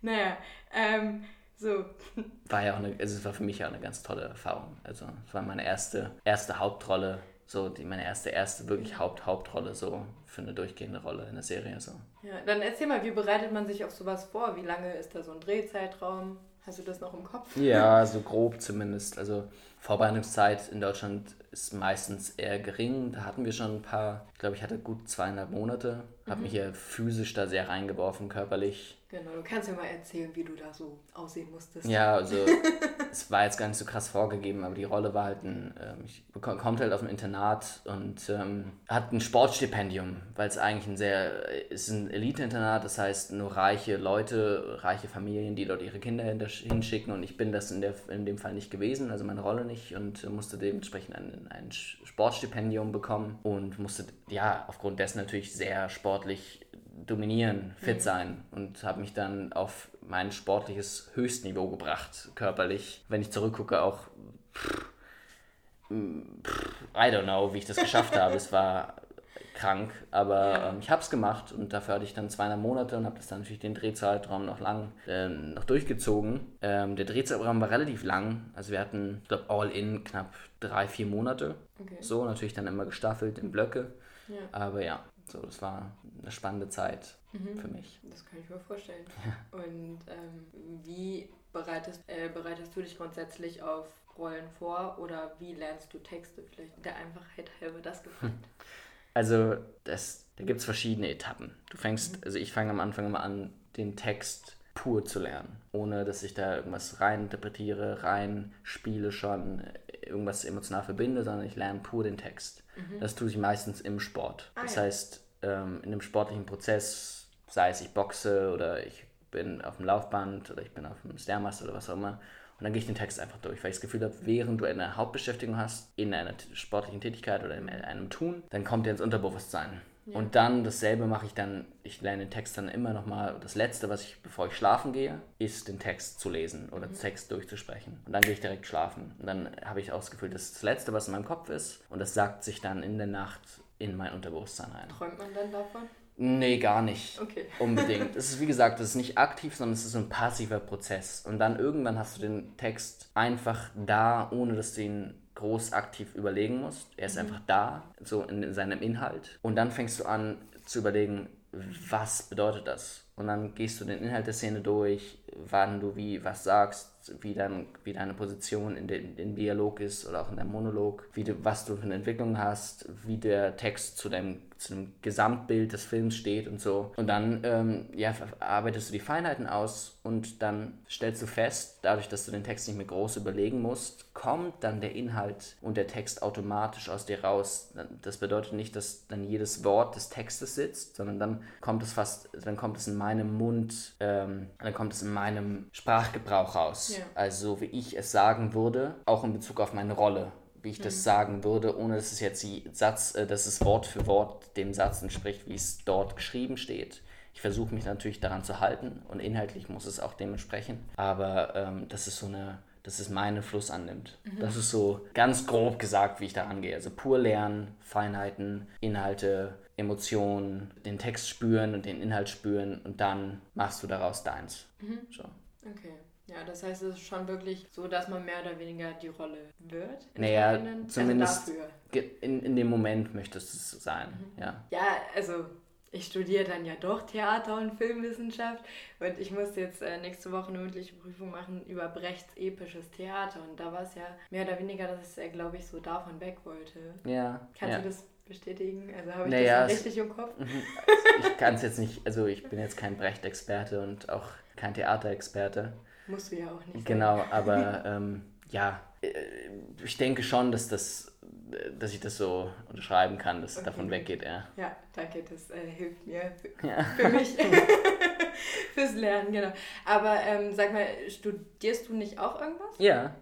Naja, ähm, so. War ja auch eine, also es war für mich ja eine ganz tolle Erfahrung. Also es war meine erste, erste Hauptrolle, so die, meine erste, erste wirklich Haupt, Hauptrolle so für eine durchgehende Rolle in der Serie. So. Ja, dann erzähl mal, wie bereitet man sich auf sowas vor? Wie lange ist da so ein Drehzeitraum? Hast du das noch im Kopf? Ja, so grob zumindest. Also Vorbereitungszeit in Deutschland ist meistens eher gering. Da hatten wir schon ein paar, ich glaube, ich hatte gut zweieinhalb Monate, habe mhm. mich ja physisch da sehr reingeworfen, körperlich. Genau, du kannst ja mal erzählen, wie du da so aussehen musstest. Ja, also (laughs) es war jetzt gar nicht so krass vorgegeben, aber die Rolle war halt ein, ähm, ich kommt halt aus dem Internat und ähm, hat ein Sportstipendium, weil es eigentlich ein sehr, ist ein Elite-Internat, das heißt nur reiche Leute, reiche Familien, die dort ihre Kinder hinschicken und ich bin das in, der, in dem Fall nicht gewesen, also meine Rolle nicht und musste dementsprechend ein, ein Sportstipendium bekommen und musste ja aufgrund dessen natürlich sehr sportlich dominieren, fit mhm. sein und habe mich dann auf mein sportliches Höchstniveau gebracht, körperlich. Wenn ich zurückgucke, auch pff, pff, I don't know, wie ich das geschafft (laughs) habe. Es war krank, aber ähm, ich habe es gemacht und dafür hatte ich dann zweieinhalb Monate und habe das dann natürlich den Drehzeitraum noch lang äh, noch durchgezogen. Ähm, der Drehzeitraum war relativ lang, also wir hatten, ich glaube, all in knapp drei, vier Monate. Okay. So, natürlich dann immer gestaffelt in Blöcke. Ja. Aber ja, so, das war eine spannende Zeit mhm. für mich. Das kann ich mir vorstellen. Ja. Und ähm, wie bereitest, äh, bereitest du dich grundsätzlich auf Rollen vor oder wie lernst du Texte? Vielleicht der Einfachheit halber das (laughs) gefällt. Also das, da gibt es verschiedene Etappen. Du fängst, also ich fange am Anfang immer an, den Text pur zu lernen, ohne dass ich da irgendwas rein interpretiere, rein spiele schon, irgendwas emotional verbinde, sondern ich lerne pur den Text. Mhm. Das tue ich meistens im Sport. Ah, das ja. heißt, ähm, in einem sportlichen Prozess, sei es ich boxe oder ich bin auf dem Laufband oder ich bin auf dem Stairmaster oder was auch immer, und dann gehe ich den Text einfach durch, weil ich das Gefühl habe, während du eine Hauptbeschäftigung hast, in einer sportlichen Tätigkeit oder in einem Tun, dann kommt der ins Unterbewusstsein. Ja. Und dann dasselbe mache ich dann, ich lerne den Text dann immer nochmal, das Letzte, was ich, bevor ich schlafen gehe, ist den Text zu lesen oder mhm. Text durchzusprechen. Und dann gehe ich direkt schlafen. Und dann habe ich auch das Gefühl, das ist das Letzte, was in meinem Kopf ist. Und das sagt sich dann in der Nacht in mein Unterbewusstsein ein. Träumt man dann davon? Nee, gar nicht. Okay. (laughs) Unbedingt. Es ist wie gesagt, es ist nicht aktiv, sondern es ist ein passiver Prozess. Und dann irgendwann hast du den Text einfach da, ohne dass du ihn groß aktiv überlegen musst. Er ist mhm. einfach da, so in, in seinem Inhalt. Und dann fängst du an zu überlegen, was bedeutet das? Und dann gehst du den Inhalt der Szene durch, wann du wie was sagst, wie, dein, wie deine Position in dem in Dialog ist oder auch in deinem Monolog, wie du, was du für eine Entwicklung hast, wie der Text zu deinem, zu dem Gesamtbild des Films steht und so. Und dann ähm, ja, arbeitest du die Feinheiten aus und dann stellst du fest, dadurch, dass du den Text nicht mehr groß überlegen musst, kommt dann der Inhalt und der Text automatisch aus dir raus. Das bedeutet nicht, dass dann jedes Wort des Textes sitzt, sondern dann kommt es fast, dann kommt es in meinem Mund, ähm, dann kommt es in meinem Sprachgebrauch raus. Ja. Also wie ich es sagen würde, auch in Bezug auf meine Rolle, wie ich mhm. das sagen würde, ohne dass es jetzt die Satz, äh, dass es Wort für Wort dem Satz entspricht, wie es dort geschrieben steht. Ich versuche mich natürlich daran zu halten und inhaltlich muss es auch dementsprechend. Aber ähm, das ist so eine, dass es meinen Fluss annimmt. Mhm. Das ist so ganz grob gesagt, wie ich da angehe. Also pur lernen, Feinheiten, Inhalte, Emotionen, den Text spüren und den Inhalt spüren und dann machst du daraus deins. Mhm. So. Okay. Ja, das heißt, es ist schon wirklich so, dass man mehr oder weniger die Rolle wird. Naja, zumindest, also in, in dem Moment möchtest du es sein, mhm. ja. Ja, also ich studiere dann ja doch Theater- und Filmwissenschaft und ich musste jetzt äh, nächste Woche eine mündliche Prüfung machen über Brechts episches Theater und da war es ja mehr oder weniger, dass er, glaube ich, so davon weg wollte. Ja. Kannst ja. du das bestätigen? Also habe ich naja, das richtig im Kopf? Mhm. ich kann es jetzt nicht, also ich bin jetzt kein Brecht-Experte und auch kein Theaterexperte. Musst du ja auch nicht. Genau, sein. (laughs) aber ähm, ja, äh, ich denke schon, dass das dass ich das so unterschreiben kann, dass okay. davon weggeht, ja. Ja, danke, das äh, hilft mir für, (laughs) ja. für mich (laughs) fürs Lernen, genau. Aber ähm, sag mal, studierst du nicht auch irgendwas? Ja.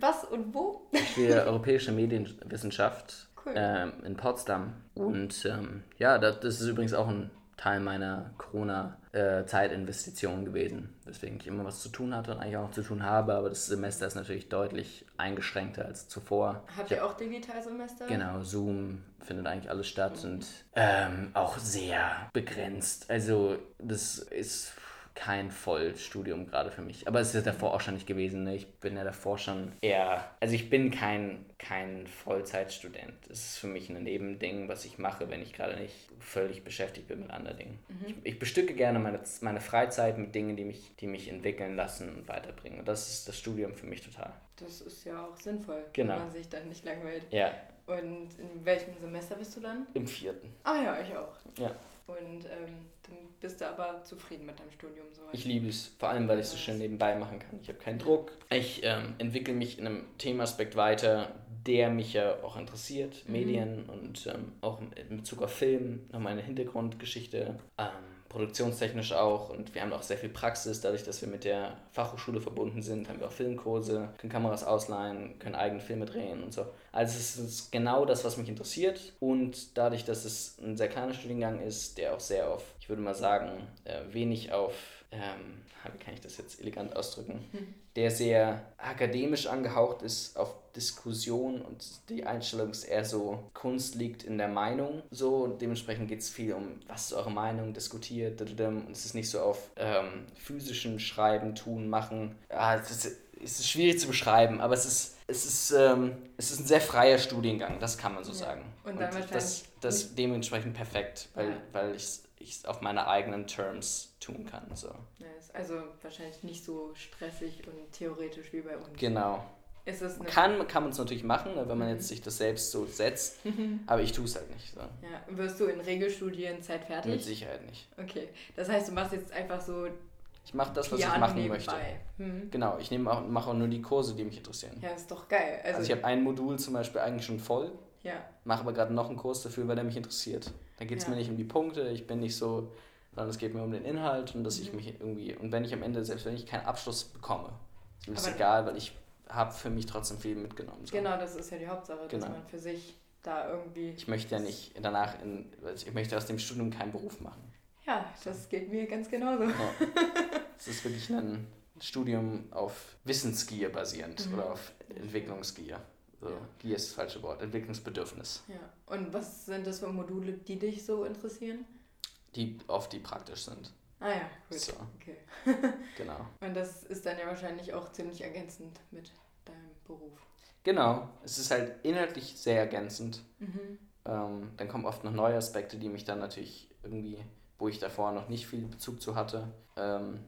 Was und wo? Ich studiere Europäische Medienwissenschaft cool. ähm, in Potsdam. Und ähm, ja, das, das ist übrigens auch ein Teil meiner Corona-Zeitinvestition gewesen, weswegen ich immer was zu tun hatte und eigentlich auch noch zu tun habe, aber das Semester ist natürlich deutlich eingeschränkter als zuvor. Habt ihr auch Digitalsemester? Genau, Zoom findet eigentlich alles statt mhm. und ähm, auch sehr begrenzt. Also das ist kein Vollstudium gerade für mich. Aber es ist ja davor auch schon nicht gewesen. Ne? Ich bin ja davor schon eher. Also ich bin kein, kein Vollzeitstudent. Es ist für mich ein Nebending, was ich mache, wenn ich gerade nicht völlig beschäftigt bin mit anderen Dingen. Mhm. Ich, ich, bestücke gerne meine, meine Freizeit mit Dingen, die mich, die mich entwickeln lassen und weiterbringen. Und das ist das Studium für mich total. Das ist ja auch sinnvoll, genau. wenn man sich dann nicht langweilt. Ja. Und in welchem Semester bist du dann? Im vierten. Ah ja, ich auch. Ja. Und ähm, dann bist du aber zufrieden mit deinem Studium. So ich liebe es, vor allem weil ich es so schön nebenbei machen kann. Ich habe keinen Druck. Ich ähm, entwickle mich in einem Themaspekt weiter, der mich ja auch interessiert. Mhm. Medien und ähm, auch in Bezug auf Film, noch meine Hintergrundgeschichte. Ähm, produktionstechnisch auch und wir haben auch sehr viel Praxis, dadurch, dass wir mit der Fachhochschule verbunden sind, haben wir auch Filmkurse, können Kameras ausleihen, können eigene Filme drehen und so. Also es ist genau das, was mich interessiert und dadurch, dass es ein sehr kleiner Studiengang ist, der auch sehr auf, ich würde mal sagen, äh, wenig auf ähm, wie kann ich das jetzt elegant ausdrücken, hm. Der sehr akademisch angehaucht ist auf Diskussion und die Einstellung ist eher so, Kunst liegt in der Meinung. So, und dementsprechend geht es viel um, was ist eure Meinung, diskutiert, und es ist nicht so auf ähm, physischen Schreiben, tun, machen. Ja, es ist, es ist schwierig zu beschreiben, aber es ist, es ist, ähm, es ist ein sehr freier Studiengang, das kann man so ja. sagen. Und, und das, das dementsprechend perfekt, weil, ja. weil ich es auf meine eigenen Terms tun kann. So. Also wahrscheinlich nicht so stressig und theoretisch wie bei uns. Genau. Ist es kann kann man es natürlich machen, ne, wenn man mhm. jetzt sich das selbst so setzt, (laughs) aber ich tue es halt nicht. So. Ja. Wirst du in Regelstudienzeit fertig? Mit Sicherheit nicht. Okay, das heißt, du machst jetzt einfach so ich mache das, was Piano ich machen nebenbei. möchte. Mhm. Genau, ich nehme auch, mache auch nur die Kurse, die mich interessieren. Ja, ist doch geil. Also, also ich habe ein Modul zum Beispiel eigentlich schon voll. Ja. Mache aber gerade noch einen Kurs dafür, weil der mich interessiert. Da geht es ja. mir nicht um die Punkte, ich bin nicht so, sondern es geht mir um den Inhalt und dass mhm. ich mich irgendwie, und wenn ich am Ende, selbst wenn ich keinen Abschluss bekomme, ist mir das egal, weil ich habe für mich trotzdem viel mitgenommen. So. Genau, das ist ja die Hauptsache, genau. dass man für sich da irgendwie. Ich möchte ja nicht danach, in, ich möchte aus dem Studium keinen Beruf machen. Ja, das geht mir ganz genauso. Ja. (laughs) Es ist wirklich ein Studium auf Wissensgier basierend mhm. oder auf Entwicklungsgier. So, ja. Gier ist das falsche Wort, Entwicklungsbedürfnis. Ja. Und was sind das für Module, die dich so interessieren? Die oft die praktisch sind. Ah ja, gut. So. Okay. (laughs) genau. Und das ist dann ja wahrscheinlich auch ziemlich ergänzend mit deinem Beruf. Genau, es ist halt inhaltlich sehr ergänzend. Mhm. Ähm, dann kommen oft noch neue Aspekte, die mich dann natürlich irgendwie, wo ich davor noch nicht viel Bezug zu hatte. Ähm,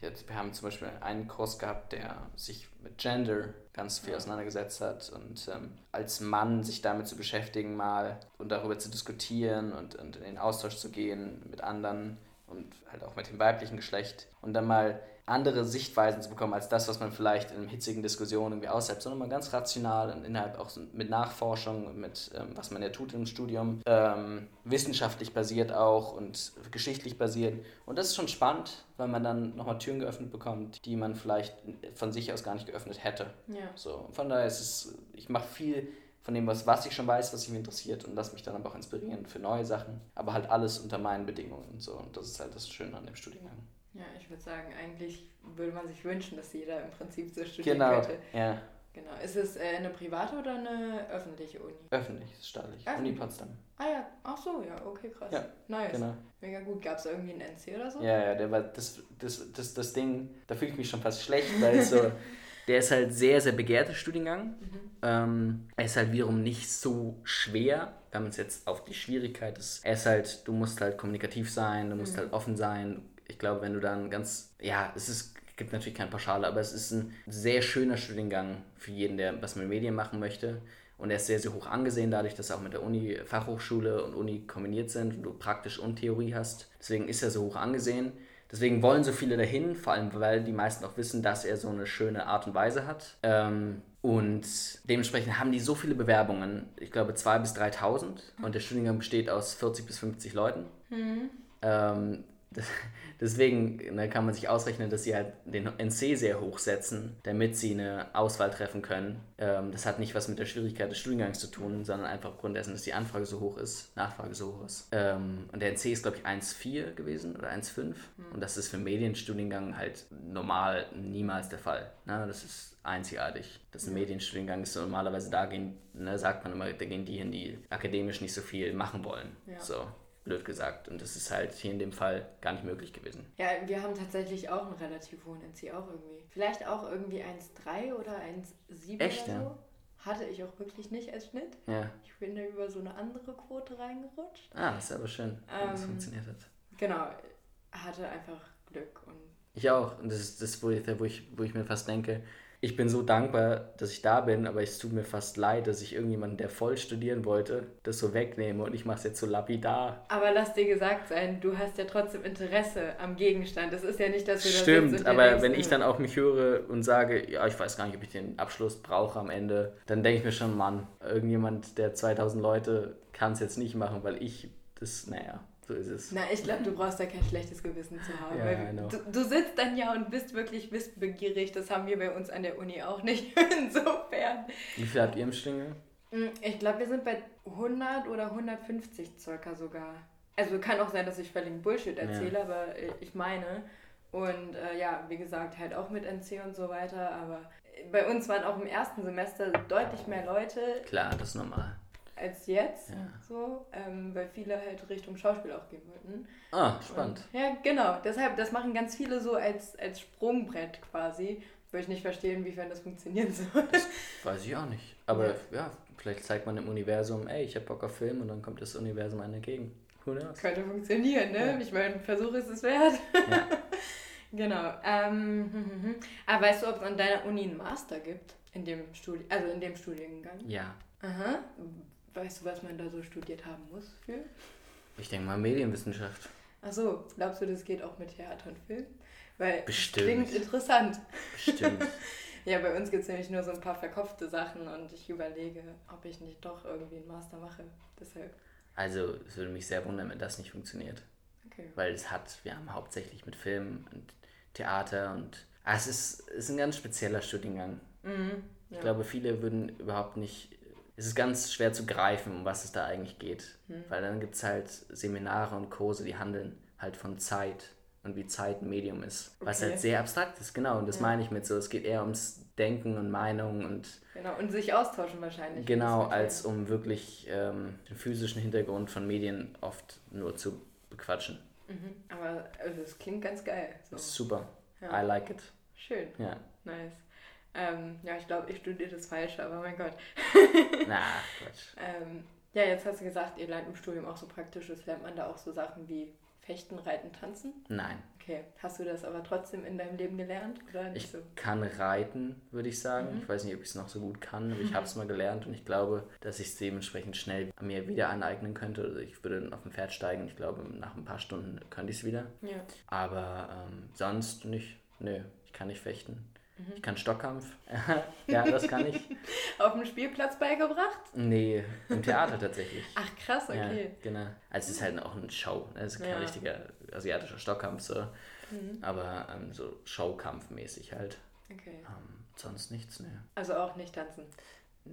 jetzt, wir haben zum Beispiel einen Kurs gehabt, der sich mit Gender ganz viel auseinandergesetzt hat und ähm, als Mann sich damit zu beschäftigen mal und darüber zu diskutieren und, und in den Austausch zu gehen mit anderen und halt auch mit dem weiblichen Geschlecht und dann mal andere Sichtweisen zu bekommen als das, was man vielleicht in hitzigen Diskussionen irgendwie aussetzt, sondern mal ganz rational und innerhalb auch mit Nachforschung, mit ähm, was man ja tut im Studium, ähm, wissenschaftlich basiert auch und geschichtlich basiert. Und das ist schon spannend, weil man dann nochmal Türen geöffnet bekommt, die man vielleicht von sich aus gar nicht geöffnet hätte. Ja. So, von daher ist es, ich mache viel von dem, was, was ich schon weiß, was mich interessiert und lasse mich dann aber auch inspirieren für neue Sachen, aber halt alles unter meinen Bedingungen und so. Und das ist halt das Schöne an dem Studiengang. Ja, ich würde sagen, eigentlich würde man sich wünschen, dass jeder im Prinzip so studieren genau. könnte. Ja. Genau. Ist es äh, eine private oder eine öffentliche Uni? Öffentlich, staatlich. Öffentlich. Uni Potsdam. Ah ja, ach so, ja, okay, krass. Ja, nice. Genau. Mega gut. Gab es da irgendwie einen NC oder so? Ja, ja, der war das, das, das, das Ding, da fühle ich mich schon fast schlecht, weil so (laughs) Der ist halt sehr, sehr begehrter Studiengang. Mhm. Ähm, er ist halt wiederum nicht so schwer, wenn man es jetzt auf die Schwierigkeit ist. Er ist halt, du musst halt kommunikativ sein, du musst mhm. halt offen sein. Ich glaube, wenn du dann ganz, ja, es ist gibt natürlich keine Pauschale, aber es ist ein sehr schöner Studiengang für jeden, der was mit Medien machen möchte. Und er ist sehr, sehr hoch angesehen, dadurch, dass er auch mit der Uni, Fachhochschule und Uni kombiniert sind und du praktisch und Theorie hast. Deswegen ist er so hoch angesehen. Deswegen wollen so viele dahin, vor allem weil die meisten auch wissen, dass er so eine schöne Art und Weise hat. Ähm, und dementsprechend haben die so viele Bewerbungen, ich glaube 2.000 bis 3.000. Und der Studiengang besteht aus 40 bis 50 Leuten. Mhm. (laughs) Deswegen ne, kann man sich ausrechnen, dass sie halt den NC sehr hoch setzen, damit sie eine Auswahl treffen können. Ähm, das hat nicht was mit der Schwierigkeit des Studiengangs zu tun, sondern einfach aufgrund dessen, dass die Anfrage so hoch ist, Nachfrage so hoch ist. Ähm, und der NC ist, glaube ich, 1,4 gewesen oder 1,5. Mhm. Und das ist für Medienstudiengang halt normal niemals der Fall. Ne? Das ist einzigartig. Das ist ein Medienstudiengang ist so normalerweise da gehen, ne, sagt man immer, da gehen die hin, die akademisch nicht so viel machen wollen. Ja. So blöd gesagt. Und das ist halt hier in dem Fall gar nicht möglich gewesen. Ja, wir haben tatsächlich auch einen relativ hohen NC, auch irgendwie. Vielleicht auch irgendwie 1,3 oder 1,7 Echt, oder so. Ja? Hatte ich auch wirklich nicht als Schnitt. Ja. Ich bin da über so eine andere Quote reingerutscht. Ah, das ist aber schön, ähm, dass es funktioniert hat. Genau, hatte einfach Glück. Und ich auch. Und das ist das, wo ich, wo ich, wo ich mir fast denke, ich bin so dankbar, dass ich da bin, aber es tut mir fast leid, dass ich irgendjemanden, der voll studieren wollte, das so wegnehme und ich mache es jetzt so lapidar. Aber lass dir gesagt sein, du hast ja trotzdem Interesse am Gegenstand. Es ist ja nicht, dass du das Stimmt, aber wenn ich dann auch mich höre und sage, ja, ich weiß gar nicht, ob ich den Abschluss brauche am Ende, dann denke ich mir schon, Mann, irgendjemand, der 2000 Leute kann es jetzt nicht machen, weil ich das, naja. So ist es. Na, ich glaube, du brauchst da kein schlechtes Gewissen zu haben. Ja, du, du, sitzt dann ja und bist wirklich wissbegierig. Das haben wir bei uns an der Uni auch nicht. (laughs) Insofern. Wie viel habt ihr im Schlingel? Hm, ich glaube, wir sind bei 100 oder 150 circa sogar. Also kann auch sein, dass ich völlig Bullshit erzähle, ja. aber ich meine. Und äh, ja, wie gesagt, halt auch mit NC und so weiter. Aber bei uns waren auch im ersten Semester deutlich mehr Leute. Klar, das ist normal als jetzt, ja. so, ähm, weil viele halt Richtung Schauspiel auch gehen wollten. Ah, spannend. Und, ja, genau. Deshalb, das machen ganz viele so als, als Sprungbrett quasi. Würde ich nicht verstehen, inwiefern das funktionieren soll. Das weiß ich auch nicht. Aber ja. ja, vielleicht zeigt man im Universum, ey, ich hab Bock auf Film und dann kommt das Universum einem entgegen. Who knows? Könnte funktionieren, ne? Ja. Ich meine, Versuch ist es wert. Ja. (laughs) genau. Ähm, aber weißt du, ob es an deiner Uni einen Master gibt? In dem Studi also in dem Studiengang? Ja. Aha. Weißt du, was man da so studiert haben muss für? Ich denke mal Medienwissenschaft. Achso, glaubst du, das geht auch mit Theater und Film? Weil Bestimmt. klingt interessant. Bestimmt. (laughs) ja, bei uns gibt es nämlich nur so ein paar verkopfte Sachen und ich überlege, ob ich nicht doch irgendwie einen Master mache. Deshalb. Also, es würde mich sehr wundern, wenn das nicht funktioniert. Okay. Weil es hat, wir haben hauptsächlich mit Film und Theater und. Ah, es ist, ist ein ganz spezieller Studiengang. Mhm, ja. Ich glaube, viele würden überhaupt nicht es ist ganz schwer zu greifen, um was es da eigentlich geht. Mhm. Weil dann gibt es halt Seminare und Kurse, die handeln halt von Zeit und wie Zeit ein Medium ist. Okay. Was halt sehr abstrakt ist, genau. Und das ja. meine ich mit so. Es geht eher ums Denken und Meinung und. Genau, und sich austauschen wahrscheinlich. Genau, als um wirklich ähm, den physischen Hintergrund von Medien oft nur zu bequatschen. Mhm. Aber also, das klingt ganz geil. So. Super. Ja. I like it. Schön. Ja. Nice. Ähm, ja, ich glaube, ich studiere das Falsche, aber mein Gott. Na, Quatsch. (laughs) Ähm, ja, jetzt hast du gesagt, ihr lernt im Studium auch so praktisches. Lernt man da auch so Sachen wie Fechten, Reiten, Tanzen? Nein. Okay. Hast du das aber trotzdem in deinem Leben gelernt? Oder nicht ich so? kann reiten, würde ich sagen. Mhm. Ich weiß nicht, ob ich es noch so gut kann, aber ich habe es mal gelernt und ich glaube, dass ich es dementsprechend schnell mir wieder aneignen könnte. Also ich würde auf ein Pferd steigen. Ich glaube, nach ein paar Stunden könnte ich es wieder. Ja. Aber ähm, sonst nicht. Nö, ich kann nicht fechten. Mhm. Ich kann Stockkampf. (laughs) ja, das kann ich. (laughs) Auf dem Spielplatz beigebracht? Nee, im Theater tatsächlich. (laughs) Ach krass, okay. Ja, genau. Also es ist halt auch eine Show. Ne? Es ist kein ja. richtiger asiatischer Stockkampf so. Mhm. Aber ähm, so Showkampfmäßig halt. Okay. Ähm, sonst nichts, ne. Also auch nicht tanzen.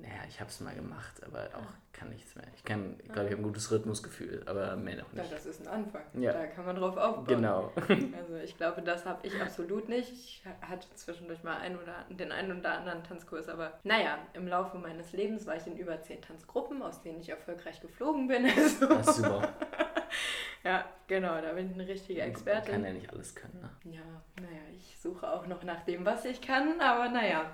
Naja, ich habe es mal gemacht, aber auch kann nichts mehr. Ich kann, ich glaube, ich habe ein gutes Rhythmusgefühl, aber mehr noch nicht. Ja, das ist ein Anfang. Ja. Da kann man drauf aufbauen. Genau. (laughs) Also ich glaube, das habe ich absolut nicht. Ich hatte zwischendurch mal einen oder, den einen oder anderen Tanzkurs, aber naja, im Laufe meines Lebens war ich in über zehn Tanzgruppen, aus denen ich erfolgreich geflogen bin. (laughs) Also. Das ist super. (laughs) Ja, genau, da bin ich eine richtige Expertin. Man kann ja nicht alles können, ne? Ja, naja, ich suche auch noch nach dem, was ich kann, aber naja.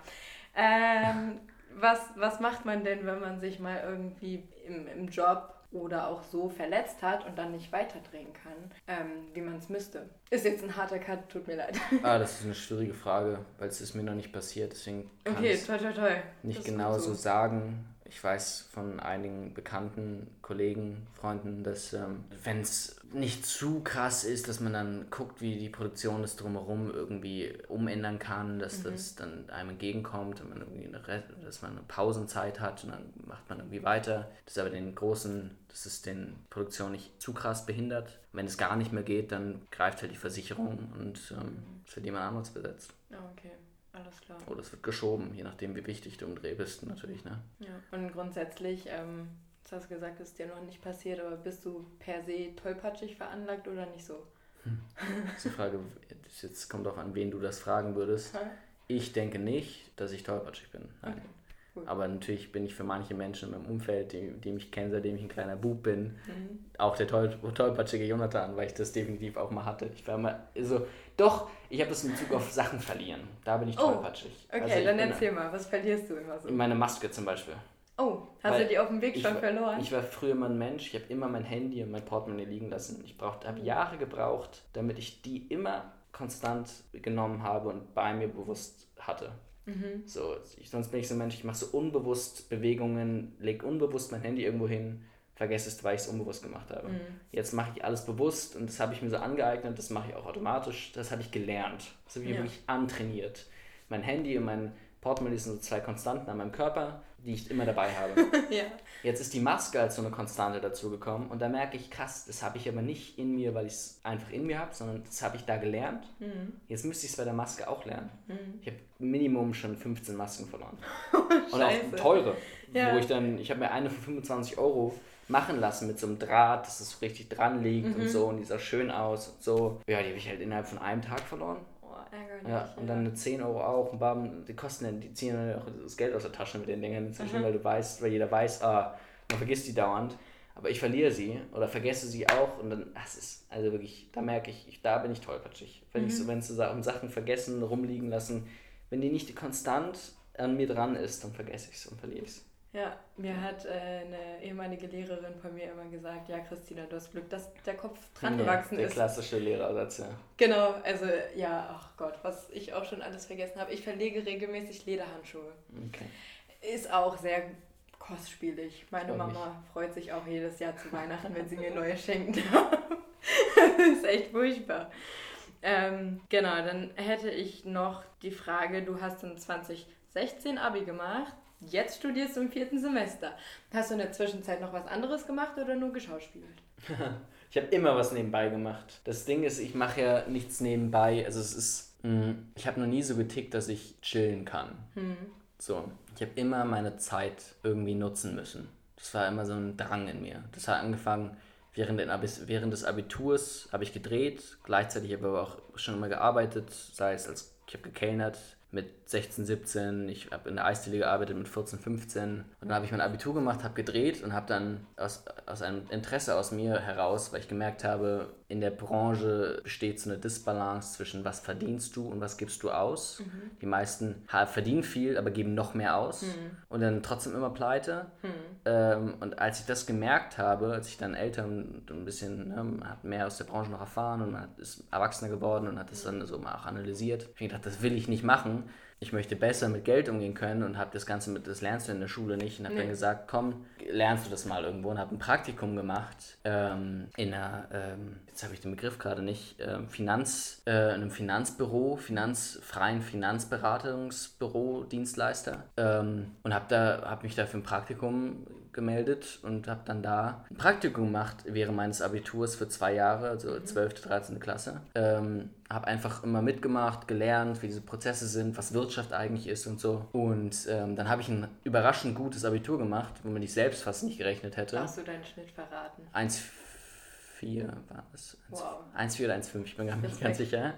Ähm, was, was macht man denn, wenn man sich mal irgendwie im, im Job oder auch so verletzt hat und dann nicht weiterdrehen kann, ähm, wie man es müsste. Ist jetzt ein harter Cut, tut mir leid. Ah, das ist eine schwierige Frage, weil es ist mir noch nicht passiert, deswegen kann okay, ich toll, toll, toll. nicht genau so sagen. Ich weiß von einigen bekannten Kollegen, Freunden, dass ähm, wenn es nicht zu krass ist, dass man dann guckt, wie die Produktion das drumherum irgendwie umändern kann, dass mhm. das dann einem entgegenkommt, und man irgendwie eine, dass man eine Pausenzeit hat und dann macht man irgendwie weiter. Das ist aber den großen, dass es den Produktion nicht zu krass behindert. Wenn es gar nicht mehr geht, dann greift halt die Versicherung und ähm, mhm. es wird jemand anderes besetzt. Ah, okay. Alles klar. Oder es wird geschoben, je nachdem, wie wichtig du im Dreh bist, natürlich. Ne? Ja, und grundsätzlich, ähm, du hast gesagt, ist dir noch nicht passiert, aber bist du per se tollpatschig veranlagt oder nicht so? Hm. Das ist die Frage, jetzt kommt auch an, wen du das fragen würdest. Ich denke nicht, dass ich tollpatschig bin. Nein. Okay. Cool. Aber natürlich bin ich für manche Menschen in meinem Umfeld, die, die mich kennen, seitdem ich ein kleiner Bub bin, mhm. auch der toll, tollpatschige Jonathan, weil ich das definitiv auch mal hatte. Ich war immer so, doch, ich habe das in Bezug auf Sachen verlieren. Da bin ich oh, tollpatschig. Okay, also dann erzähl mal, was verlierst du immer so? Meine Maske zum Beispiel. Oh, hast Weil du die auf dem Weg schon war, verloren? Ich war früher mal ein Mensch, ich habe immer mein Handy und mein Portemonnaie liegen lassen. Ich habe mhm. Jahre gebraucht, damit ich die immer konstant genommen habe und bei mir bewusst hatte. Mhm. So, ich, sonst bin ich so ein Mensch, ich mache so unbewusst Bewegungen, lege unbewusst mein Handy irgendwo hin, vergesse es, weil ich es unbewusst gemacht habe. Mhm. Jetzt mache ich alles bewusst und das habe ich mir so angeeignet, das mache ich auch automatisch, das habe ich gelernt. Das habe ich ja. wirklich antrainiert. Mein Handy und mein Portemonnaie sind so zwei Konstanten an meinem Körper die ich immer dabei habe. (laughs) ja. Jetzt ist die Maske als so eine Konstante dazugekommen und da merke ich, krass, das habe ich aber nicht in mir, weil ich es einfach in mir habe, sondern das habe ich da gelernt. Mhm. Jetzt müsste ich es bei der Maske auch lernen. Mhm. Ich habe Minimum schon 15 Masken verloren. (laughs) und auch teure, ja. wo ich dann, ich habe mir eine für 25 Euro machen lassen mit so einem Draht, dass es richtig dran liegt mhm. und so und die sah schön aus und so. Ja, die habe ich halt innerhalb von einem Tag verloren ärgerlich. Ja, und dann eine 10 Euro auch, und bam, die kosten dann, die ziehen dann auch das Geld aus der Tasche mit den Dingern inzwischen, mhm. weil du weißt, weil jeder weiß, ah, man vergisst die dauernd. Aber ich verliere sie oder vergesse sie auch und dann, das ist, also wirklich, da merke ich, ich da bin ich tollpatschig. Wenn mhm. ich so, wenn so um Sachen vergessen, rumliegen lassen, wenn die nicht konstant an mir dran ist, dann vergesse ich es und verliere ich es. Ja, mir hat äh, eine ehemalige Lehrerin von mir immer gesagt, ja Christina, du hast Glück, dass der Kopf dran gewachsen der ist. Der klassische Lehrersatz, ja. Genau, also ja, ach Gott, was ich auch schon alles vergessen habe. Ich verlege regelmäßig Lederhandschuhe. Okay. Ist auch sehr kostspielig. Meine Mama mich. freut sich auch jedes Jahr zu Weihnachten, wenn sie mir neue schenkt. (laughs) das ist echt furchtbar. Ähm, genau, dann hätte ich noch die Frage, du hast in 2016 Abi gemacht Jetzt studierst du im vierten Semester. Hast du in der Zwischenzeit noch was anderes gemacht oder nur geschauspielt? (laughs) ich habe immer was nebenbei gemacht. Das Ding ist, ich mache ja nichts nebenbei. Also es ist, mh, mm, ich habe noch nie so getickt, dass ich chillen kann. Hm. So, ich habe immer meine Zeit irgendwie nutzen müssen. Das war immer so ein Drang in mir. Das hat angefangen während, während des Abiturs habe ich gedreht, gleichzeitig habe ich aber auch schon immer gearbeitet, sei es als ich habe gekellnert, mit 16, 17, ich habe in der Eisdiele gearbeitet mit 14, 15 und dann habe ich mein Abitur gemacht, habe gedreht und habe dann aus, aus einem Interesse aus mir heraus, weil ich gemerkt habe, in der Branche besteht so eine Disbalance zwischen was verdienst du und was gibst du aus. Mhm. Die meisten verdienen viel, aber geben noch mehr aus mhm. und dann trotzdem immer pleite. Mhm. Ähm, und als ich das gemerkt habe, als ich dann älter und ein bisschen, ne, hat mehr aus der Branche noch erfahren und hat, ist erwachsener geworden und hat das dann so mal auch analysiert, ich gedacht, das will ich nicht machen ich möchte besser mit Geld umgehen können und habe das Ganze mit, das lernst du in der Schule nicht. Und habe nee. dann gesagt, komm, lernst du das mal irgendwo und habe ein Praktikum gemacht ähm, in einer, ähm, jetzt habe ich den Begriff gerade nicht, ähm, Finanz, äh, einem Finanzbüro, finanzfreien Finanzberatungsbüro, Dienstleister ähm, und habe da, habe mich da für ein Praktikum gemeldet und habe dann da ein Praktikum gemacht während meines Abiturs für zwei Jahre, also 12., 13. Klasse. Ähm, habe einfach immer mitgemacht, gelernt, wie diese Prozesse sind, was Wirtschaft eigentlich ist und so. Und ähm, dann habe ich ein überraschend gutes Abitur gemacht, womit ich selbst fast nicht gerechnet hätte. Hast du deinen Schnitt verraten? 1,4 war es. Wow. 1,4 oder 1,5, ich bin gar nicht ganz sicher.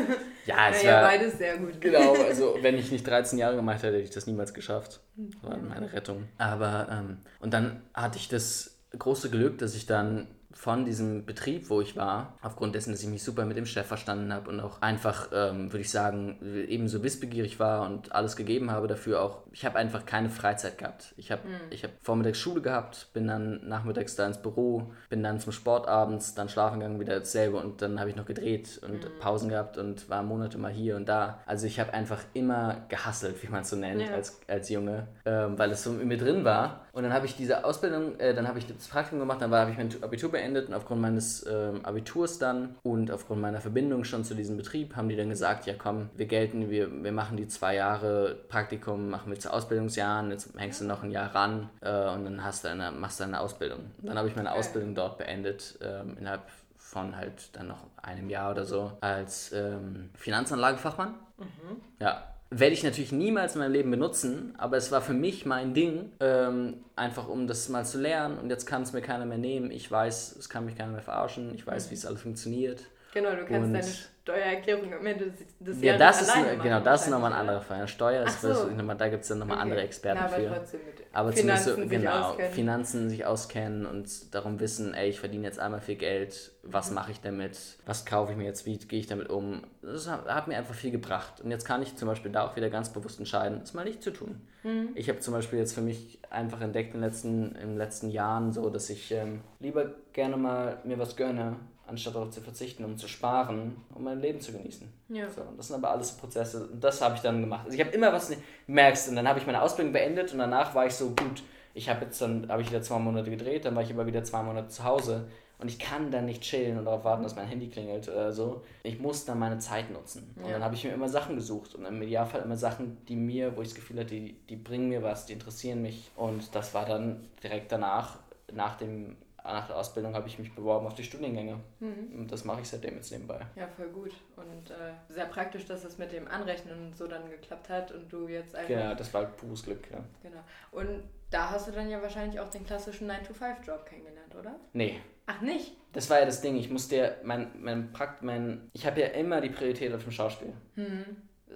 (laughs) ja, es ja, war beides sehr gut. Genau, also wenn ich nicht 13 Jahre gemacht hätte, hätte ich das niemals geschafft. Das war meine Rettung. Aber, ähm, und dann hatte ich das große Glück, dass ich dann von diesem Betrieb, wo ich war, aufgrund dessen, dass ich mich super mit dem Chef verstanden habe und auch einfach, ähm, würde ich sagen, ebenso wissbegierig war und alles gegeben habe dafür auch. Ich habe einfach keine Freizeit gehabt. Ich habe mhm. hab vormittags Schule gehabt, bin dann nachmittags da ins Büro, bin dann zum Sport abends, dann schlafen gegangen, wieder dasselbe und dann habe ich noch gedreht und mhm. Pausen gehabt und war Monate mal hier und da. Also ich habe einfach immer gehasselt, wie man es so nennt, ja. als, als Junge, ähm, weil es so in mir drin war. Und dann habe ich diese Ausbildung, äh, dann habe ich das Praktikum gemacht, dann habe ich mein Abitur beendet und aufgrund meines äh, Abiturs dann und aufgrund meiner Verbindung schon zu diesem Betrieb haben die dann gesagt, ja komm, wir gelten, wir, wir machen die zwei Jahre Praktikum, machen wir zu Ausbildungsjahren, jetzt hängst du noch ein Jahr ran äh, und dann hast du eine, machst du eine Ausbildung. Und dann habe ich meine Ausbildung dort beendet, ähm, innerhalb von halt dann noch einem Jahr oder so als ähm, Finanzanlagefachmann. Mhm. Ja, werde ich natürlich niemals in meinem Leben benutzen, aber es war für mich mein Ding, ähm, einfach um das mal zu lernen und jetzt kann es mir keiner mehr nehmen. Ich weiß, es kann mich keiner mehr verarschen, ich weiß, mhm. wie es alles funktioniert. Genau, du kannst und deine Steuererklärung am Ende des ja, Jahres das ist eine, Genau, das ist nochmal ein anderer Fall. Steuer ist, so. nochmal, da gibt es dann nochmal okay. andere Experten ja, aber für. Trotzdem mit aber Finanzen zumindest so, genau, auskennen. Finanzen sich auskennen und darum wissen, ey, ich verdiene jetzt einmal viel Geld, was mhm. mache ich damit, was kaufe ich mir jetzt, wie gehe ich damit um. Das hat mir einfach viel gebracht. Und jetzt kann ich zum Beispiel da auch wieder ganz bewusst entscheiden, das mal nicht zu tun. Mhm. Ich habe zum Beispiel jetzt für mich einfach entdeckt in den letzten, in den letzten Jahren so, dass ich ähm, lieber gerne mal mir was gönne, anstatt darauf zu verzichten, um zu sparen, um mein Leben zu genießen. Ja. So, das sind aber alles Prozesse und das habe ich dann gemacht. Also ich habe immer was, merkst, und dann habe ich meine Ausbildung beendet und danach war ich so, gut, ich habe jetzt dann, habe ich wieder zwei Monate gedreht, dann war ich immer wieder zwei Monate zu Hause und ich kann dann nicht chillen und darauf warten, dass mein Handy klingelt oder so. Ich muss dann meine Zeit nutzen. Ja. Und dann habe ich mir immer Sachen gesucht und im Idealfall immer Sachen, die mir, wo ich das Gefühl hatte, die, die bringen mir was, die interessieren mich. Und das war dann direkt danach, nach dem nach der Ausbildung habe ich mich beworben auf die Studiengänge. Mhm. Und das mache ich seitdem jetzt nebenbei. Ja, voll gut. Und äh, sehr praktisch, dass es mit dem Anrechnen und so dann geklappt hat und du jetzt einfach. Ja, das war pures Glück, ja. Genau. Und da hast du dann ja wahrscheinlich auch den klassischen 9-to-5-Job kennengelernt, oder? Nee. Ach, nicht? Das war ja das Ding. Ich musste ja, mein, mein Prakt, mein. Ich habe ja immer die Priorität auf dem Schauspiel. Mhm.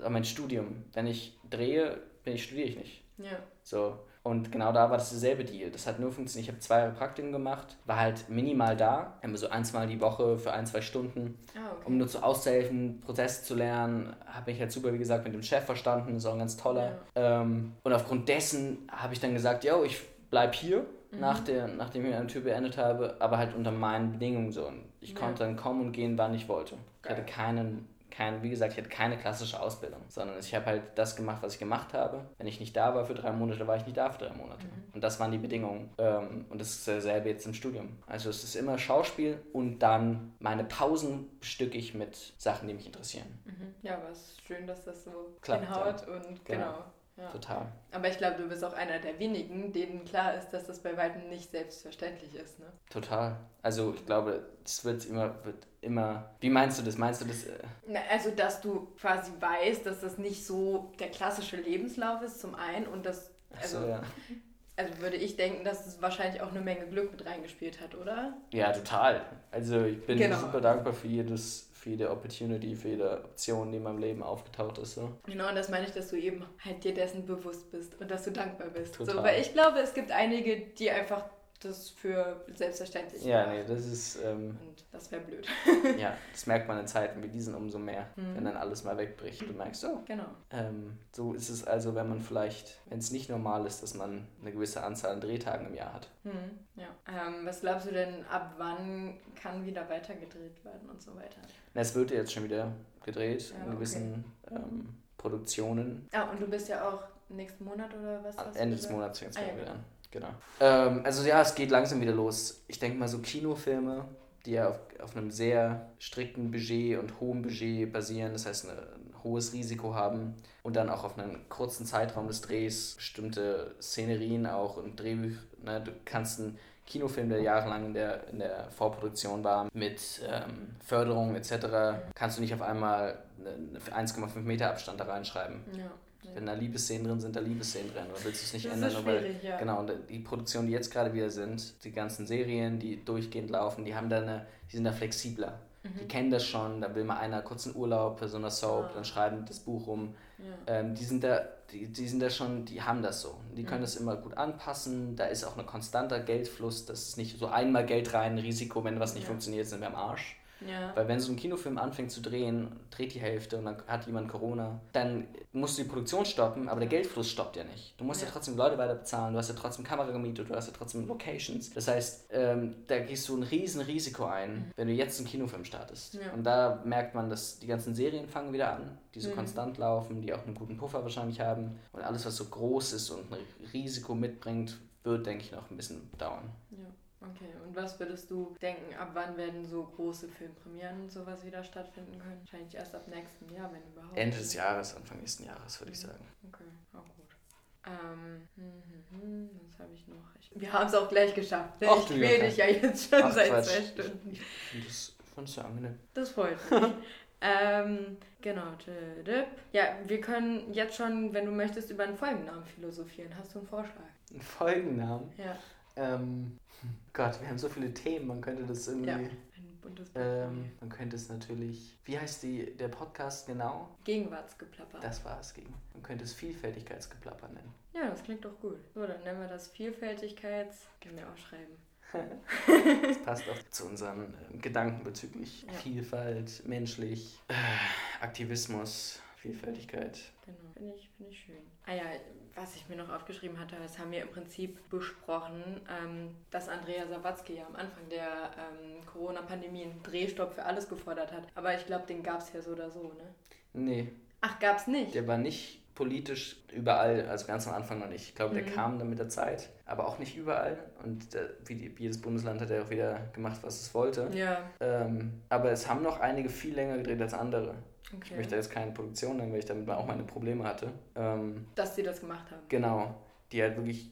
Mein Studium. Wenn ich drehe, bin ich, studiere ich nicht. Ja. So. Und genau da war das derselbe Deal. Das hat nur funktioniert. Ich habe zwei Jahre Praktikum gemacht, war halt minimal da, immer so ein, zwei die Woche für ein, zwei Stunden, ah, okay. um nur zu auszuhelfen, Prozesse zu lernen. Habe mich halt super, wie gesagt, mit dem Chef verstanden, ist auch ein ganz toller. Ja. Ähm, und aufgrund dessen habe ich dann gesagt, yo, ich bleib hier, mhm. nach der, nachdem ich eine Tür beendet habe, aber halt unter meinen Bedingungen so. Und ich ja. konnte dann kommen und gehen, wann ich wollte. Ich hatte keinen kein, wie gesagt, ich hatte keine klassische Ausbildung, sondern ich habe halt das gemacht, was ich gemacht habe. Wenn ich nicht da war für drei Monate, war ich nicht da für drei Monate. Mhm. Und das waren die Bedingungen. Ähm, und das ist dasselbe jetzt im Studium. Also es ist immer Schauspiel und dann meine Pausen bestücke ich mit Sachen, die mich interessieren. Mhm. Ja, aber es ist schön, dass das so Klappt, hinhaut ja. und genau. genau. Ja. Total. Aber ich glaube, du bist auch einer der wenigen, denen klar ist, dass das bei weitem nicht selbstverständlich ist. Ne? Total. Also ich glaube, es wird immer, wird immer. Wie meinst du das? Meinst du das? Äh Na, also, dass du quasi weißt, dass das nicht so der klassische Lebenslauf ist, zum einen, und das. Also, so, ja. (laughs) also würde ich denken, dass es wahrscheinlich auch eine Menge Glück mit reingespielt hat, oder? Ja, total. Also ich bin genau. super dankbar für jedes für jede Opportunity, für jede Option, die in meinem Leben aufgetaucht ist. So. Genau, und das meine ich, dass du eben halt dir dessen bewusst bist und dass du dankbar bist. Total. So, weil ich glaube, es gibt einige, die einfach das für selbstverständlich Ja, nee, das ist. Ähm, und das wäre blöd. (laughs) ja, das merkt man in Zeiten wie diesen umso mehr, mhm. wenn dann alles mal wegbricht. Du merkst, so. Genau. Ähm, so ist es also, wenn man vielleicht, wenn es nicht normal ist, dass man eine gewisse Anzahl an Drehtagen im Jahr hat. Mhm. Ja. Ähm, was glaubst du denn, ab wann kann wieder weitergedreht werden und so weiter? Na, es wird ja jetzt schon wieder gedreht ja, in gewissen okay. ähm, Produktionen. Ah, und du bist ja auch nächsten Monat oder was? Ende des Monats fängt es ah, wieder an. Genau. Ähm, also ja, es geht langsam wieder los. Ich denke mal so Kinofilme, die ja auf, auf einem sehr strikten Budget und hohem Budget basieren, das heißt eine, ein hohes Risiko haben und dann auch auf einen kurzen Zeitraum des Drehs bestimmte Szenerien auch und Drehbücher. Ne, du kannst einen Kinofilm, der jahrelang in der, in der Vorproduktion war, mit ähm, Förderung etc., kannst du nicht auf einmal 1,5 Meter Abstand da reinschreiben. Ja. Wenn da Liebesszenen drin sind, da Liebesszenen drin. Oder willst du es nicht das ändern? Ist weil, ja. Genau, und die Produktionen, die jetzt gerade wieder sind, die ganzen Serien, die durchgehend laufen, die haben da eine, die sind da flexibler. Mhm. Die kennen das schon, da will mal einer kurz einen Urlaub für so eine Soap, ah. dann schreiben das Buch um. Ja. Ähm, die sind da die, die sind da schon, die haben das so. Die können mhm. das immer gut anpassen. Da ist auch ein konstanter Geldfluss. Das ist nicht so einmal Geld rein, Risiko, wenn was nicht ja. funktioniert, sind wir am Arsch. Ja. Weil wenn so ein Kinofilm anfängt zu drehen, dreht die Hälfte und dann hat jemand Corona, dann musst du die Produktion stoppen, aber der Geldfluss stoppt ja nicht. Du musst ja, ja trotzdem Leute weiter bezahlen, du hast ja trotzdem Kamera gemietet, du hast ja trotzdem Locations. Das heißt, ähm, da gehst du ein riesen Risiko ein, mhm. wenn du jetzt einen Kinofilm startest. Ja. Und da merkt man, dass die ganzen Serien fangen wieder an, die so mhm. konstant laufen, die auch einen guten Puffer wahrscheinlich haben. Und alles, was so groß ist und ein Risiko mitbringt, wird, denke ich, noch ein bisschen dauern. Ja. Okay, und was würdest du denken, ab wann werden so große Filmpremieren und sowas wieder stattfinden können? Wahrscheinlich erst ab nächsten Jahr, wenn überhaupt. Ende des Jahres, Anfang nächsten Jahres, würde ich sagen. Okay, auch gut. Ähm, hm, hm, hm, was habe ich noch? Ich, wir haben es auch gleich geschafft. Ne? Ach, ich quäle dich ja jetzt schon Ach, seit Quatsch. zwei Stunden. Ich, finde das, fand es sehr angenehm. Das freut mich. (laughs) ähm, genau. Ja, wir können jetzt schon, wenn du möchtest, über einen Folgennamen philosophieren. Hast du einen Vorschlag? Einen Folgennamen? Ja. Ähm, (laughs) Gott, wir haben so viele Themen, man könnte das irgendwie. Ja. Ähm, man könnte es natürlich. Wie heißt die, der Podcast genau? Gegenwartsgeplapper. Das war es. Gegen. Man könnte es Vielfältigkeitsgeplapper nennen. Ja, das klingt doch gut. So, dann nennen wir das Vielfältigkeits. Können wir auch schreiben. (laughs) das passt auch zu unseren äh, Gedanken bezüglich ja. Vielfalt, menschlich, äh, Aktivismus, Vielfältigkeit. Genau, finde ich, find ich schön. Ah ja, was ich mir noch aufgeschrieben hatte, das haben wir im Prinzip besprochen, ähm, dass Andrea Sawatzki ja am Anfang der ähm, Corona-Pandemie einen Drehstopp für alles gefordert hat. Aber ich glaube, den gab es ja so oder so, ne? Nee. Ach, gab es nicht? Der war nicht politisch überall, also ganz am Anfang noch nicht. Ich glaube, der mhm. kam dann mit der Zeit, aber auch nicht überall. Und äh, wie die, jedes Bundesland hat ja auch wieder gemacht, was es wollte. Ja. Ähm, aber es haben noch einige viel länger gedreht als andere. Okay. Ich möchte jetzt keine Produktion nennen, weil ich damit auch meine Probleme hatte. Ähm, Dass sie das gemacht haben. Genau. Die halt wirklich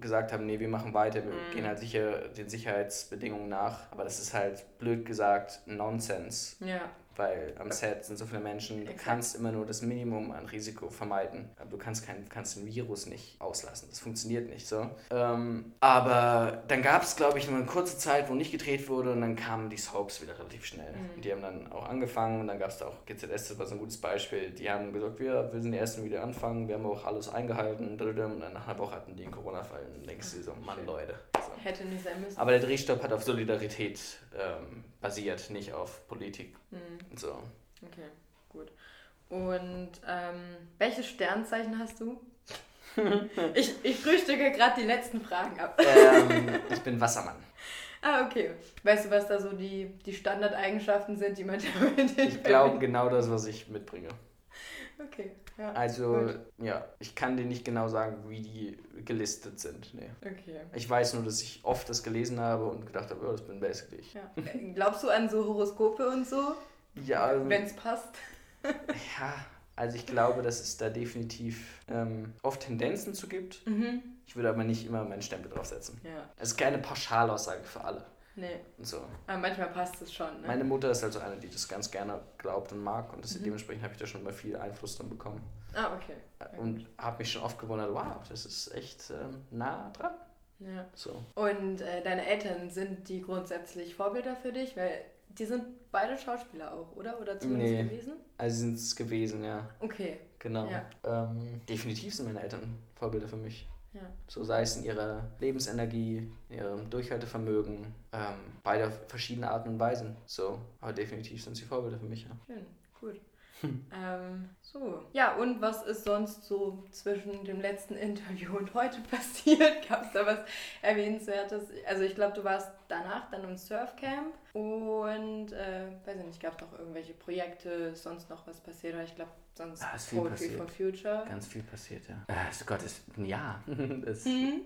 gesagt haben, nee, wir machen weiter, wir mm. gehen halt sicher den Sicherheitsbedingungen nach. Aber das ist halt blöd gesagt Nonsens. Ja weil am Set sind so viele Menschen, du kannst immer nur das Minimum an Risiko vermeiden. Aber du kannst, kein, kannst den Virus nicht auslassen. Das funktioniert nicht so. Ähm, aber dann gab es, glaube ich, nur eine kurze Zeit, wo nicht gedreht wurde und dann kamen die Soaps wieder relativ schnell. Mhm. Die haben dann auch angefangen und dann gab es da auch GZS, das war so ein gutes Beispiel. Die haben gesagt, wir, wir sind die Ersten, die wieder anfangen, wir haben auch alles eingehalten und dann nach einer Woche hatten die einen Corona-Fall und dann denkst du so, Mann, Leute. So. Hätte nicht sein müssen. Aber der Drehstopp hat auf Solidarität ähm, basiert, nicht auf Politik. Mhm. So. Okay, gut. Und ähm, welches Sternzeichen hast du? (laughs) ich, ich frühstücke gerade die letzten Fragen ab. ähm, (laughs) ich bin Wassermann. Ah, okay. Weißt du, was da so die, die Standardeigenschaften sind, die man (laughs) damit Ich glaube genau das, was ich mitbringe. Okay. Ja, also, gut. ja, ich kann dir nicht genau sagen, wie die gelistet sind. Nee. Okay. Ich weiß nur, dass ich oft das gelesen habe und gedacht habe, oh, das bin basically ich. Ja. Glaubst du an so Horoskope und so? Ja. Also, Wenn es passt. ja, also ich glaube, dass es da definitiv ähm, oft Tendenzen zu gibt. Mhm. Ich würde aber nicht immer meinen Stempel draufsetzen. Ja. Es ist keine Pauschalaussage für alle. Nee. So. Aber manchmal passt es schon. Ne? Meine Mutter ist also eine, die das ganz gerne glaubt und mag und das, mhm. dementsprechend habe ich da schon mal viel Einfluss dann bekommen. Ah, okay. okay. Und habe mich schon oft gewundert, wow, das ist echt ähm, nah dran. Ja. So. Und äh, deine Eltern, sind die grundsätzlich Vorbilder für dich? Weil die sind beide Schauspieler auch, oder? Oder zumindest nee. gewesen? Also sind es gewesen, ja. Okay. Genau. Ja. Ähm, definitiv sind meine Eltern Vorbilder für mich. Ja. So sei es in ihrer Lebensenergie, ihrem Durchhaltevermögen, ähm, beide auf verschiedene Arten und Weisen. So, aber definitiv sind sie Vorbilder für mich, ja. Schön, gut. Ähm, so. Ja, und was ist sonst so zwischen dem letzten Interview und heute (laughs) passiert? Gab es da was Erwähnenswertes? Also ich glaube, du warst danach dann im Surfcamp und äh, weiß ich nicht, gab es noch irgendwelche Projekte, sonst noch was passiert? ich glaube, sonst ah, ist viel Poetry passiert. for Future. Ganz viel passiert, ja. Äh, Gott, ist ein Jahr. Das (laughs) mhm.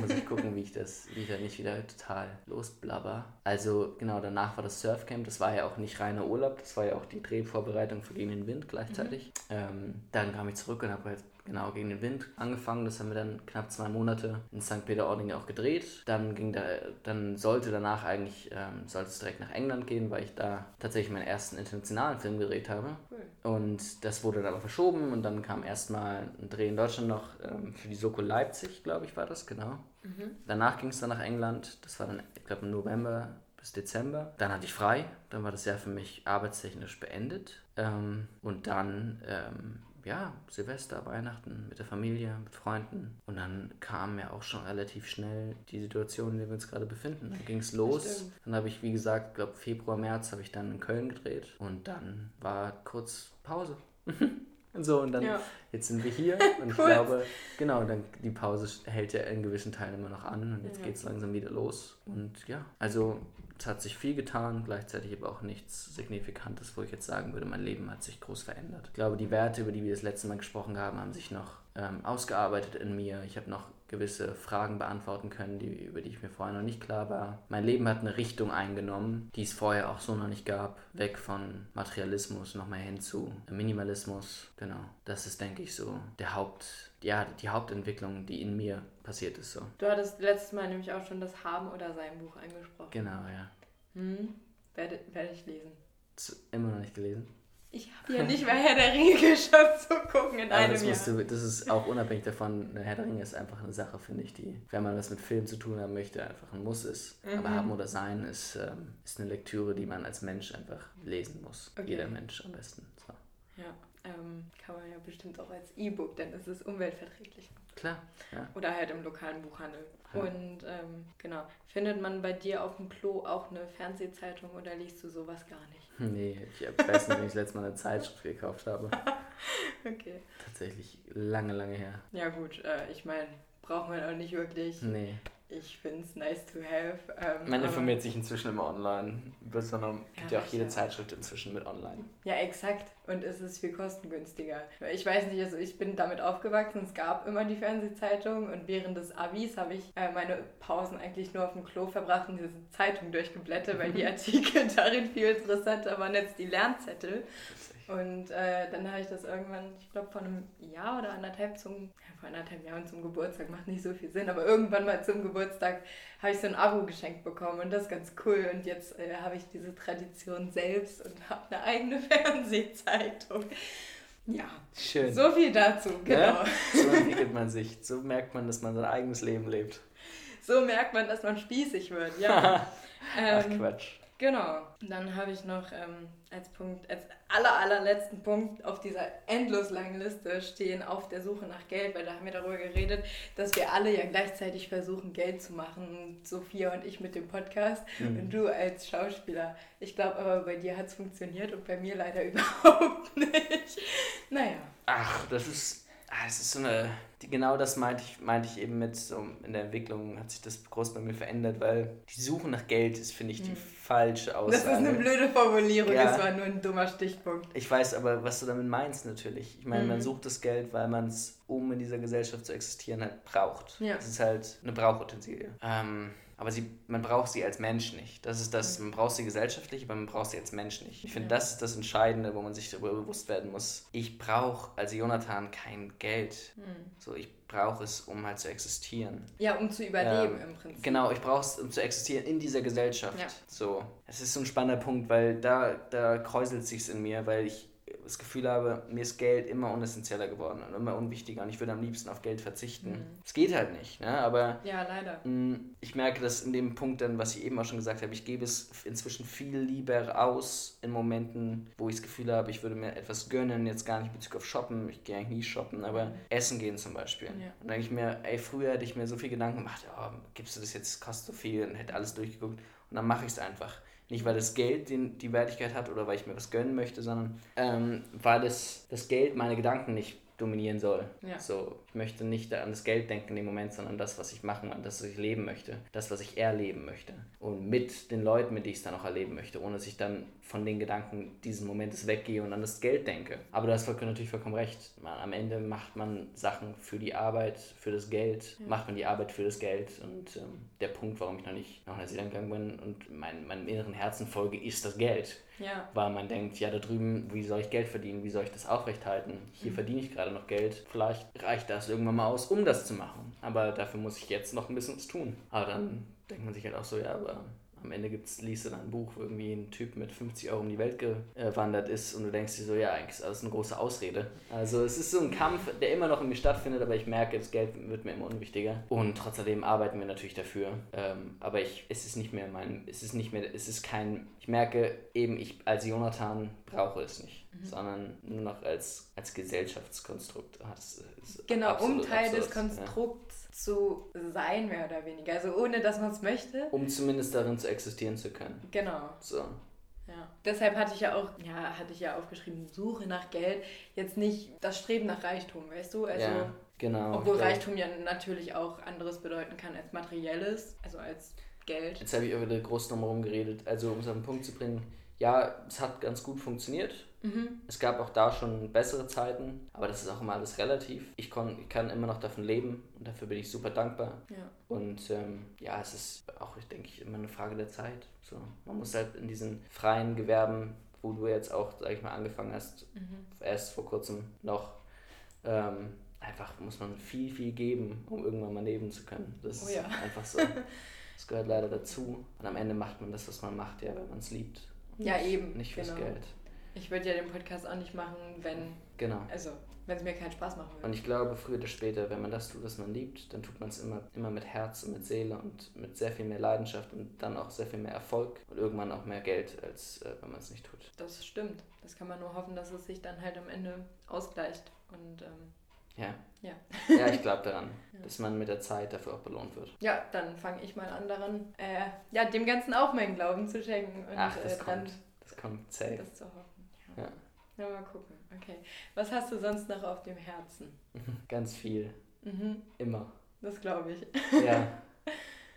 Muss ich gucken, wie ich das wie ich da nicht wieder total losblabber. Also genau, danach war das Surfcamp. Das war ja auch nicht reiner Urlaub, das war ja auch die Drehvorbereitung für Gegen den Wind gleichzeitig. Mhm. Ähm, dann kam ich zurück und habe halt genau gegen den Wind angefangen. Das haben wir dann knapp zwei Monate in St. Peter-Ording auch gedreht. Dann ging da, dann sollte danach eigentlich, ähm, sollte es direkt nach England gehen, weil ich da tatsächlich meinen ersten internationalen Film gedreht habe. Cool. Und das wurde dann aber verschoben und dann kam erstmal ein Dreh in Deutschland noch ähm, für die Soko Leipzig, glaube ich, war das, genau. Mhm. Danach ging es dann nach England. Das war dann, ich glaube, im November bis Dezember. Dann hatte ich frei. Dann war das Jahr für mich arbeitstechnisch beendet. Ähm, und dann ähm, ja, Silvester, Weihnachten mit der Familie, mit Freunden. Und dann kam ja auch schon relativ schnell die Situation, in der wir uns gerade befinden. Dann ging es los. Dann habe ich, wie gesagt, glaube Februar, März habe ich dann in Köln gedreht. Und dann war kurz Pause. und (laughs) so, und dann, ja. jetzt sind wir hier. (laughs) Und ich glaube, genau, dann die Pause hält ja in gewissen Teilen immer noch an. Und jetzt ja. geht es langsam wieder los. Und ja, also es hat sich viel getan, gleichzeitig aber auch nichts Signifikantes, wo ich jetzt sagen würde, mein Leben hat sich groß verändert. Ich glaube, die Werte, über die wir das letzte Mal gesprochen haben, haben sich noch ähm, ausgearbeitet in mir. Ich habe noch gewisse Fragen beantworten können, die, über die ich mir vorher noch nicht klar war. Mein Leben hat eine Richtung eingenommen, die es vorher auch so noch nicht gab. Weg von Materialismus nochmal hin zu Minimalismus. Genau. Das ist, denke ich, so der Haupt, ja, die Hauptentwicklung, die in mir passiert ist. So. Du hattest letztes Mal nämlich auch schon das Haben oder Sein Buch angesprochen. Genau, ja. Hm, werde, werde ich lesen. Immer noch nicht gelesen? Ich habe ja nicht mehr Herr der Ringe geschafft zu gucken in einem das Jahr. Du, das ist auch unabhängig davon, Herr der Ringe ist einfach eine Sache, finde ich, die, wenn man was mit Film zu tun haben möchte, einfach ein Muss ist. Mhm. Aber Haben oder Sein ist, ähm, ist eine Lektüre, die man als Mensch einfach lesen muss. Okay. Jeder Mensch am besten. So. Ja, ähm, kann man ja bestimmt auch als E-Book, denn es ist umweltverträglich. Klar, ja. Oder halt im lokalen Buchhandel. Ja. Und ähm, genau, findet man bei dir auf dem Klo auch eine Fernsehzeitung oder liest du sowas gar nicht? (laughs) Nee, ich weiß nicht, wenn ich das letzte Mal eine Zeitschrift gekauft habe. (laughs) okay. Tatsächlich lange, lange her. Ja gut, äh, ich meine, braucht man auch nicht wirklich. Nee. Ich finde es nice to have. Ähm, man informiert sich inzwischen immer online. Es gibt ja, auch jede Zeitschrift inzwischen mit online. Ja, exakt. Und es ist viel kostengünstiger. Ich weiß nicht, also ich bin damit aufgewachsen. Es gab immer die Fernsehzeitung und während des Abis habe ich äh, meine Pausen eigentlich nur auf dem Klo verbracht und diese Zeitung durchgeblättert, weil die (laughs) Artikel darin viel interessanter waren als die Lernzettel. Und äh, dann habe ich das irgendwann, ich glaube vor einem Jahr oder anderthalb zum, ja, vor anderthalb Jahren zum Geburtstag, macht nicht so viel Sinn, aber irgendwann mal zum Geburtstag habe ich so ein Abo geschenkt bekommen und das ist ganz cool. Und jetzt äh, habe ich diese Tradition selbst und habe eine eigene (laughs) Fernsehzeitung. Ja, schön. So viel dazu, genau. Ja? So entwickelt man sich. So merkt man, dass man sein eigenes Leben lebt. So merkt man, dass man spießig wird, ja. (laughs) Ach ähm, Quatsch. Genau. Dann habe ich noch ähm, als Punkt, als aller, allerletzten Punkt auf dieser endlos langen Liste stehen, auf der Suche nach Geld, weil da haben wir darüber geredet, dass wir alle ja gleichzeitig versuchen, Geld zu machen. Sophia und ich mit dem Podcast mhm. und du als Schauspieler. Ich glaube aber, bei dir hat es funktioniert und bei mir leider (laughs) überhaupt nicht. Naja. Ach, das ist es ist so eine, genau das meinte ich, meinte ich eben mit, so in der Entwicklung hat sich das groß bei mir verändert, weil die Suche nach Geld ist, finde ich, die hm. falsche Aussage. Das ist eine blöde Formulierung, ja. das war nur ein dummer Stichpunkt. Ich weiß aber, was du damit meinst natürlich. Ich meine, mhm. man sucht das Geld, weil man es, um in dieser Gesellschaft zu existieren, halt braucht. Ja. Es ist halt eine Brauchutensilie. Ähm, aber sie, man braucht sie als Mensch nicht. Das ist das, man braucht sie gesellschaftlich, aber man braucht sie als Mensch nicht. Ich finde, das ist das Entscheidende, wo man sich darüber bewusst werden muss. Ich brauche als Jonathan kein Geld. Mhm. So, ich brauche es, um halt zu existieren. Ja, um zu überleben ähm, im Prinzip. Genau, ich brauche es, um zu existieren in dieser Gesellschaft. Ja. So, es ist so ein spannender Punkt, weil da, da kräuselt sich in mir, weil ich das Gefühl habe, mir ist Geld immer unessentieller geworden und immer unwichtiger und ich würde am liebsten auf Geld verzichten. Mhm. Es mhm. geht halt nicht, ne? aber ja, leider. Mh, ich merke das in dem Punkt dann, was ich eben auch schon gesagt habe, ich gebe es inzwischen viel lieber aus in Momenten, wo ich das Gefühl habe, ich würde mir etwas gönnen, jetzt gar nicht in Bezug auf Shoppen, ich gehe eigentlich nie shoppen, aber mhm. Essen gehen zum Beispiel. Ja. Und dann denke ich mir, ey, früher hätte ich mir so viel Gedanken gemacht, oh, gibst du das jetzt, kostet so viel und hätte alles durchgeguckt und dann mache ich es einfach. Nicht, weil das Geld den, die Wertigkeit hat oder weil ich mir was gönnen möchte, sondern ähm, weil das, das Geld meine Gedanken nicht dominieren soll. Ja. So, ich möchte nicht an das Geld denken in dem Moment, sondern das, was ich machen, an das, was ich leben möchte, das, was ich erleben möchte. Und mit den Leuten, mit denen ich es dann auch erleben möchte, ohne dass ich dann von den Gedanken dieses Momentes weggehe und an das Geld denke. Aber du hast natürlich vollkommen recht. Man, am Ende macht man Sachen für die Arbeit, für das Geld, ja. macht man die Arbeit für das Geld. Und ähm, der Punkt, warum ich noch nicht nach Neuseeland gegangen bin und mein, meinem inneren Herzen folge, ist das Geld. Ja. Weil man denkt, ja, da drüben, wie soll ich Geld verdienen? Wie soll ich das aufrechthalten? Hier mhm. verdiene ich gerade noch Geld. Vielleicht reicht das irgendwann mal aus, um das zu machen. Aber dafür muss ich jetzt noch ein bisschen was tun. Aber dann denkt man sich halt auch so, ja, aber am Ende gibt's, liest du dann ein Buch, wo irgendwie ein Typ mit 50 Euro um die Welt gewandert ist und du denkst dir so, ja, eigentlich ist das eine große Ausrede. Also es ist so ein Kampf, der immer noch in mir stattfindet, aber ich merke, das Geld wird mir immer unwichtiger. Und trotzdem arbeiten wir natürlich dafür. Ähm, aber ich, es ist nicht mehr mein, es ist nicht mehr, es ist kein, ich merke eben, ich als Jonathan brauche es nicht. mhm. sondern nur noch als, als Gesellschaftskonstrukt. Das genau, um Teil absurd, des Konstrukts. Zu sein, mehr oder weniger. Also ohne, dass man es möchte. Um zumindest darin zu existieren zu können. Genau. So. Ja. Deshalb hatte ich ja auch, ja, hatte ich ja aufgeschrieben, Suche nach Geld, jetzt nicht das Streben nach Reichtum, weißt du? Also, ja, genau. Obwohl Reichtum ja natürlich auch anderes bedeuten kann als materielles, also als Geld. Jetzt habe ich aber wieder groß drum herum geredet. Also um es auf den Punkt zu bringen, ja, es hat ganz gut funktioniert. Mhm. Es gab auch da schon bessere Zeiten, aber das ist auch immer alles relativ. Ich, kon, ich kann immer noch davon leben und dafür bin ich super dankbar. Ja. Und ähm, ja, es ist auch, ich denke, immer eine Frage der Zeit. So, man muss halt in diesen freien Gewerben, wo du jetzt auch, sag ich mal, angefangen hast, mhm. erst vor kurzem noch, ähm, einfach muss man viel, viel geben, um irgendwann mal leben zu können. Das oh ja. ist einfach so. (laughs) Das gehört leider dazu. Und am Ende macht man das, was man macht, ja, wenn man es liebt. Ja, eben. Nicht fürs genau. Geld. Ich würde ja den Podcast auch nicht machen, wenn. Genau. Also, wenn es mir keinen Spaß machen würde. Und ich glaube, früher oder später, wenn man das tut, was man liebt, dann tut man es immer, immer mit Herz und mit Seele und mit sehr viel mehr Leidenschaft und dann auch sehr viel mehr Erfolg und irgendwann auch mehr Geld, als äh, wenn man es nicht tut. Das stimmt. Das kann man nur hoffen, dass es sich dann halt am Ende ausgleicht. Und ähm, ja. Ja, ja ich glaube daran, (laughs) ja. dass man mit der Zeit dafür auch belohnt wird. Ja, dann fange ich mal an daran, äh, ja, dem Ganzen auch meinen Glauben zu schenken. Und, Ach, das äh, kommt. Das kommt safe. Das zu hoffen. Ja. ja. ja. mal gucken. Okay. Was hast du sonst noch auf dem Herzen? (laughs) Ganz viel. Mhm. Immer. Das glaube ich. (laughs) Ja.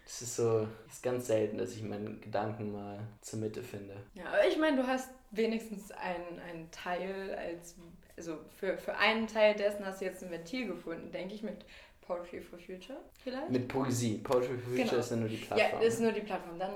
Es ist so, es ist ganz selten, dass ich meinen Gedanken mal zur Mitte finde. Ja, aber ich meine, du hast wenigstens einen, einen Teil als, also für, für einen Teil dessen hast du jetzt ein Ventil gefunden, denke ich, mit Poetry for Future vielleicht? Mit Poesie. Poetry for Future genau. ist ja nur die Plattform. Ja, ist nur die Plattform. Dann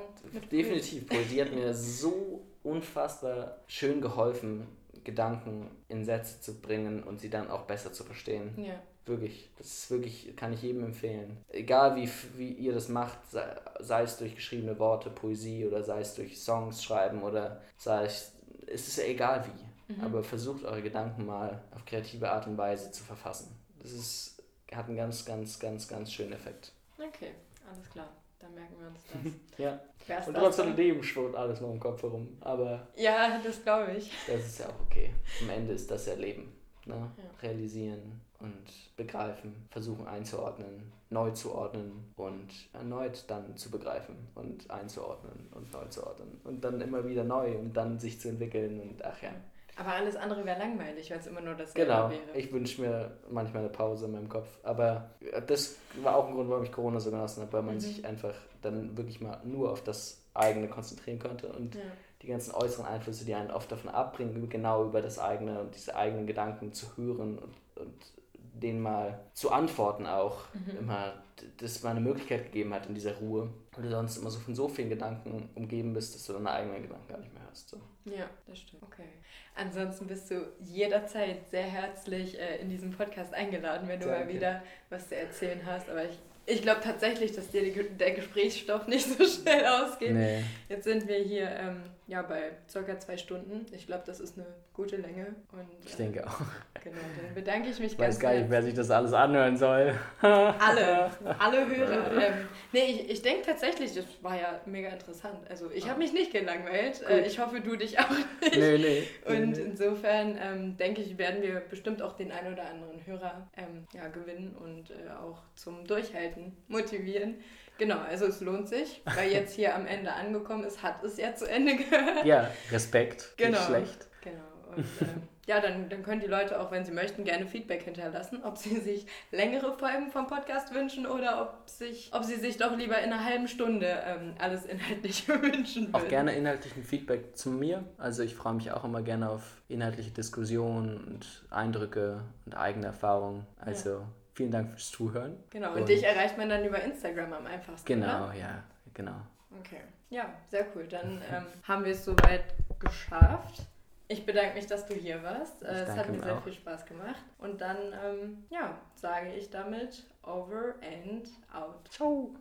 Definitiv. Poesie hat mir so unfassbar schön geholfen, Gedanken in Sätze zu bringen und sie dann auch besser zu verstehen. Ja. Wirklich. Das ist wirklich, kann ich jedem empfehlen. Egal wie, wie ihr das macht, sei, sei es durch geschriebene Worte, Poesie oder sei es durch Songs schreiben oder sei es, es ist ja egal wie. Mhm. Aber versucht eure Gedanken mal auf kreative Art und Weise zu verfassen. Das ist, hat einen ganz, ganz, ganz, ganz schönen Effekt. Okay, alles klar. Dann merken wir uns das. (laughs) ja. Wär's und trotzdem schwirrt alles noch im Kopf herum. Aber. Ja, das glaube ich. Das ist ja auch okay. Am Ende ist das ja Leben. Ne? Ja. Realisieren und begreifen, versuchen einzuordnen, neu zu ordnen und erneut dann zu begreifen und einzuordnen und neu zu ordnen. Und dann immer wieder neu und dann sich zu entwickeln und ach ja. Aber alles andere wäre langweilig, weil es immer nur das genau. wäre. Genau, ich wünsche mir manchmal eine Pause in meinem Kopf. Aber das war auch ein Grund, warum ich Corona so genossen habe, weil man mhm. sich einfach dann wirklich mal nur auf das eigene konzentrieren konnte und ja. die ganzen äußeren Einflüsse, die einen oft davon abbringen, genau über das eigene und diese eigenen Gedanken zu hören und, und denen mal zu antworten auch mhm. immer, dass man eine Möglichkeit gegeben hat in dieser Ruhe, weil du sonst immer so von so vielen Gedanken umgeben bist, dass du deine eigenen Gedanken gar nicht mehr hörst. So. Ja, das stimmt. Okay. Ansonsten bist du jederzeit sehr herzlich äh, in diesem Podcast eingeladen, wenn du Danke. mal wieder was zu erzählen hast. Aber ich ich glaube tatsächlich, dass dir der Gesprächsstoff (laughs) nicht so schnell ausgeht. Nee. Jetzt sind wir hier ähm, ja, bei circa zwei Stunden. Ich glaube, das ist eine gute Länge. Und, äh, ich denke auch. Genau, dann bedanke ich mich ich ganz Weiß gar nicht, wer sich das alles anhören soll. (laughs) alle, alle Hörer. ähm, nee, ich, ich denke tatsächlich, das war ja mega interessant. Also ich habe mich nicht gelangweilt. Äh, ich hoffe, du dich auch nicht. Nee, nee. Und insofern ähm, denke ich, werden wir bestimmt auch den einen oder anderen Hörer ähm, ja, gewinnen und äh, auch zum Durchhalten motivieren. Genau, also es lohnt sich, weil jetzt hier am Ende angekommen ist, hat es ja zu Ende gehört. Ja, Respekt, genau, nicht schlecht. Genau. Und, ähm, ja, dann, dann können die Leute auch, wenn sie möchten, gerne Feedback hinterlassen, ob sie sich längere Folgen vom Podcast wünschen oder ob, sich, ob sie sich doch lieber in einer halben Stunde ähm, alles inhaltlich (laughs) wünschen würden. Auch gerne inhaltlichen Feedback zu mir. Also ich freue mich auch immer gerne auf inhaltliche Diskussionen und Eindrücke und eigene Erfahrungen. Also ja. Vielen Dank fürs Zuhören. Genau, und, und dich erreicht man dann über Instagram am einfachsten. Genau, oder? ja, genau. Okay. Ja, sehr cool. Dann (laughs) ähm, haben wir es soweit geschafft. Ich bedanke mich, dass du hier warst. Ich es hat mir sehr auch. viel Spaß gemacht. Und dann, ähm, ja, sage ich damit over and out. Ciao.